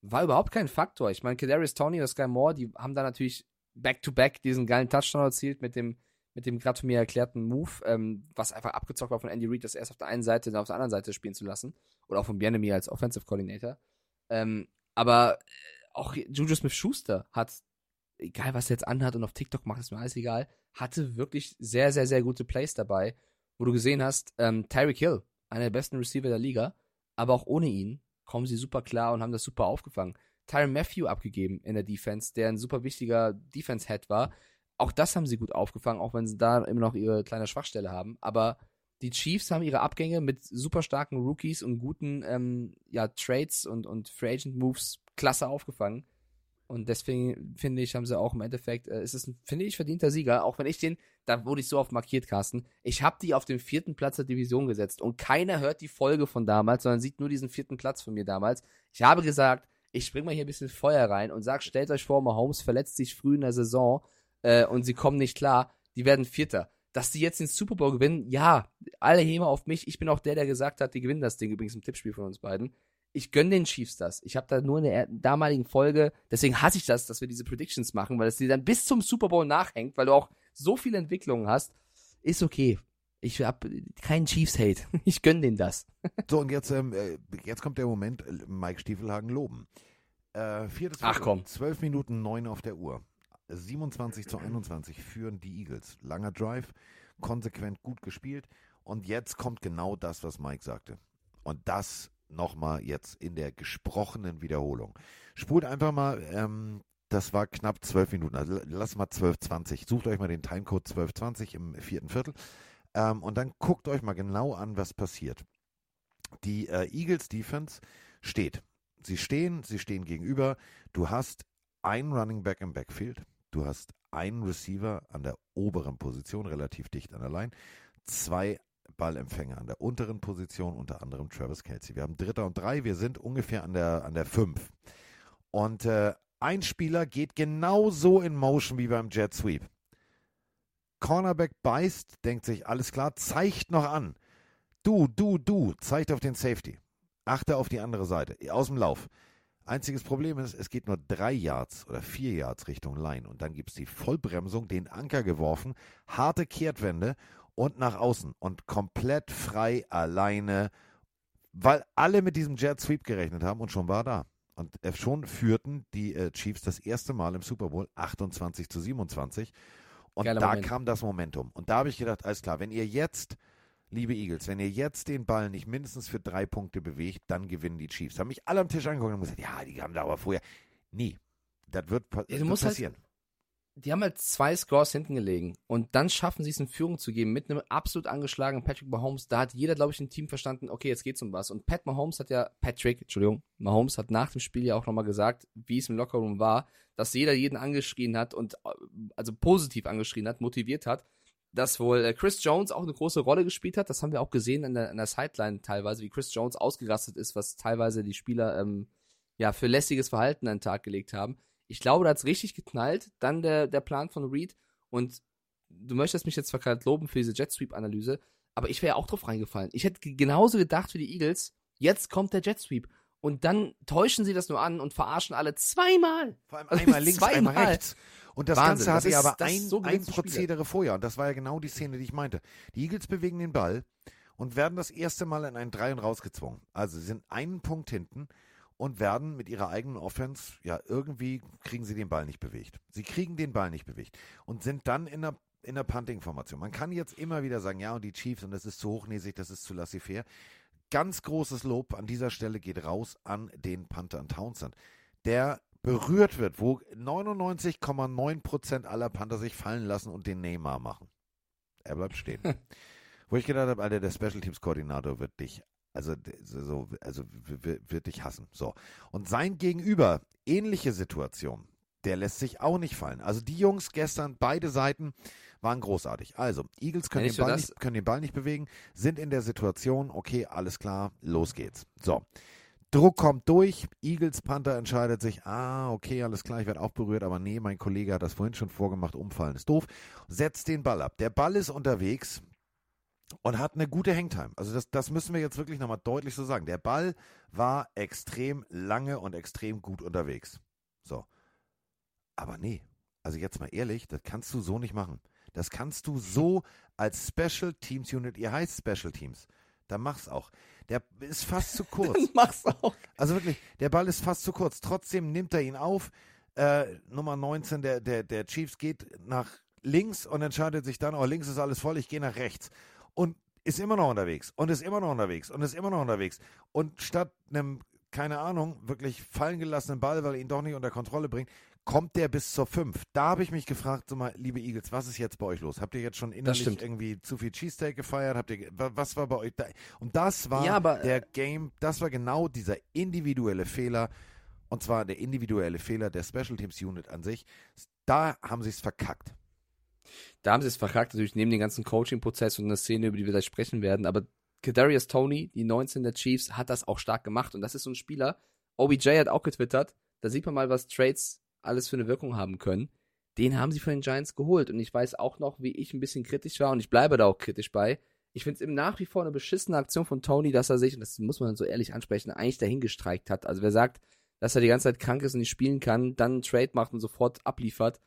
war überhaupt kein Faktor. Ich meine, Kadarius Tony oder Sky Moore, die haben da natürlich back-to-back diesen geilen Touchdown erzielt mit dem mit dem gerade von mir erklärten Move, ähm, was einfach abgezockt war von Andy Reid, das erst auf der einen Seite, dann auf der anderen Seite spielen zu lassen. Oder auch von Bienemy als Offensive Coordinator. Ähm, aber äh, auch Juju Smith-Schuster hat, egal was er jetzt anhat und auf TikTok macht, ist mir alles egal, hatte wirklich sehr, sehr, sehr gute Plays dabei, wo du gesehen hast, ähm, Tyreek Hill, einer der besten Receiver der Liga, aber auch ohne ihn kommen sie super klar und haben das super aufgefangen. Tyron Matthew abgegeben in der Defense, der ein super wichtiger Defense-Head war. Auch das haben sie gut aufgefangen, auch wenn sie da immer noch ihre kleine Schwachstelle haben. Aber die Chiefs haben ihre Abgänge mit super starken Rookies und guten ähm, ja, Trades und, und Free Agent Moves klasse aufgefangen. Und deswegen finde ich, haben sie auch im Endeffekt, äh, es ist ein, finde ich, verdienter Sieger, auch wenn ich den, da wurde ich so oft markiert, Carsten. Ich habe die auf den vierten Platz der Division gesetzt und keiner hört die Folge von damals, sondern sieht nur diesen vierten Platz von mir damals. Ich habe gesagt, ich spring mal hier ein bisschen Feuer rein und sag, stellt euch vor, Mahomes verletzt sich früh in der Saison äh, und sie kommen nicht klar, die werden Vierter. Dass die jetzt den Super Bowl gewinnen, ja, alle Häme auf mich. Ich bin auch der, der gesagt hat, die gewinnen das Ding übrigens im Tippspiel von uns beiden ich gönne den Chiefs das. Ich habe da nur in der damaligen Folge, deswegen hasse ich das, dass wir diese Predictions machen, weil es dir dann bis zum Super Bowl nachhängt, weil du auch so viele Entwicklungen hast. Ist okay. Ich habe keinen Chiefs-Hate. Ich gönne denen das. So, und jetzt, ähm, äh, jetzt kommt der Moment, äh, Mike Stiefelhagen loben. Äh, viertes Ach komm. 12 Minuten 9 auf der Uhr. 27 zu 21 führen die Eagles. Langer Drive, konsequent gut gespielt. Und jetzt kommt genau das, was Mike sagte. Und das nochmal jetzt in der gesprochenen Wiederholung. Spult einfach mal, ähm, das war knapp zwölf Minuten, also lass mal 12,20. Sucht euch mal den Timecode 12,20 im vierten Viertel ähm, und dann guckt euch mal genau an, was passiert. Die äh, Eagles Defense steht. Sie stehen, sie stehen gegenüber. Du hast einen Running Back im Backfield. Du hast einen Receiver an der oberen Position, relativ dicht an der Line. Zwei Ballempfänger an der unteren Position, unter anderem Travis Kelsey. Wir haben Dritter und Drei, wir sind ungefähr an der, an der Fünf. Und äh, ein Spieler geht genauso in Motion wie beim Jet Sweep. Cornerback beißt, denkt sich, alles klar, zeigt noch an. Du, du, du, zeigt auf den Safety. Achte auf die andere Seite, aus dem Lauf. Einziges Problem ist, es geht nur drei Yards oder vier Yards Richtung Line und dann gibt es die Vollbremsung, den Anker geworfen, harte Kehrtwende und nach außen und komplett frei alleine, weil alle mit diesem Jet Sweep gerechnet haben und schon war er da. Und schon führten die äh, Chiefs das erste Mal im Super Bowl 28 zu 27. Und Geiler da Moment. kam das Momentum. Und da habe ich gedacht, alles klar, wenn ihr jetzt, liebe Eagles, wenn ihr jetzt den Ball nicht mindestens für drei Punkte bewegt, dann gewinnen die Chiefs. Haben mich alle am Tisch angeguckt und gesagt, ja, die haben da aber vorher. Nie. Das wird, ja, wird halt passieren. Halt die haben halt zwei Scores hinten gelegen und dann schaffen sie es in Führung zu geben mit einem absolut angeschlagenen Patrick Mahomes. Da hat jeder, glaube ich, im Team verstanden, okay, jetzt geht's um was. Und Pat Mahomes hat ja, Patrick, Entschuldigung, Mahomes hat nach dem Spiel ja auch nochmal gesagt, wie es im Lockerroom war, dass jeder jeden angeschrien hat und äh, also positiv angeschrien hat, motiviert hat, dass wohl äh, Chris Jones auch eine große Rolle gespielt hat. Das haben wir auch gesehen an der, an der Sideline teilweise, wie Chris Jones ausgerastet ist, was teilweise die Spieler ähm, ja für lässiges Verhalten an den Tag gelegt haben. Ich glaube, da hat es richtig geknallt. Dann der, der Plan von Reed. Und du möchtest mich jetzt zwar gerade loben für diese Jet Sweep-Analyse, aber ich wäre auch drauf reingefallen. Ich hätte genauso gedacht wie die Eagles, jetzt kommt der Jet Sweep. Und dann täuschen sie das nur an und verarschen alle zweimal. Vor allem also einmal links, zweimal. einmal rechts. Und das Wahnsinn, Ganze hatte ja aber ein, so ein Prozedere vorher. Und das war ja genau die Szene, die ich meinte. Die Eagles bewegen den Ball und werden das erste Mal in einen Drei und rausgezwungen. Also sie sind einen Punkt hinten und werden mit ihrer eigenen Offense, ja, irgendwie kriegen sie den Ball nicht bewegt. Sie kriegen den Ball nicht bewegt und sind dann in der, in der Punting-Formation. Man kann jetzt immer wieder sagen, ja, und die Chiefs, und das ist zu hochnäsig, das ist zu laissez-faire. Ganz großes Lob an dieser Stelle geht raus an den Panther an Townsend, der berührt wird, wo 99,9% aller Panther sich fallen lassen und den Neymar machen. Er bleibt stehen. wo ich gedacht habe, Alter, der Special Teams Koordinator wird dich also, so, also wird dich hassen. So. Und sein Gegenüber, ähnliche Situation, der lässt sich auch nicht fallen. Also die Jungs gestern, beide Seiten, waren großartig. Also, Eagles können, den Ball, nicht, können den Ball nicht bewegen, sind in der Situation, okay, alles klar, los geht's. So. Druck kommt durch, Eagles Panther entscheidet sich, ah, okay, alles klar, ich werde auch berührt, aber nee, mein Kollege hat das vorhin schon vorgemacht, umfallen ist doof, setzt den Ball ab. Der Ball ist unterwegs, und hat eine gute Hangtime. Also das, das müssen wir jetzt wirklich nochmal deutlich so sagen. Der Ball war extrem lange und extrem gut unterwegs. So. Aber nee, also jetzt mal ehrlich, das kannst du so nicht machen. Das kannst du so als Special Teams Unit, ihr heißt Special Teams, dann mach's auch. Der ist fast zu kurz. Dann mach's auch. Also wirklich, der Ball ist fast zu kurz. Trotzdem nimmt er ihn auf. Äh, Nummer 19 der, der, der Chiefs geht nach links und entscheidet sich dann, oh, links ist alles voll, ich gehe nach rechts und ist immer noch unterwegs und ist immer noch unterwegs und ist immer noch unterwegs. Und statt einem, keine Ahnung, wirklich fallen gelassenen Ball, weil er ihn doch nicht unter Kontrolle bringt, kommt der bis zur 5. Da habe ich mich gefragt, so mal, liebe Eagles, was ist jetzt bei euch los? Habt ihr jetzt schon innerlich irgendwie zu viel Cheesesteak gefeiert? Habt ihr, was war bei euch da? Und das war ja, aber, der Game, das war genau dieser individuelle Fehler. Und zwar der individuelle Fehler der Special Teams Unit an sich. Da haben sie es verkackt. Da haben sie es verkackt, natürlich neben dem ganzen Coaching-Prozess und der Szene, über die wir gleich sprechen werden. Aber Kadarius Tony, die 19 der Chiefs, hat das auch stark gemacht. Und das ist so ein Spieler. OBJ hat auch getwittert. Da sieht man mal, was Trades alles für eine Wirkung haben können. Den haben sie von den Giants geholt. Und ich weiß auch noch, wie ich ein bisschen kritisch war. Und ich bleibe da auch kritisch bei. Ich finde es eben nach wie vor eine beschissene Aktion von Tony, dass er sich, und das muss man so ehrlich ansprechen, eigentlich dahingestreikt hat. Also wer sagt, dass er die ganze Zeit krank ist und nicht spielen kann, dann einen Trade macht und sofort abliefert,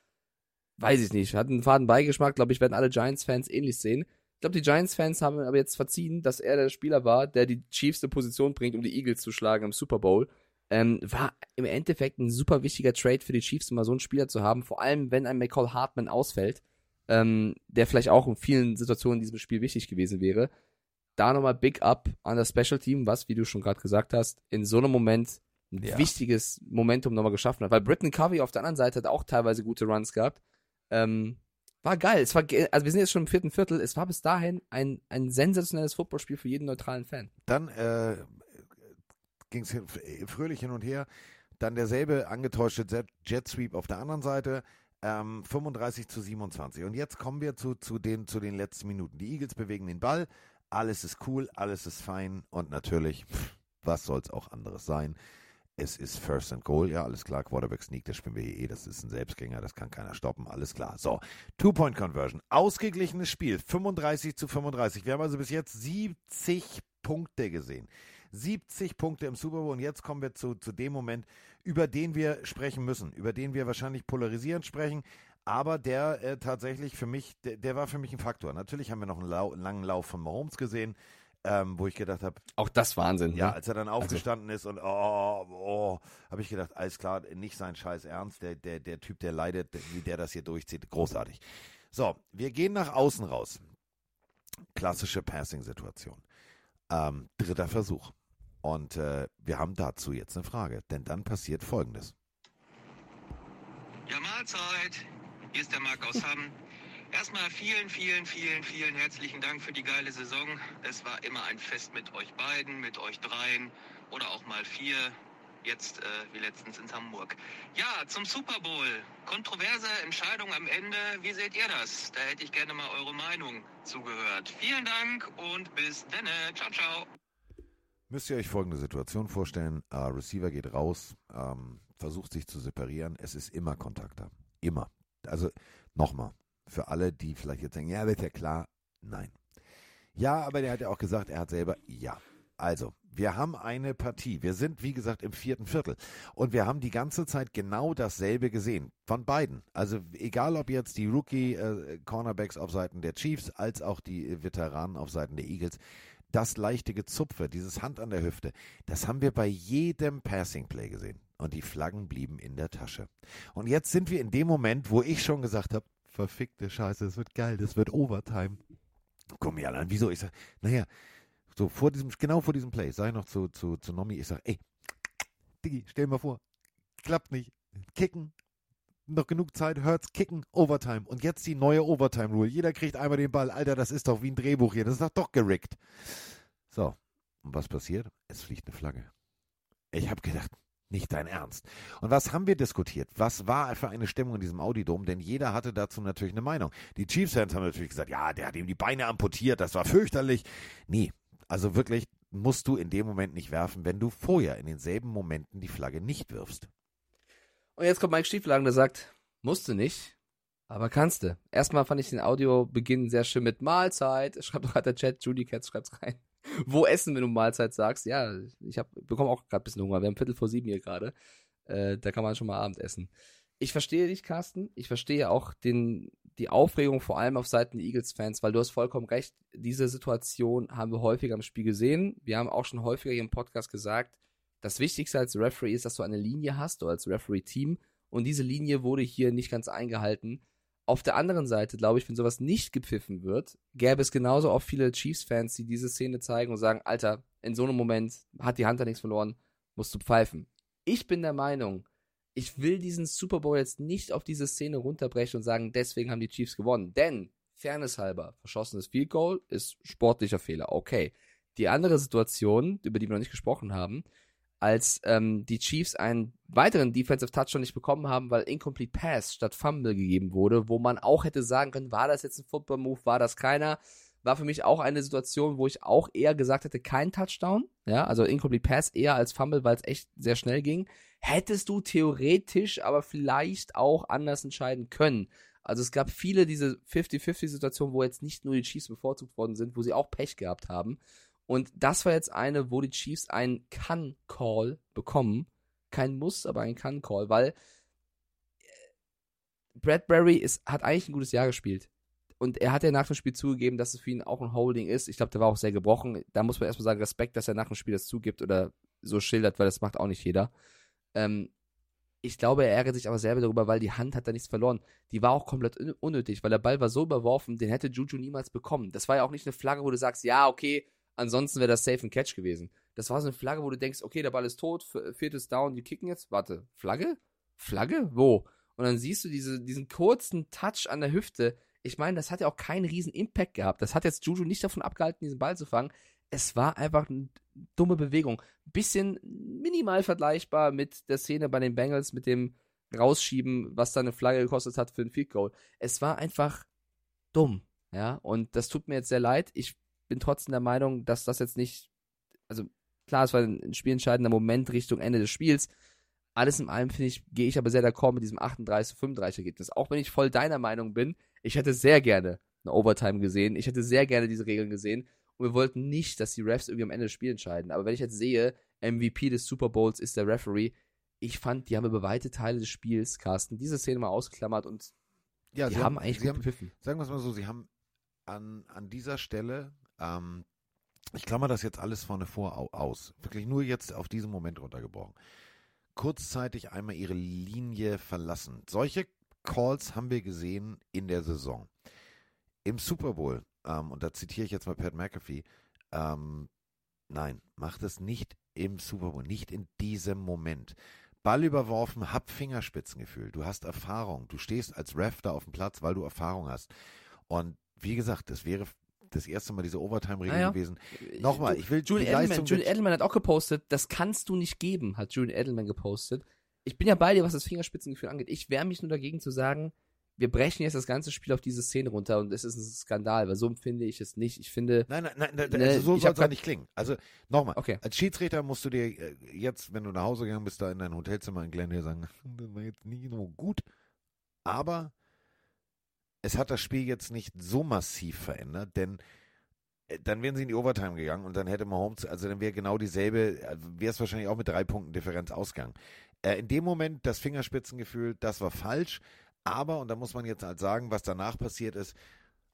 weiß ich nicht. Hat einen faden Beigeschmack, glaube ich, werden alle Giants-Fans ähnlich sehen. Ich glaube, die Giants-Fans haben aber jetzt verziehen, dass er der Spieler war, der die Chiefs in Position bringt, um die Eagles zu schlagen im Super Bowl. Ähm, war im Endeffekt ein super wichtiger Trade für die Chiefs, um mal so einen Spieler zu haben, vor allem wenn ein McCall Hartman ausfällt, ähm, der vielleicht auch in vielen Situationen in diesem Spiel wichtig gewesen wäre. Da nochmal Big Up an das Special Team, was, wie du schon gerade gesagt hast, in so einem Moment ein Ja. wichtiges Momentum nochmal geschaffen hat. Weil Britton Covey auf der anderen Seite hat auch teilweise gute Runs gehabt. Ähm, war geil. Es war, also wir sind jetzt schon im vierten Viertel. Es war bis dahin ein, ein sensationelles Footballspiel für jeden neutralen Fan. Dann äh, ging es fröhlich hin und her. Dann derselbe angetäuschte Jet- Sweep auf der anderen Seite. Ähm, 35 zu 27. Und jetzt kommen wir zu, zu, den, zu den letzten Minuten. Die Eagles bewegen den Ball. Alles ist cool, alles ist fein. Und natürlich, was soll es auch anderes sein? Es ist First and Goal. Ja, alles klar. Quarterback Sneak, das spielen wir eh. Das ist ein Selbstgänger, das kann keiner stoppen. Alles klar. So, Two-Point-Conversion. Ausgeglichenes Spiel. 35 zu 35. Wir haben also bis jetzt 70 Punkte gesehen. 70 Punkte im Super Bowl. Und jetzt kommen wir zu, zu dem Moment, über den wir sprechen müssen, über den wir wahrscheinlich polarisierend sprechen, aber der äh, tatsächlich für mich, der, der war für mich ein Faktor. Natürlich haben wir noch einen, lau langen Lauf von Mahomes gesehen, ähm, wo ich gedacht habe, Auch das Wahnsinn. ja, ne? als er dann aufgestanden ist und oh, oh, habe ich gedacht, alles klar, nicht sein Scheiß Ernst, der, der, der Typ, der leidet, wie der das hier durchzieht, großartig. So, wir gehen nach außen raus. Klassische Passing-Situation. Ähm, dritter Versuch. Und äh, wir haben dazu jetzt eine Frage, denn dann passiert Folgendes. Ja, Mahlzeit. Hier ist der Marc aus Hamm. Erstmal vielen, vielen, vielen, vielen herzlichen Dank für die geile Saison. Es war immer ein Fest mit euch beiden, mit euch dreien oder auch mal vier. Jetzt äh, wie letztens in Hamburg. Ja, zum Super Bowl. Kontroverse Entscheidung am Ende. Wie seht ihr das? Da hätte ich gerne mal eure Meinung zugehört. Vielen Dank und bis denne. Ciao, ciao. Müsst ihr euch folgende Situation vorstellen. Äh, Receiver geht raus, ähm, versucht sich zu separieren. Es ist immer Kontakt da. Immer. Also nochmal, für alle, die vielleicht jetzt denken, ja, wird ja klar. Nein. Ja, aber der hat ja auch gesagt, er hat selber, ja. Also, wir haben eine Partie. Wir sind, wie gesagt, im vierten Viertel. Und wir haben die ganze Zeit genau dasselbe gesehen. Von beiden. Also, egal ob jetzt die Rookie-Cornerbacks auf Seiten der Chiefs, als auch die Veteranen auf Seiten der Eagles das leichte Gezupfe, dieses Hand an der Hüfte, das haben wir bei jedem Passing Play gesehen. Und die Flaggen blieben in der Tasche. Und jetzt sind wir in dem Moment, wo ich schon gesagt habe, verfickte Scheiße, das wird geil, das wird Overtime. Komm mir an, wieso? Ich sag, naja, so vor diesem, genau vor diesem Play, ich noch zu, zu, zu Nomi, ich sag, ey, Diggi, stell dir mal vor, klappt nicht, kicken, noch genug Zeit, hört's, kicken, Overtime. Und jetzt die neue Overtime-Rule. Jeder kriegt einmal den Ball. Alter, das ist doch wie ein Drehbuch hier. Das ist doch, doch gerickt. So, und was passiert? Es fliegt eine Flagge. Ich habe gedacht, nicht dein Ernst. Und was haben wir diskutiert? Was war für eine Stimmung in diesem Audidom? Denn jeder hatte dazu natürlich eine Meinung. Die Chiefs-Fans haben natürlich gesagt, ja, der hat ihm die Beine amputiert, das war fürchterlich. Nee, also wirklich musst du in dem Moment nicht werfen, wenn du vorher in denselben Momenten die Flagge nicht wirfst. Und jetzt kommt Mike Stieflagen, der sagt, musst du nicht, aber kannst du. Erstmal fand ich den Audiobeginn sehr schön mit Mahlzeit. Schreibt doch gerade der Chat, Judy Cats schreibt's rein. Wo essen, wenn du Mahlzeit sagst? Ja, ich hab, bekomme auch gerade ein bisschen Hunger. Wir haben Viertel vor sieben hier gerade. Äh, da kann man schon mal Abend essen. Ich verstehe dich, Carsten. Ich verstehe auch den, die Aufregung vor allem auf Seiten der Eagles-Fans, weil du hast vollkommen recht. Diese Situation haben wir häufiger im Spiel gesehen. Wir haben auch schon häufiger hier im Podcast gesagt, das Wichtigste als Referee ist, dass du eine Linie hast oder als Referee-Team und diese Linie wurde hier nicht ganz eingehalten. Auf der anderen Seite, glaube ich, wenn sowas nicht gepfiffen wird, gäbe es genauso auch viele Chiefs-Fans, die diese Szene zeigen und sagen, Alter, in so einem Moment hat die Hand da nichts verloren, musst du pfeifen. Ich bin der Meinung, ich will diesen Super Bowl jetzt nicht auf diese Szene runterbrechen und sagen, deswegen haben die Chiefs gewonnen. Denn, Fairness halber, verschossenes Field Goal ist sportlicher Fehler, okay. Die andere Situation, über die wir noch nicht gesprochen haben, als ähm, die Chiefs einen weiteren Defensive Touchdown nicht bekommen haben, weil Incomplete Pass statt Fumble gegeben wurde, wo man auch hätte sagen können, war das jetzt ein Football Move, war das keiner? War für mich auch eine Situation, wo ich auch eher gesagt hätte, kein Touchdown, ja, also Incomplete Pass eher als Fumble, weil es echt sehr schnell ging. Hättest du theoretisch aber vielleicht auch anders entscheiden können. Also es gab viele diese 50-50-Situationen, wo jetzt nicht nur die Chiefs bevorzugt worden sind, wo sie auch Pech gehabt haben. Und das war jetzt eine, wo die Chiefs einen Kann-Call bekommen. Kein Muss, aber ein Kann-Call, weil äh, Bradbury ist, hat eigentlich ein gutes Jahr gespielt. Und er hat ja nach dem Spiel zugegeben, dass es für ihn auch ein Holding ist. Ich glaube, der war auch sehr gebrochen. Da muss man erstmal sagen, Respekt, dass er nach dem Spiel das zugibt oder so schildert, weil das macht auch nicht jeder. Ähm, ich glaube, er ärgert sich aber selber darüber, weil die Hand hat da nichts verloren. Die war auch komplett unnötig, weil der Ball war so überworfen, den hätte Juju niemals bekommen. Das war ja auch nicht eine Flagge, wo du sagst, ja, okay, ansonsten wäre das safe ein Catch gewesen. Das war so eine Flagge, wo du denkst, okay, der Ball ist tot, viertes Down, die kicken jetzt. Warte, Flagge? Flagge? Wo? Und dann siehst du diese, diesen kurzen Touch an der Hüfte. Ich meine, das hat ja auch keinen riesen Impact gehabt. Das hat jetzt Juju nicht davon abgehalten, diesen Ball zu fangen. Es war einfach eine dumme Bewegung. Bisschen minimal vergleichbar mit der Szene bei den Bengals mit dem Rausschieben, was da eine Flagge gekostet hat für ein Field Goal. Es war einfach dumm. Ja, und das tut mir jetzt sehr leid. Ich bin trotzdem der Meinung, dass das jetzt nicht, also klar, es war ein spielentscheidender Moment Richtung Ende des Spiels. Alles in allem finde ich, gehe ich aber sehr d'accord mit diesem 38-35 Ergebnis. Auch wenn ich voll deiner Meinung bin, ich hätte sehr gerne eine Overtime gesehen. Ich hätte sehr gerne diese Regeln gesehen. Und wir wollten nicht, dass die Refs irgendwie am Ende des Spiels entscheiden. Aber wenn ich jetzt sehe, MVP des Super Bowls ist der Referee, ich fand, die haben über weite Teile des Spiels, Carsten, diese Szene mal ausgeklammert und ja, die haben, haben eigentlich sie haben, Sagen wir es mal so, sie haben an, an dieser Stelle ähm, ich klammer das jetzt alles vorne vor aus. Wirklich nur jetzt auf diesen Moment runtergebrochen. Kurzzeitig einmal ihre Linie verlassen. Solche Calls haben wir gesehen in der Saison. Im Super Bowl, ähm, und da zitiere ich jetzt mal Pat McAfee, ähm, nein, macht es nicht im Super Bowl, nicht in diesem Moment. Ball überworfen, hab Fingerspitzengefühl, du hast Erfahrung, du stehst als Ref da auf dem Platz, weil du Erfahrung hast. Und wie gesagt, das wäre das erste Mal diese Overtime-Regel naja. gewesen. Nochmal, ich will Julian Edelman, Julian Edelman hat auch gepostet, das kannst du nicht geben, hat Julian Edelman gepostet. Ich bin ja bei dir, was das Fingerspitzengefühl angeht. Ich wehre mich nur dagegen zu sagen, wir brechen jetzt das ganze Spiel auf diese Szene runter und es ist ein Skandal, weil so empfinde ich es nicht. Ich finde. Nein, nein, nein, ne, also so soll es nicht klingen. Also nochmal, okay. als Schiedsrichter musst du dir äh, jetzt, wenn du nach Hause gegangen bist, da in dein Hotelzimmer in Glendale sagen, das war jetzt nicht nur gut, aber es hat das Spiel jetzt nicht so massiv verändert, denn äh, dann wären sie in die Overtime gegangen und dann hätte Mahomes, also dann wäre genau dieselbe, äh, wäre es wahrscheinlich auch mit drei Punkten Differenz ausgegangen. Äh, in dem Moment das Fingerspitzengefühl, das war falsch, aber, und da muss man jetzt halt sagen, was danach passiert ist,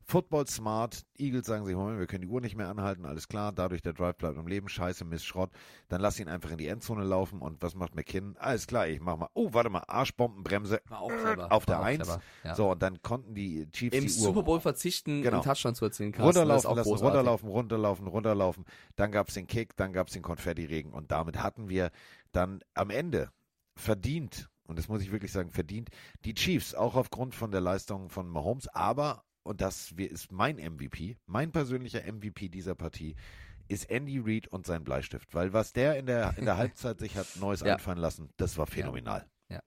Football smart. Eagles sagen sich, Moment, wir können die Uhr nicht mehr anhalten, alles klar, dadurch der Drive bleibt am Leben, scheiße, Mist, Schrott. Dann lass ihn einfach in die Endzone laufen und was macht McKinnon? Alles klar, ich mach mal, oh, warte mal, Arschbombenbremse auf der 1. Ja. So, und dann konnten die Chiefs Im die Super Bowl verzichten, genau. einen Touchdown zu erzielen. Carsten, runterlaufen lassen, großartig. runterlaufen, runterlaufen, runterlaufen. Dann gab es den Kick, dann gab es den Konfetti-Regen und damit hatten wir dann am Ende verdient und das muss ich wirklich sagen, verdient die Chiefs, auch aufgrund von der Leistung von Mahomes, aber und das ist mein MVP, mein persönlicher MVP dieser Partie, ist Andy Reid und sein Bleistift. Weil was der in der, in der Halbzeit sich hat Neues ja. einfallen lassen, das war phänomenal. Ja. ja.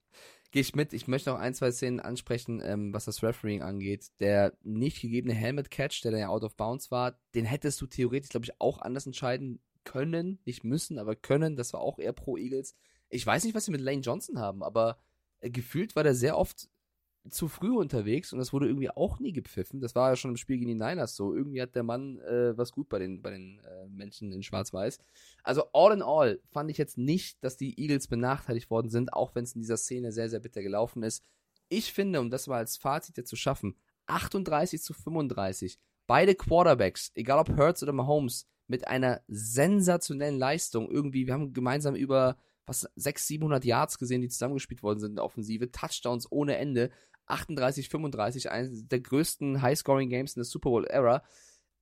Gehe ich mit. Ich möchte noch ein, zwei Szenen ansprechen, ähm, was das Refereeing angeht. Der nicht gegebene Helmet-Catch, der dann ja out of bounds war, den hättest du theoretisch, glaube ich, auch anders entscheiden können. Nicht müssen, aber können. Das war auch eher pro Eagles. Ich weiß nicht, was sie mit Lane Johnson haben, aber äh, gefühlt war der sehr oft zu früh unterwegs und das wurde irgendwie auch nie gepfiffen. Das war ja schon im Spiel gegen die Niners so. Irgendwie hat der Mann äh, was gut bei den, bei den äh, Menschen in Schwarz-Weiß. Also all in all fand ich jetzt nicht, dass die Eagles benachteiligt worden sind, auch wenn es in dieser Szene sehr, sehr bitter gelaufen ist. Ich finde, um das mal als Fazit jetzt zu schaffen, 38 zu 35, beide Quarterbacks, egal ob Hurts oder Mahomes, mit einer sensationellen Leistung irgendwie, wir haben gemeinsam über was 600, 700 Yards gesehen, die zusammengespielt worden sind in der Offensive, Touchdowns ohne Ende 38, 35, eines der größten High-Scoring-Games in der Super Bowl-Era.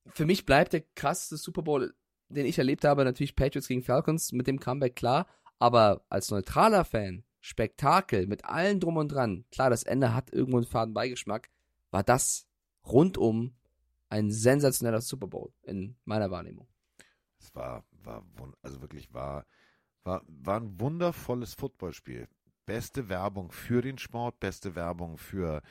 Für mich bleibt der krasseste Super Bowl, den ich erlebt habe, natürlich Patriots gegen Falcons mit dem Comeback klar. Aber als neutraler Fan, Spektakel mit allem drum und dran, klar, das Ende hat irgendwo einen faden Beigeschmack, war das rundum ein sensationeller Super Bowl in meiner Wahrnehmung. Es war, war, also wirklich war War, war ein wundervolles Footballspiel. Beste Werbung für den Sport, beste Werbung für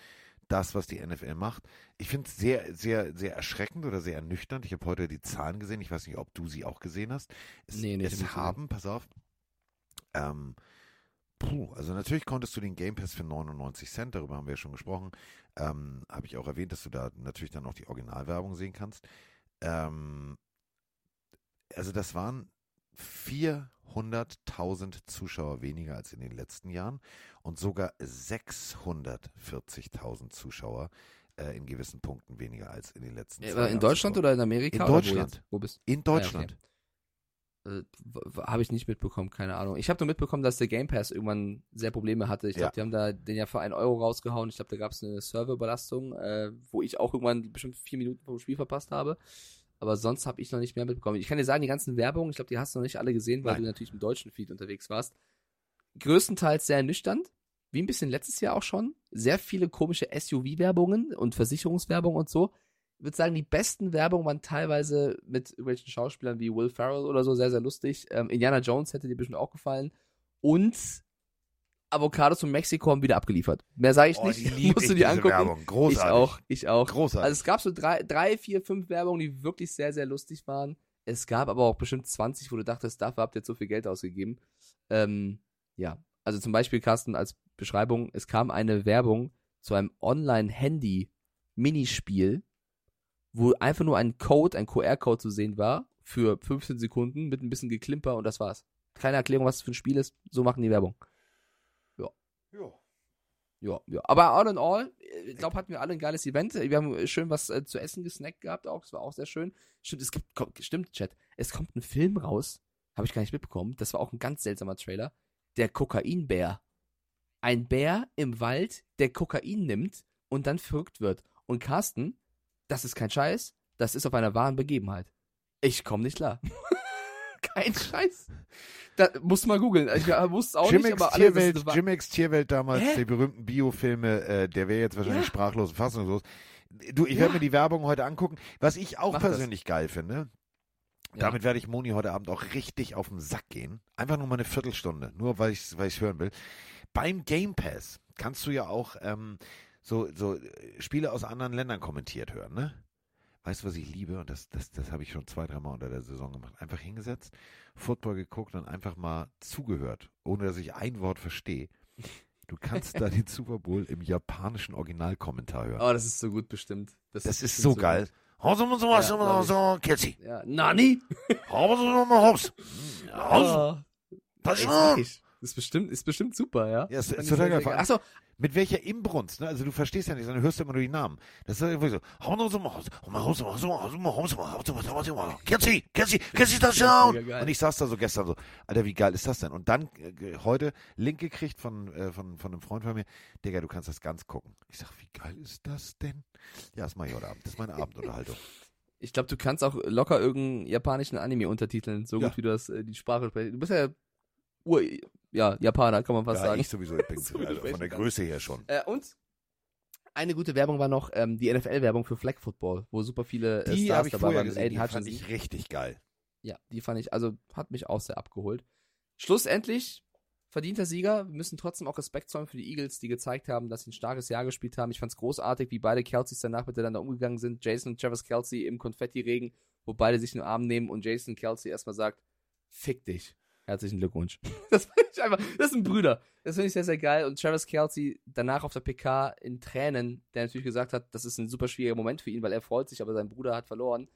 das, was die NFL macht. Ich finde es sehr, sehr, sehr erschreckend oder sehr ernüchternd. Ich habe heute die Zahlen gesehen. Ich weiß nicht, ob du sie auch gesehen hast. Es, Nee, nee, es nicht haben, pass auf, ähm, puh, also natürlich konntest du den Game Pass für 99 Cent, darüber haben wir ja schon gesprochen, ähm, habe ich auch erwähnt, dass du da natürlich dann auch die Originalwerbung sehen kannst. Ähm, also das waren 400.000 Zuschauer weniger als in den letzten Jahren und sogar 640.000 Zuschauer äh, in gewissen Punkten weniger als in den letzten Äh, Jahren in Deutschland oder in Amerika? In wo Deutschland. jetzt? Wo bist In Deutschland. äh, Habe ich nicht mitbekommen, keine Ahnung. Ich habe nur mitbekommen, dass der Game Pass irgendwann sehr Probleme hatte. Ich Ja. glaube, die haben da den ja für einen Euro rausgehauen. Ich glaube, da gab es eine Serverüberlastung, äh, wo ich auch irgendwann bestimmt vier Minuten vom Spiel verpasst habe. Aber sonst habe ich noch nicht mehr mitbekommen. Ich kann dir sagen, die ganzen Werbungen, ich glaube, die hast du noch nicht alle gesehen, weil Nein. du natürlich im deutschen Feed unterwegs warst. Größtenteils sehr ernüchternd, wie ein bisschen letztes Jahr auch schon. Sehr viele komische SUV-Werbungen und Versicherungswerbung und so. Ich würde sagen, die besten Werbungen waren teilweise mit irgendwelchen Schauspielern wie Will Ferrell oder so, sehr, sehr lustig. Ähm, Indiana Jones hätte dir bestimmt auch gefallen. Und Avocados von Mexiko haben wieder abgeliefert. Mehr sage ich Oh, nicht. die Musst du dir angucken. Werbung. Großartig. Ich auch, ich auch. Großartig. Also es gab so drei, drei, vier, fünf Werbungen, die wirklich sehr, sehr lustig waren. Es gab aber auch bestimmt 20, wo du dachtest, dafür habt ihr jetzt so viel Geld ausgegeben. Ähm, ja, also zum Beispiel, Carsten, als Beschreibung, es kam eine Werbung zu einem Online-Handy-Minispiel, wo einfach nur ein Code, ein QR-Code zu sehen war, für 15 Sekunden mit ein bisschen Geklimper und das war's. Keine Erklärung, was das für ein Spiel ist, so machen die Werbung. Ja. Ja, ja. Aber all in all, ich glaube, hatten wir alle ein geiles Event. Wir haben schön was äh, zu essen gesnackt gehabt auch. Das war auch sehr schön. Stimmt, es gibt, kommt, stimmt, Chat. Es kommt ein Film raus. Habe ich gar nicht mitbekommen. Das war auch ein ganz seltsamer Trailer. Der Kokainbär. Ein Bär im Wald, der Kokain nimmt und dann verrückt wird. Und Carsten, das ist kein Scheiß. Das ist auf einer wahren Begebenheit. Ich komme nicht klar. kein Scheiß. Da musst du mal googeln. Ich äh, wusste es auch nicht, Jimex aber alle Tierwelt, das war- Jimex Tierwelt damals, Hä? die berühmten Biofilme, äh, der wäre jetzt wahrscheinlich Ja. sprachlos und fassungslos. Du, ich Ja. werde mir die Werbung heute angucken. Was ich auch Mach das. persönlich geil finde, Ja. damit werde ich Moni heute Abend auch richtig auf den Sack gehen. Einfach nur mal eine Viertelstunde, nur weil ich weil ich's hören will. Beim Game Pass kannst du ja auch ähm, so, so äh, Spiele aus anderen Ländern kommentiert hören, ne? Weißt du, was ich liebe? Und das, das, das habe ich schon zwei, dreimal unter der Saison gemacht. Einfach hingesetzt, Football geguckt und einfach mal zugehört, ohne dass ich ein Wort verstehe. Du kannst da den Super Bowl im japanischen Originalkommentar hören. Oh, das ist so gut bestimmt. das ist bestimmt so geil. Ja, glaub ich. Kelsey. Ja. Nani? Ja, Oh, Das ey, ist- bestimmt, ist bestimmt super, ja. Ja, ist, total geil. Achso, Mit welcher Imbrunst, ne? Also du verstehst ja nicht, sondern hörst immer nur die Namen. Das ist irgendwie so. Kelsey, Kelsey, Kelsey Das geil. Und ich saß da so gestern so, Alter, wie geil ist das denn? Und dann äh, heute Link gekriegt von, äh, von, von einem Freund von mir, Digga, du kannst das ganz gucken. Ich sag, wie geil ist das denn? Ja, das mach ich heute Abend. Das ist meine Abendunterhaltung. ich glaube, du kannst auch locker irgendeinen japanischen Anime untertiteln, so Ja. gut wie du das, äh, die Sprache sprichst. Du bist ja Ur, ja, Japaner, kann man fast ja, sagen. ich sowieso, ich bin also von der. Größe her schon. Äh, und eine gute Werbung war noch ähm, die NFL-Werbung für Flag Football, wo super viele äh, Die Stars ich dabei waren. gesehen, die fand ich richtig geil. Ja, die fand ich, also hat mich auch sehr abgeholt. Schlussendlich, verdienter Sieger. Wir müssen trotzdem auch Respekt zollen für die Eagles, die gezeigt haben, dass sie ein starkes Jahr gespielt haben. Ich fand's großartig, wie beide Kelseys danach miteinander umgegangen sind. Jason und Travis Kelsey im Konfetti-Regen, wo beide sich in den Arm nehmen und Jason Kelsey erstmal sagt, fick dich. Herzlichen Glückwunsch. Das finde ich einfach, das sind Brüder. Das finde ich sehr, sehr geil. Und Travis Kelsey danach auf der PK in Tränen, der natürlich gesagt hat, das ist ein super schwieriger Moment für ihn, weil er freut sich, aber sein Bruder hat verloren.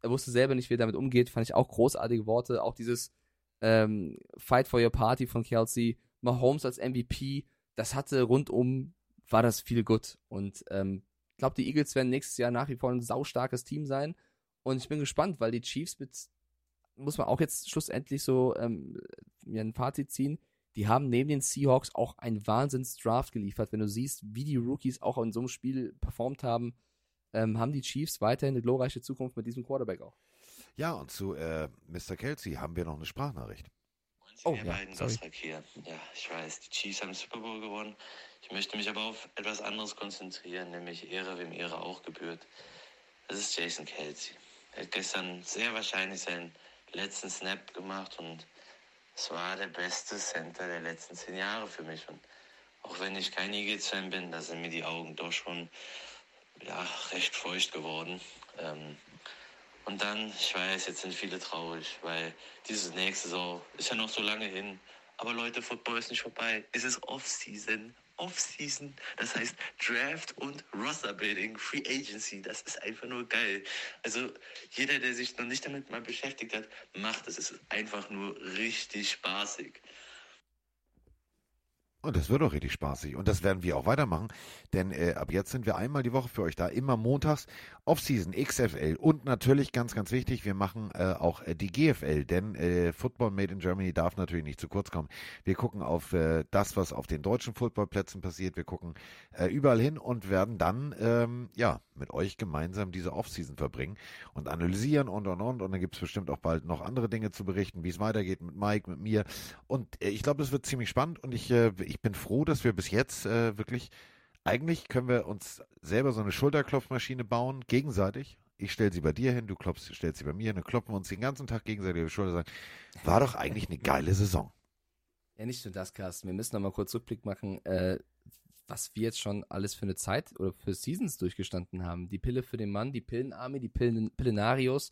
Er wusste selber nicht, wie er damit umgeht. Fand ich auch großartige Worte. Auch dieses ähm, Fight for Your Party von Kelsey, Mahomes als MVP, das hatte rundum, war das viel gut. Und ähm, ich glaube, die Eagles werden nächstes Jahr nach wie vor ein saustarkes Team sein. Und ich bin gespannt, weil die Chiefs mit, muss man auch jetzt schlussendlich so ähm, ein Fazit ziehen, die haben neben den Seahawks auch einen Wahnsinns-Draft geliefert. Wenn du siehst, wie die Rookies auch in so einem Spiel performt haben, ähm, haben die Chiefs weiterhin eine glorreiche Zukunft mit diesem Quarterback auch. Ja, und zu äh, Mr. Kelsey haben wir noch eine Sprachnachricht. Oh, ihr ja, beiden sorry. Hier. Ja, ich weiß, die Chiefs haben den Super Bowl gewonnen. Ich möchte mich aber auf etwas anderes konzentrieren, nämlich Ehre, wem Ehre auch gebührt. Das ist Jason Kelsey. Er hat gestern sehr wahrscheinlich seinen letzten Snap gemacht und es war der beste Center der letzten zehn Jahre für mich. Und auch wenn ich kein Eagles-Fan bin, da sind mir die Augen doch schon ja, recht feucht geworden. Ähm, und dann, ich weiß, jetzt sind viele traurig, weil diese nächste Saison ist ja noch so lange hin. Aber Leute, Football ist nicht vorbei. Es ist Off-Season. Off-Season, das heißt Draft und Roster-Building, Free Agency, das ist einfach nur geil. Also jeder, der sich noch nicht damit mal beschäftigt hat, macht es. Es ist einfach nur richtig spaßig. Und das wird auch richtig spaßig. Und das werden wir auch weitermachen. Denn äh, ab jetzt sind wir einmal die Woche für euch da. Immer montags Offseason, XFL. Und natürlich ganz, ganz wichtig, wir machen äh, auch äh, die GFL. Denn äh, Football Made in Germany darf natürlich nicht zu kurz kommen. Wir gucken auf äh, das, was auf den deutschen Footballplätzen passiert. Wir gucken äh, überall hin und werden dann ähm, ja mit euch gemeinsam diese Offseason verbringen und analysieren und und und. Und dann gibt es bestimmt auch bald noch andere Dinge zu berichten, wie es weitergeht mit Mike, mit mir. Und äh, ich glaube, es wird ziemlich spannend und ich, äh, ich bin froh, dass wir bis jetzt äh, wirklich, eigentlich können wir uns selber so eine Schulterklopfmaschine bauen, gegenseitig. Ich stelle sie bei dir hin, du klopfst, stellst sie bei mir hin, dann klopfen wir uns den ganzen Tag gegenseitig auf die Schulter sagen, war doch eigentlich eine geile Saison. Ja, nicht nur das, Carsten. Wir müssen noch mal kurz Rückblick machen, äh, was wir jetzt schon alles für eine Zeit oder für Seasons durchgestanden haben. Die Pille für den Mann, die Pillenarmee, die Pillen Pillenarios.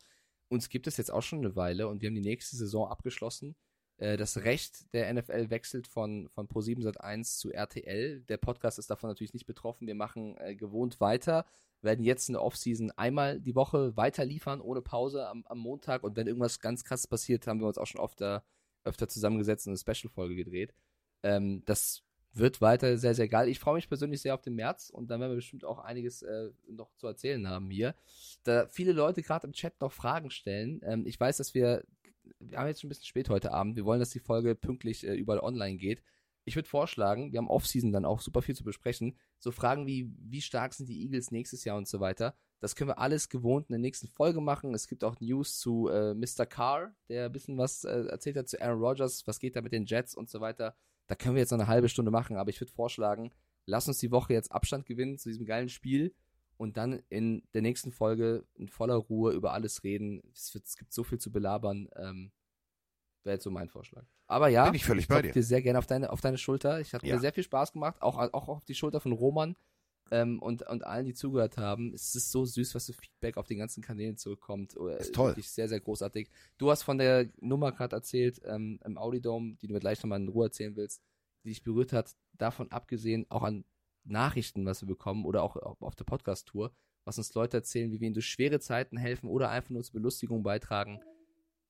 Uns gibt es jetzt auch schon eine Weile und wir haben die nächste Saison abgeschlossen. Äh, das Recht der NFL wechselt von, von Pro7 Sat1 zu RTL. Der Podcast ist davon natürlich nicht betroffen. Wir machen äh, gewohnt weiter, werden jetzt in der Offseason einmal die Woche weiter liefern, ohne Pause am, am Montag. Und wenn irgendwas ganz krasses passiert, haben wir uns auch schon oft, äh, öfter zusammengesetzt und eine Special-Folge gedreht. Ähm, das wird weiter sehr, sehr geil. Ich freue mich persönlich sehr auf den März und dann werden wir bestimmt auch einiges äh, noch zu erzählen haben hier. Da viele Leute gerade im Chat noch Fragen stellen. Ähm, ich weiß, dass wir, wir haben jetzt schon ein bisschen spät heute Abend. Wir wollen, dass die Folge pünktlich äh, überall online geht. Ich würde vorschlagen, wir haben Offseason dann auch super viel zu besprechen. So Fragen wie, wie stark sind die Eagles nächstes Jahr und so weiter. Das können wir alles gewohnt in der nächsten Folge machen. Es gibt auch News zu äh, Mr. Carr, der ein bisschen was äh, erzählt hat zu Aaron Rodgers, was geht da mit den Jets und so weiter. Da können wir jetzt noch eine halbe Stunde machen, aber ich würde vorschlagen, lass uns die Woche jetzt Abstand gewinnen zu diesem geilen Spiel und dann in der nächsten Folge in voller Ruhe über alles reden. Es, wird, es gibt so viel zu belabern. Ähm, Wäre jetzt so mein Vorschlag. Aber ja, Bin ich völlig bei dir. dir sehr gerne auf deine, auf deine Schulter. Ich hatte Ja. mir sehr viel Spaß gemacht, auch, auch auf die Schulter von Roman ähm, und, und allen, die zugehört haben. Es ist so süß, was für Feedback auf den ganzen Kanälen zurückkommt. Ist toll. Wirklich sehr, sehr großartig. Du hast von der Nummer gerade erzählt ähm, im Audidome, die du mir gleich nochmal in Ruhe erzählen willst, die dich berührt hat. Davon abgesehen, auch an Nachrichten, was wir bekommen oder auch auf auf der Podcast-Tour, was uns Leute erzählen, wie wir ihnen durch schwere Zeiten helfen oder einfach nur zur Belustigung beitragen.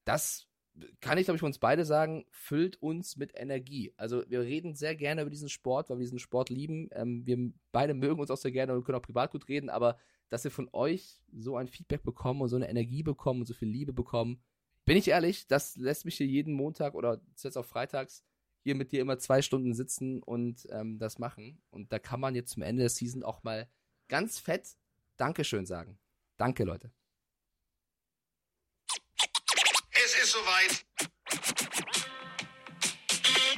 Das kann ich, glaube ich, für uns beide sagen, füllt uns mit Energie. Also wir reden sehr gerne über diesen Sport, weil wir diesen Sport lieben. Ähm, wir beide mögen uns auch sehr gerne und können auch privat gut reden, aber dass wir von euch so ein Feedback bekommen und so eine Energie bekommen und so viel Liebe bekommen, bin ich ehrlich, das lässt mich hier jeden Montag oder jetzt auch freitags hier mit dir immer zwei Stunden sitzen und ähm, das machen. Und da kann man jetzt zum Ende der Season auch mal ganz fett Dankeschön sagen. Danke, Leute. Es ist soweit.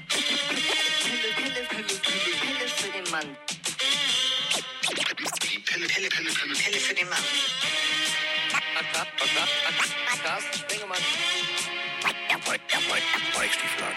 Pille, Pille, Pille, Pille, Pille für den Mann. Die Pille, Pille, Pille, Pille. Pille für den Mann. Carsten Spengemann. ist,